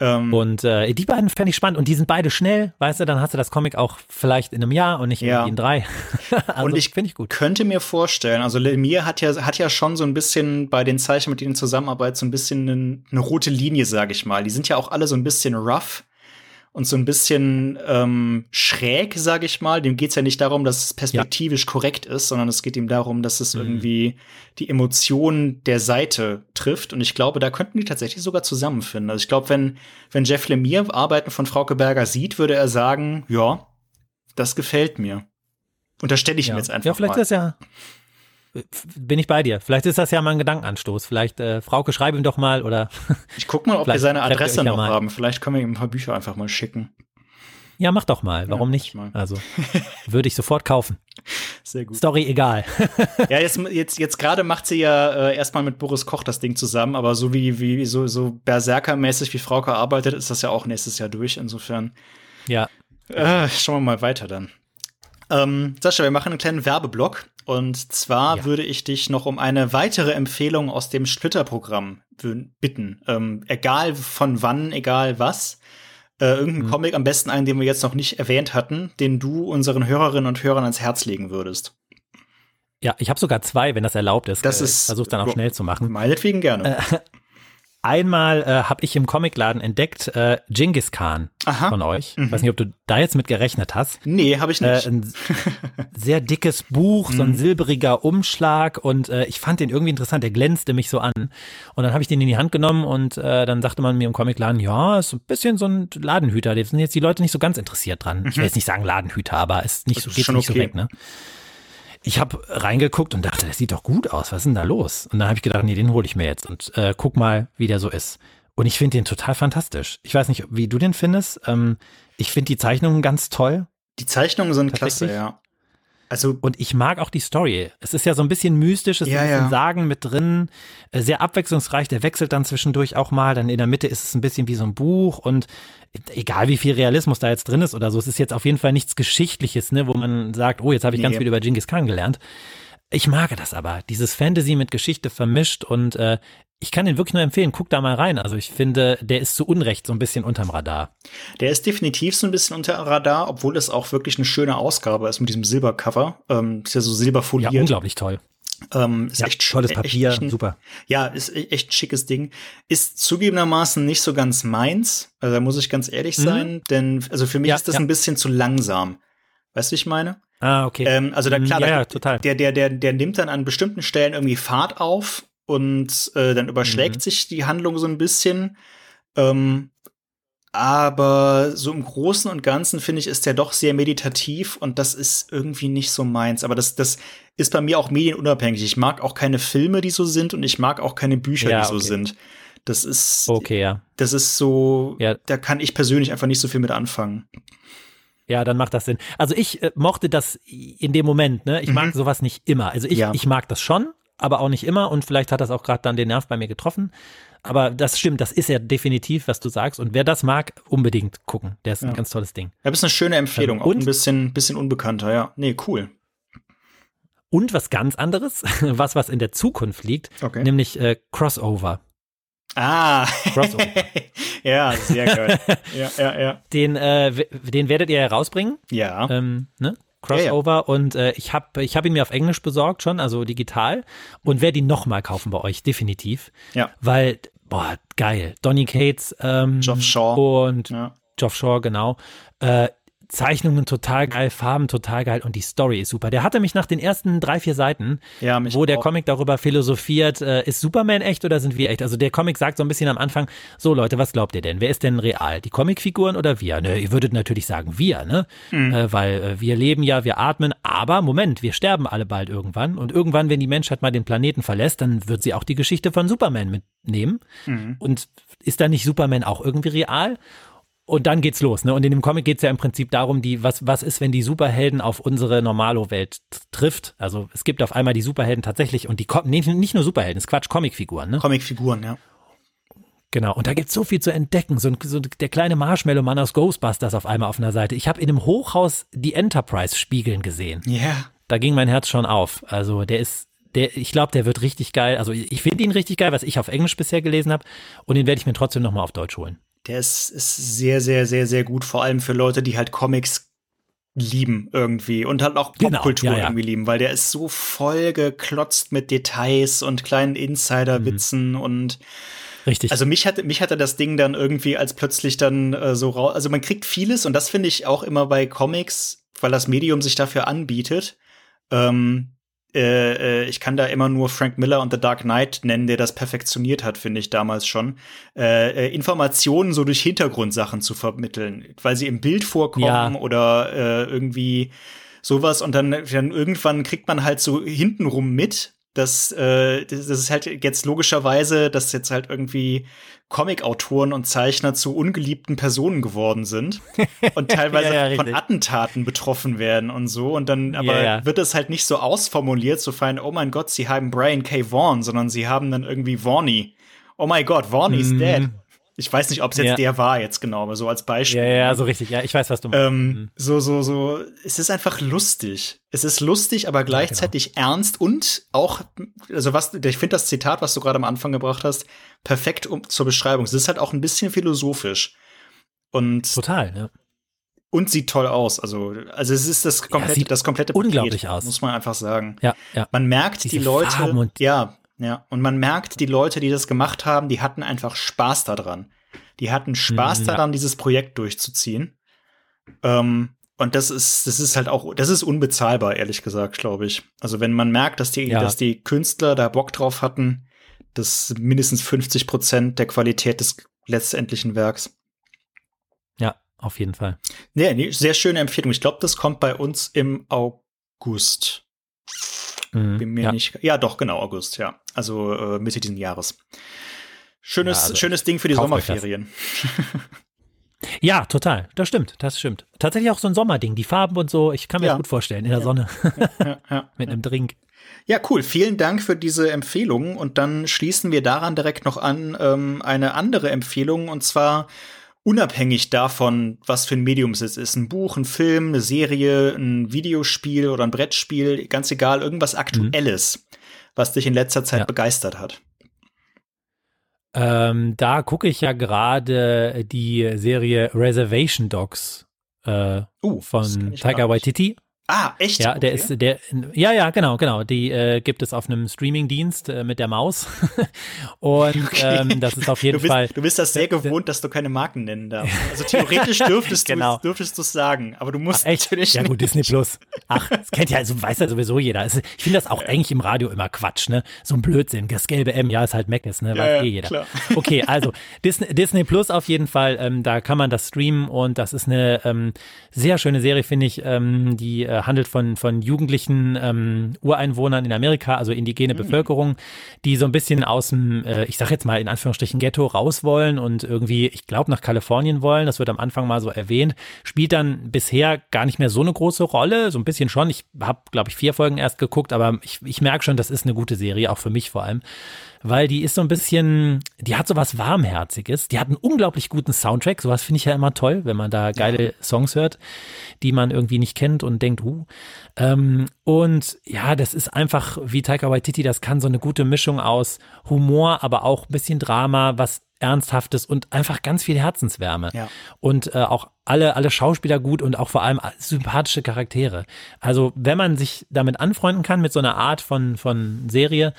Ähm, und äh, die beiden fände ich spannend und die sind beide schnell, weißt du, dann hast du das Comic auch vielleicht in einem Jahr und nicht ja. in drei. also, und ich finde ich gut. könnte mir vorstellen, also Lemire hat ja, hat ja schon so ein bisschen bei den Zeichen, mit denen zusammenarbeitet, so ein bisschen eine, eine rote Linie, sage ich mal. Die sind ja auch alle so ein bisschen rough und so ein bisschen ähm, schräg, sage ich mal. Dem geht's ja nicht darum, dass es perspektivisch ja. korrekt ist, sondern es geht ihm darum, dass es mhm. irgendwie die Emotionen der Seite trifft. Und ich glaube, da könnten die tatsächlich sogar zusammenfinden. Also ich glaube, wenn, wenn Jeff Lemire Arbeiten von Frauke Berger sieht, würde er sagen, ja, das gefällt mir. Unterstelle ich ja. ihm jetzt einfach. Ja, vielleicht mal. ist ja bin ich bei dir. Vielleicht ist das ja mal ein Gedankenanstoß. Vielleicht, äh, Frauke, schreib ihm doch mal oder. ich guck mal, ob wir seine Adresse noch ja haben. Vielleicht können wir ihm ein paar Bücher einfach mal schicken. Ja, mach doch mal. Warum ja, nicht? Mal. Also, würde ich sofort kaufen. Sehr gut. Story egal. ja, jetzt, jetzt, jetzt gerade macht sie ja äh, erstmal mit Boris Koch das Ding zusammen, aber so wie, wie so, so Berserker-mäßig wie Frauke arbeitet, ist das ja auch nächstes Jahr durch. Insofern. Ja. Äh, schauen wir mal weiter dann. Ähm, Sascha, wir machen einen kleinen Werbeblock. Und zwar ja. würde ich dich noch um eine weitere Empfehlung aus dem Splitter-Programm bitten. Ähm, egal von wann, egal was. Äh, irgendein mhm. Comic, am besten einen, den wir jetzt noch nicht erwähnt hatten, den du unseren Hörerinnen und Hörern ans Herz legen würdest. Ja, ich habe sogar zwei, wenn das erlaubt ist. Das äh, ist versuch dann auch schnell zu machen. Meinetwegen gerne. Äh, Einmal äh, habe ich im Comicladen entdeckt äh, Genghis Khan Aha. von euch. Mhm. Ich weiß nicht, ob du da jetzt mit gerechnet hast. Nee, habe ich nicht. Äh, ein sehr dickes Buch, so ein mhm. silberiger Umschlag und äh, ich fand den irgendwie interessant. Der glänzte mich so an. Und dann habe ich den in die Hand genommen und äh, dann sagte man mir im Comicladen, ja, ist ein bisschen so ein Ladenhüter. Da sind jetzt die Leute nicht so ganz interessiert dran. Mhm. Ich will jetzt nicht sagen Ladenhüter, aber ist nicht so, geht nicht okay. so weg, ne? Ich habe reingeguckt und dachte, das sieht doch gut aus. Was ist denn da los? Und dann habe ich gedacht, nee, den hole ich mir jetzt und äh, guck mal, wie der so ist. Und ich finde den total fantastisch. Ich weiß nicht, wie du den findest. Ähm, ich finde die Zeichnungen ganz toll. Die Zeichnungen sind klasse, ja. Also und ich mag auch die Story. Es ist ja so ein bisschen mystisch, es ja, ist ein bisschen ja. Sagen mit drin, äh, sehr abwechslungsreich. Der wechselt dann zwischendurch auch mal. Dann in der Mitte ist es ein bisschen wie so ein Buch und egal wie viel Realismus da jetzt drin ist oder so, es ist jetzt auf jeden Fall nichts Geschichtliches, ne, wo man sagt, oh, jetzt habe ich nee. ganz viel über Genghis Khan gelernt. Ich mag das aber, dieses Fantasy mit Geschichte vermischt und äh, ich kann den wirklich nur empfehlen, guck da mal rein. Also ich finde, der ist zu Unrecht so ein bisschen unterm Radar. Der ist definitiv so ein bisschen unter Radar, obwohl es auch wirklich eine schöne Ausgabe ist mit diesem Silbercover. Ähm, ist ja so silberfoliert. Ja, unglaublich toll. Ähm, ist ja, echt tolles Papier, echt, echt ein, super. Ja, ist e-, echt ein schickes Ding. Ist zugegebenermaßen nicht so ganz meins. Also da muss ich ganz ehrlich mhm. sein, denn also für mich ja, ist das ja. ein bisschen zu langsam. Weißt du, ich meine? Ah, okay. Ähm, also da klar, ja, ja, total. Der, der, der, der nimmt dann an bestimmten Stellen irgendwie Fahrt auf und äh, dann überschlägt mhm. sich die Handlung so ein bisschen. Ähm, aber so im Großen und Ganzen finde ich, ist der doch sehr meditativ und das ist irgendwie nicht so meins. Aber das, das ist bei mir auch medienunabhängig. Ich mag auch keine Filme, die so sind und ich mag auch keine Bücher, ja, die so okay. sind. Das ist, okay, ja. das ist so, ja. da kann ich persönlich einfach nicht so viel mit anfangen. Ja, dann macht das Sinn. Also ich äh, mochte das in dem Moment, ne? Ich mhm. mag sowas nicht immer. Also ich, ja. ich mag das schon, aber auch nicht immer und vielleicht hat das auch gerade dann den Nerv bei mir getroffen. Aber das stimmt, das ist ja definitiv, was du sagst. Und wer das mag, unbedingt gucken. Der ist ja. ein ganz tolles Ding. Ja, das ist eine schöne Empfehlung. Und, auch ein bisschen, bisschen unbekannter, ja. Nee, cool. Und was ganz anderes, was, was in der Zukunft liegt, okay. nämlich äh, Crossover. Ah, Crossover. ja, sehr geil. ja, ja, ja. Den, äh, den werdet ihr herausbringen. Ja. Ähm, ne? Crossover ja, ja. und äh, ich habe ich hab ihn mir auf Englisch besorgt schon, also digital und werde ihn nochmal kaufen bei euch, definitiv. Ja. Weil, boah, geil. Donny Cates ähm, Geoff Shaw. und ja. Geoff Shaw, genau. Äh, Zeichnungen total geil, Farben total geil und die Story ist super. Der hatte mich nach den ersten drei, vier Seiten, ja, wo der Comic darüber philosophiert, äh, ist Superman echt oder sind wir echt? Also der Comic sagt so ein bisschen am Anfang, so Leute, was glaubt ihr denn? Wer ist denn real? Die Comicfiguren oder wir? Ne, ihr würdet natürlich sagen wir, ne? Mhm. Äh, weil äh, wir leben ja, wir atmen, aber Moment, wir sterben alle bald irgendwann und irgendwann, wenn die Menschheit mal den Planeten verlässt, dann wird sie auch die Geschichte von Superman mitnehmen. Mhm. Und ist da nicht Superman auch irgendwie real? Und dann geht's los, ne? Und in dem Comic geht's ja im Prinzip darum, die, was, was ist, wenn die Superhelden auf unsere Normalo-Welt trifft? Also es gibt auf einmal die Superhelden tatsächlich und die nee, nicht nur Superhelden, ist Quatsch, Comicfiguren, ne? Comicfiguren, ja. Genau, und da gibt's so viel zu entdecken. So, so der kleine Marshmallow-Mann aus Ghostbusters auf einmal auf einer Seite. Ich habe in einem Hochhaus die Enterprise spiegeln gesehen. Ja. Yeah. Da ging mein Herz schon auf. Also der ist, der, ich glaube, der wird richtig geil. Also ich finde ihn richtig geil, was ich auf Englisch bisher gelesen habe. Und den werde ich mir trotzdem nochmal auf Deutsch holen der ist, ist sehr, sehr, sehr, sehr gut, vor allem für Leute, die halt Comics lieben irgendwie und halt auch genau, Popkultur ja, ja. irgendwie lieben, weil der ist so voll geklotzt mit Details und kleinen Insiderwitzen mhm. und Richtig. Also mich hatte mich hatte das Ding dann irgendwie als plötzlich dann äh, so raus. Also man kriegt vieles und das finde ich auch immer bei Comics, weil das Medium sich dafür anbietet. Ähm, äh, äh, ich kann da immer nur Frank Miller und The Dark Knight nennen, der das perfektioniert hat, finde ich damals schon, äh, äh, Informationen so durch Hintergrundsachen zu vermitteln, weil sie im Bild vorkommen ja. oder äh, irgendwie sowas und dann, dann irgendwann kriegt man halt so hintenrum mit, dass äh, das ist halt jetzt logischerweise, dass jetzt halt irgendwie Comic-Autoren und Zeichner zu ungeliebten Personen geworden sind und teilweise ja, ja, von Attentaten betroffen werden und so. Und dann aber ja, wird es halt nicht so ausformuliert, so fein, oh mein Gott, sie haben Brian K. Vaughan, sondern sie haben dann irgendwie Vaughny. Oh mein Gott, Vaughny is mm. dead. Ich weiß nicht, ob es jetzt ja. der war jetzt genau, aber so als Beispiel. Ja, ja, so richtig. Ja, ich weiß, was du meinst. Ähm, mhm. So, so, so. Es ist einfach lustig. Es ist lustig, aber gleichzeitig ja, genau. ernst und auch, also was, ich finde das Zitat, was du gerade am Anfang gebracht hast, perfekt um, zur Beschreibung. Es ist halt auch ein bisschen philosophisch. Und total, ja. Und sieht toll aus. Also, also es ist das komplette, ja, das komplette Paket, unglaublich aus. muss man einfach sagen. Ja, ja. Man merkt Diese die Leute, ja, ja, und man merkt, die Leute, die das gemacht haben, die hatten einfach Spaß daran. Die hatten Spaß mhm, ja. daran, dieses Projekt durchzuziehen. Ähm, und das ist, das ist halt auch, das ist unbezahlbar, ehrlich gesagt, glaube ich. Also wenn man merkt, dass die, ja. dass die Künstler da Bock drauf hatten, das mindestens 50 Prozent der Qualität des letztendlichen Werks. Ja, auf jeden Fall. Nee sehr schöne Empfehlung. Ich glaube, das kommt bei uns im August. Mhm, Bin mir ja. nicht. Ja, doch, genau, August, ja. Also äh, Mitte diesen Jahres. Schönes, ja, also, schönes Ding für die Sommerferien. Ja, total. Das stimmt. Das stimmt. Tatsächlich auch so ein Sommerding. Die Farben und so. Ich kann mir ja. das gut vorstellen. In der ja. Sonne. Ja, Mit einem Drink. Ja, cool. Vielen Dank für diese Empfehlung. Und dann schließen wir daran direkt noch an ähm, eine andere Empfehlung. Und zwar unabhängig davon, was für ein Medium es ist. Ein Buch, ein Film, eine Serie, ein Videospiel oder ein Brettspiel, ganz egal, irgendwas mhm. Aktuelles, mhm. Was dich in letzter Zeit ja. begeistert hat. Ähm, da gucke ich ja gerade die Serie Reservation Dogs äh, uh, von Tiger Waititi. Ah, echt? Ja, der okay. ist der ja ja genau genau die äh, gibt es auf einem Streamingdienst äh, mit der Maus und okay. ähm, das ist auf jeden du bist, Fall. Du bist das sehr gewohnt, dass du keine Marken nennen darfst. Also theoretisch dürftest genau. du dürftest du es sagen, aber du musst Ach, echt? natürlich ja gut Disney Plus. Ach, das kennt ja also weiß ja sowieso jeder. Also, ich finde das auch ja. eigentlich im Radio immer Quatsch ne, so ein Blödsinn. Das gelbe M, ja ist halt Magnus ne, weiß ja, eh jeder. Klar. Okay, also Disney, Disney Plus auf jeden Fall. Ähm, da kann man das streamen und das ist eine ähm, sehr schöne Serie finde ich, ähm, die äh, handelt von, von jugendlichen ähm, Ureinwohnern in Amerika, also indigene mhm. Bevölkerung, die so ein bisschen aus dem, äh, ich sag jetzt mal in Anführungsstrichen Ghetto raus wollen und irgendwie, ich glaube, nach Kalifornien wollen. Das wird am Anfang mal so erwähnt. Spielt dann bisher gar nicht mehr so eine große Rolle, so ein bisschen schon. Ich habe, glaube ich, vier Folgen erst geguckt, aber ich, ich merke schon, das ist eine gute Serie, auch für mich vor allem weil die ist so ein bisschen, die hat so was Warmherziges. Die hat einen unglaublich guten Soundtrack. Sowas finde ich ja immer toll, wenn man da geile ja. Songs hört, die man irgendwie nicht kennt und denkt, Nadu. Ähm, und ja, das ist einfach, wie Taika Waititi das kann, so eine gute Mischung aus Humor, aber auch ein bisschen Drama, was Ernsthaftes und einfach ganz viel Herzenswärme. Ja. Und äh, auch alle, alle Schauspieler gut und auch vor allem sympathische Charaktere. Also, wenn man sich damit anfreunden kann, mit so einer Art von, von Serie,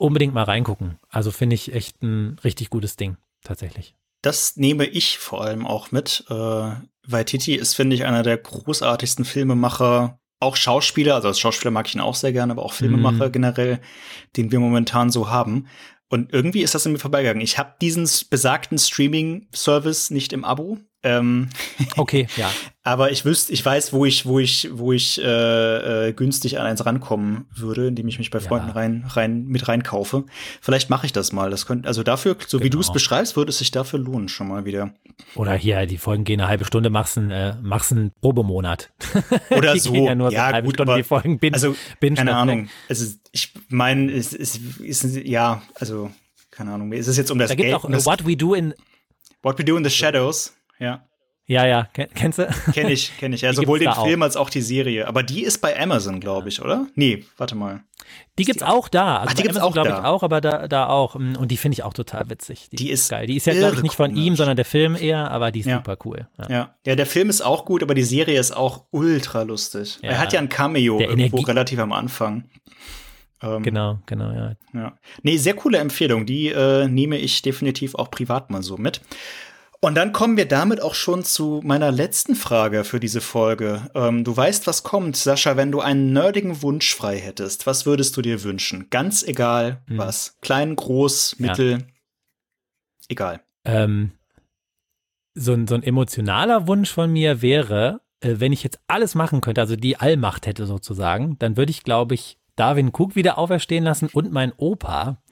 unbedingt mal reingucken. Also finde ich echt ein richtig gutes Ding, tatsächlich. Das nehme ich vor allem auch mit. Äh, weil Titi ist, finde ich, einer der großartigsten Filmemacher, auch Schauspieler, also als Schauspieler mag ich ihn auch sehr gerne, aber auch Filmemacher mm. generell, den wir momentan so haben. Und irgendwie ist das in mir vorbeigegangen. Ich habe diesen besagten Streaming-Service nicht im Abo. Ähm, okay, ja. aber ich wüsste, ich weiß, wo ich, wo ich, wo ich äh, äh, günstig an eins rankommen würde, indem ich mich bei Freunden ja. rein, rein mit reinkaufe. Vielleicht mache ich das mal. Das könnte, also dafür, so genau. wie du es beschreibst, würde es sich dafür lohnen schon mal wieder. Oder hier, die Folgen gehen eine halbe Stunde, machst einen, äh, machst einen Probemonat. Oder so. ja, nur ja so gut, Stunde, aber, die Folgen bin, also bin keine Ahnung. Also ich meine, es ist, ja, also keine Ahnung. Es ist jetzt um das da Geld. Auch, um What We Do in What We Do in the Shadows. Ja. Ja, ja, kennst du? Kenn ich, kenn ich. Ja, sowohl den Film auch. als auch die Serie. Aber die ist bei Amazon, glaube ich, oder? Nee, warte mal. Die gibt's auch da. Also Ach, die gibt's Amazon, auch glaube ich auch, aber da, da auch. Und die finde ich auch total witzig. Die, die ist geil. Die ist ja, glaube ich, nicht von ihm, sondern der Film eher, aber die ist ja. super cool. Ja. ja. ja, der Film ist auch gut, aber die Serie ist auch ultra lustig. Ja. Er hat ja ein Cameo der irgendwo Energie relativ am Anfang. Ähm, genau, genau, ja. ja. Nee, sehr coole Empfehlung. Die äh, nehme ich definitiv auch privat mal so mit. Und dann kommen wir damit auch schon zu meiner letzten Frage für diese Folge. Ähm, du weißt, was kommt, Sascha, wenn du einen nerdigen Wunsch frei hättest. Was würdest du dir wünschen? Ganz egal hm. was. Klein, groß, mittel, ja. egal. Ähm, so, ein, so ein emotionaler Wunsch von mir wäre, äh, wenn ich jetzt alles machen könnte, also die Allmacht hätte sozusagen, dann würde ich, glaube ich, Darwin Cook wieder auferstehen lassen und mein Opa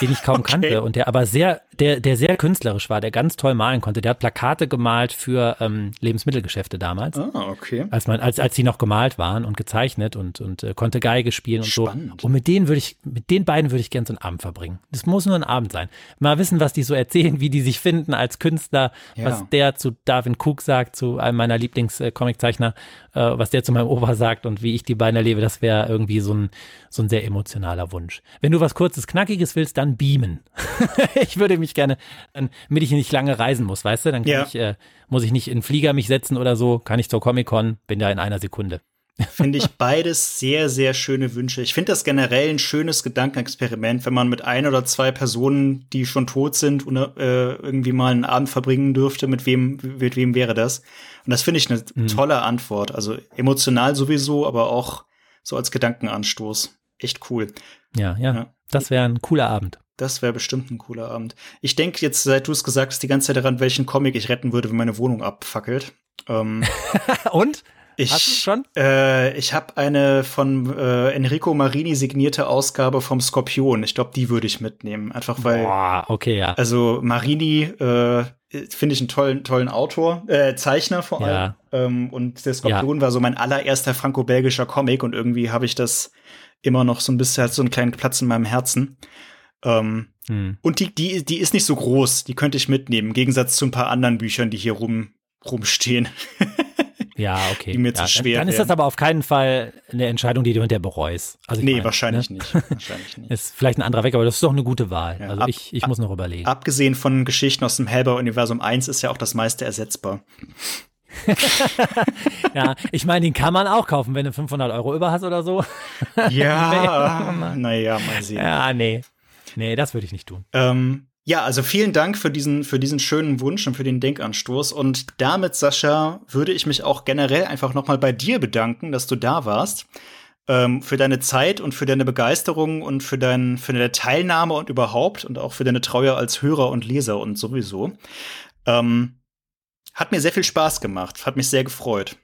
den ich kaum okay. kannte und der aber sehr, der, der sehr künstlerisch war, der ganz toll malen konnte. Der hat Plakate gemalt für ähm, Lebensmittelgeschäfte damals. Ah, okay. Als man, als, als die noch gemalt waren und gezeichnet und, und äh, konnte Geige spielen und Spannend. so. Und mit denen würde ich, mit den beiden würde ich gerne so einen Abend verbringen. Das muss nur ein Abend sein. Mal wissen, was die so erzählen, wie die sich finden als Künstler, ja. was der zu Darwin Cook sagt, zu einem meiner Lieblings-Comiczeichner, äh, was der zu meinem Opa sagt und wie ich die beiden erlebe, das wäre irgendwie so ein, so ein sehr emotionaler Wunsch. Wenn du was kurzes, knackiges willst, dann beamen. ich würde mich gerne, damit ich nicht lange reisen muss, weißt du, dann ja. ich, äh, muss ich nicht in den Flieger mich setzen oder so, kann ich zur Comic-Con, bin da in einer Sekunde. Finde ich beides sehr, sehr schöne Wünsche. Ich finde das generell ein schönes Gedankenexperiment, wenn man mit ein oder zwei Personen, die schon tot sind, äh, irgendwie mal einen Abend verbringen dürfte. Mit wem, mit wem wäre das? Und das finde ich eine mhm. tolle Antwort. Also emotional sowieso, aber auch so als Gedankenanstoß. Echt cool. Ja, ja. ja. Das wäre ein cooler Abend. Das wäre bestimmt ein cooler Abend. Ich denke jetzt, seit du es gesagt hast, die ganze Zeit daran, welchen Comic ich retten würde, wenn meine Wohnung abfackelt. Ähm, Und? Ich, Hast du schon? Äh, ich habe eine von äh, Enrico Marini signierte Ausgabe vom Skorpion. Ich glaube, die würde ich mitnehmen. Einfach weil. Boah, okay, ja. Also Marini äh, finde ich einen tollen, tollen Autor, äh, Zeichner vor allem. Ja. Ähm, und der Skorpion ja. war so mein allererster franco-belgischer Comic und irgendwie habe ich das immer noch so ein bisschen, hat so einen kleinen Platz in meinem Herzen. Ähm, hm. Und die, die, die ist nicht so groß, die könnte ich mitnehmen, im Gegensatz zu ein paar anderen Büchern, die hier rum, rumstehen. ja, okay. Die mir ja, zu schwer Dann, dann ist das aber auf keinen Fall eine Entscheidung, die du hinterher bereust. Also nee, meine, wahrscheinlich, ne? nicht, wahrscheinlich nicht. Ist vielleicht ein anderer Weg, aber das ist doch eine gute Wahl. Ja, also ab, ich, ich ab, muss noch überlegen. Abgesehen von Geschichten aus dem Hellboy-Universum 1 ist ja auch das meiste ersetzbar. ja, ich meine, den kann man auch kaufen, wenn du 500 Euro über hast oder so. ja, naja, mal sehen. Ja, nee. Nee, das würde ich nicht tun. Ähm, ja, also vielen Dank für diesen, für diesen schönen Wunsch und für den Denkanstoß. Und damit, Sascha, würde ich mich auch generell einfach noch mal bei dir bedanken, dass du da warst. Ähm, für deine Zeit und für deine Begeisterung und für, dein, für deine Teilnahme und überhaupt und auch für deine Treue als Hörer und Leser und sowieso. Ähm, hat mir sehr viel Spaß gemacht, hat mich sehr gefreut.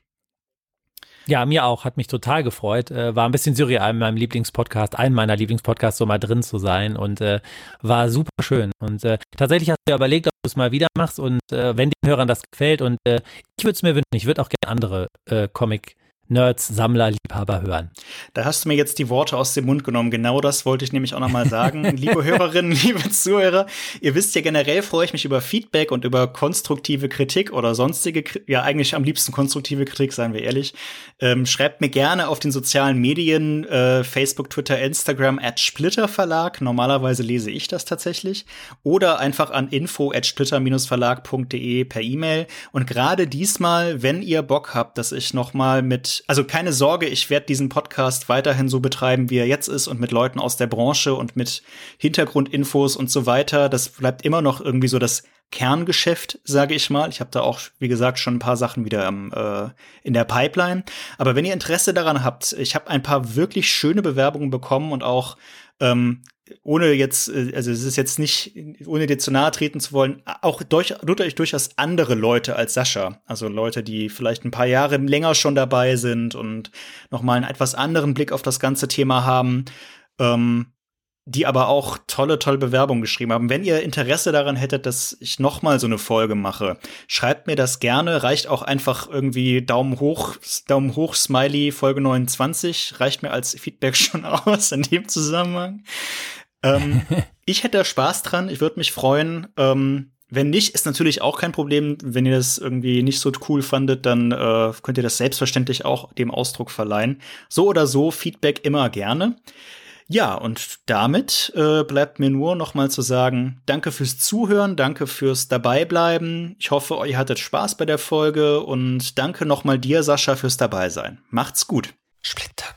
Ja, mir auch, hat mich total gefreut. Äh, war ein bisschen surreal in meinem Lieblingspodcast, einem meiner Lieblingspodcasts, so mal drin zu sein und äh, war super schön. Und äh, tatsächlich hast du ja überlegt, ob du es mal wieder machst und äh, wenn den Hörern das gefällt und äh, ich würde es mir wünschen, ich würde auch gerne andere äh, Comic Nerds, Sammler, Liebhaber hören. Da hast du mir jetzt die Worte aus dem Mund genommen. Genau das wollte ich nämlich auch nochmal sagen. liebe Hörerinnen, liebe Zuhörer, ihr wisst ja generell freue ich mich über Feedback und über konstruktive Kritik oder sonstige, ja eigentlich am liebsten konstruktive Kritik, seien wir ehrlich. Ähm, schreibt mir gerne auf den sozialen Medien, äh, Facebook, Twitter, Instagram, at Splitter Verlag. Normalerweise lese ich das tatsächlich. Oder einfach an info at splitter-verlag.de per E-Mail. Und gerade diesmal, wenn ihr Bock habt, dass ich nochmal mit also keine Sorge, ich werde diesen Podcast weiterhin so betreiben, wie er jetzt ist und mit Leuten aus der Branche und mit Hintergrundinfos und so weiter. Das bleibt immer noch irgendwie so das Kerngeschäft, sage ich mal. Ich habe da auch, wie gesagt, schon ein paar Sachen wieder äh, in der Pipeline. Aber wenn ihr Interesse daran habt, ich habe ein paar wirklich schöne Bewerbungen bekommen und auch ähm, ohne jetzt, äh, also es ist jetzt nicht, ohne dir zu nahe treten zu wollen, auch durch, durch, durchaus andere Leute als Sascha. Also Leute, die vielleicht ein paar Jahre länger schon dabei sind und nochmal einen etwas anderen Blick auf das ganze Thema haben. Ähm, die aber auch tolle, tolle Bewerbungen geschrieben haben. Wenn ihr Interesse daran hättet, dass ich noch mal so eine Folge mache, schreibt mir das gerne. Reicht auch einfach irgendwie Daumen hoch, Daumen hoch, Smiley, Folge 29. Reicht mir als Feedback schon aus in dem Zusammenhang. Ähm, ich hätte Spaß dran. Ich würde mich freuen. Ähm, wenn nicht, ist natürlich auch kein Problem. Wenn ihr das irgendwie nicht so cool fandet, dann äh, könnt ihr das selbstverständlich auch dem Ausdruck verleihen. So oder so, Feedback immer gerne. Ja, und damit äh, bleibt mir nur noch mal zu sagen, danke fürs Zuhören, danke fürs Dabeibleiben. Ich hoffe, ihr hattet Spaß bei der Folge und danke noch mal dir, Sascha, fürs Dabeisein. Macht's gut. Splitterka.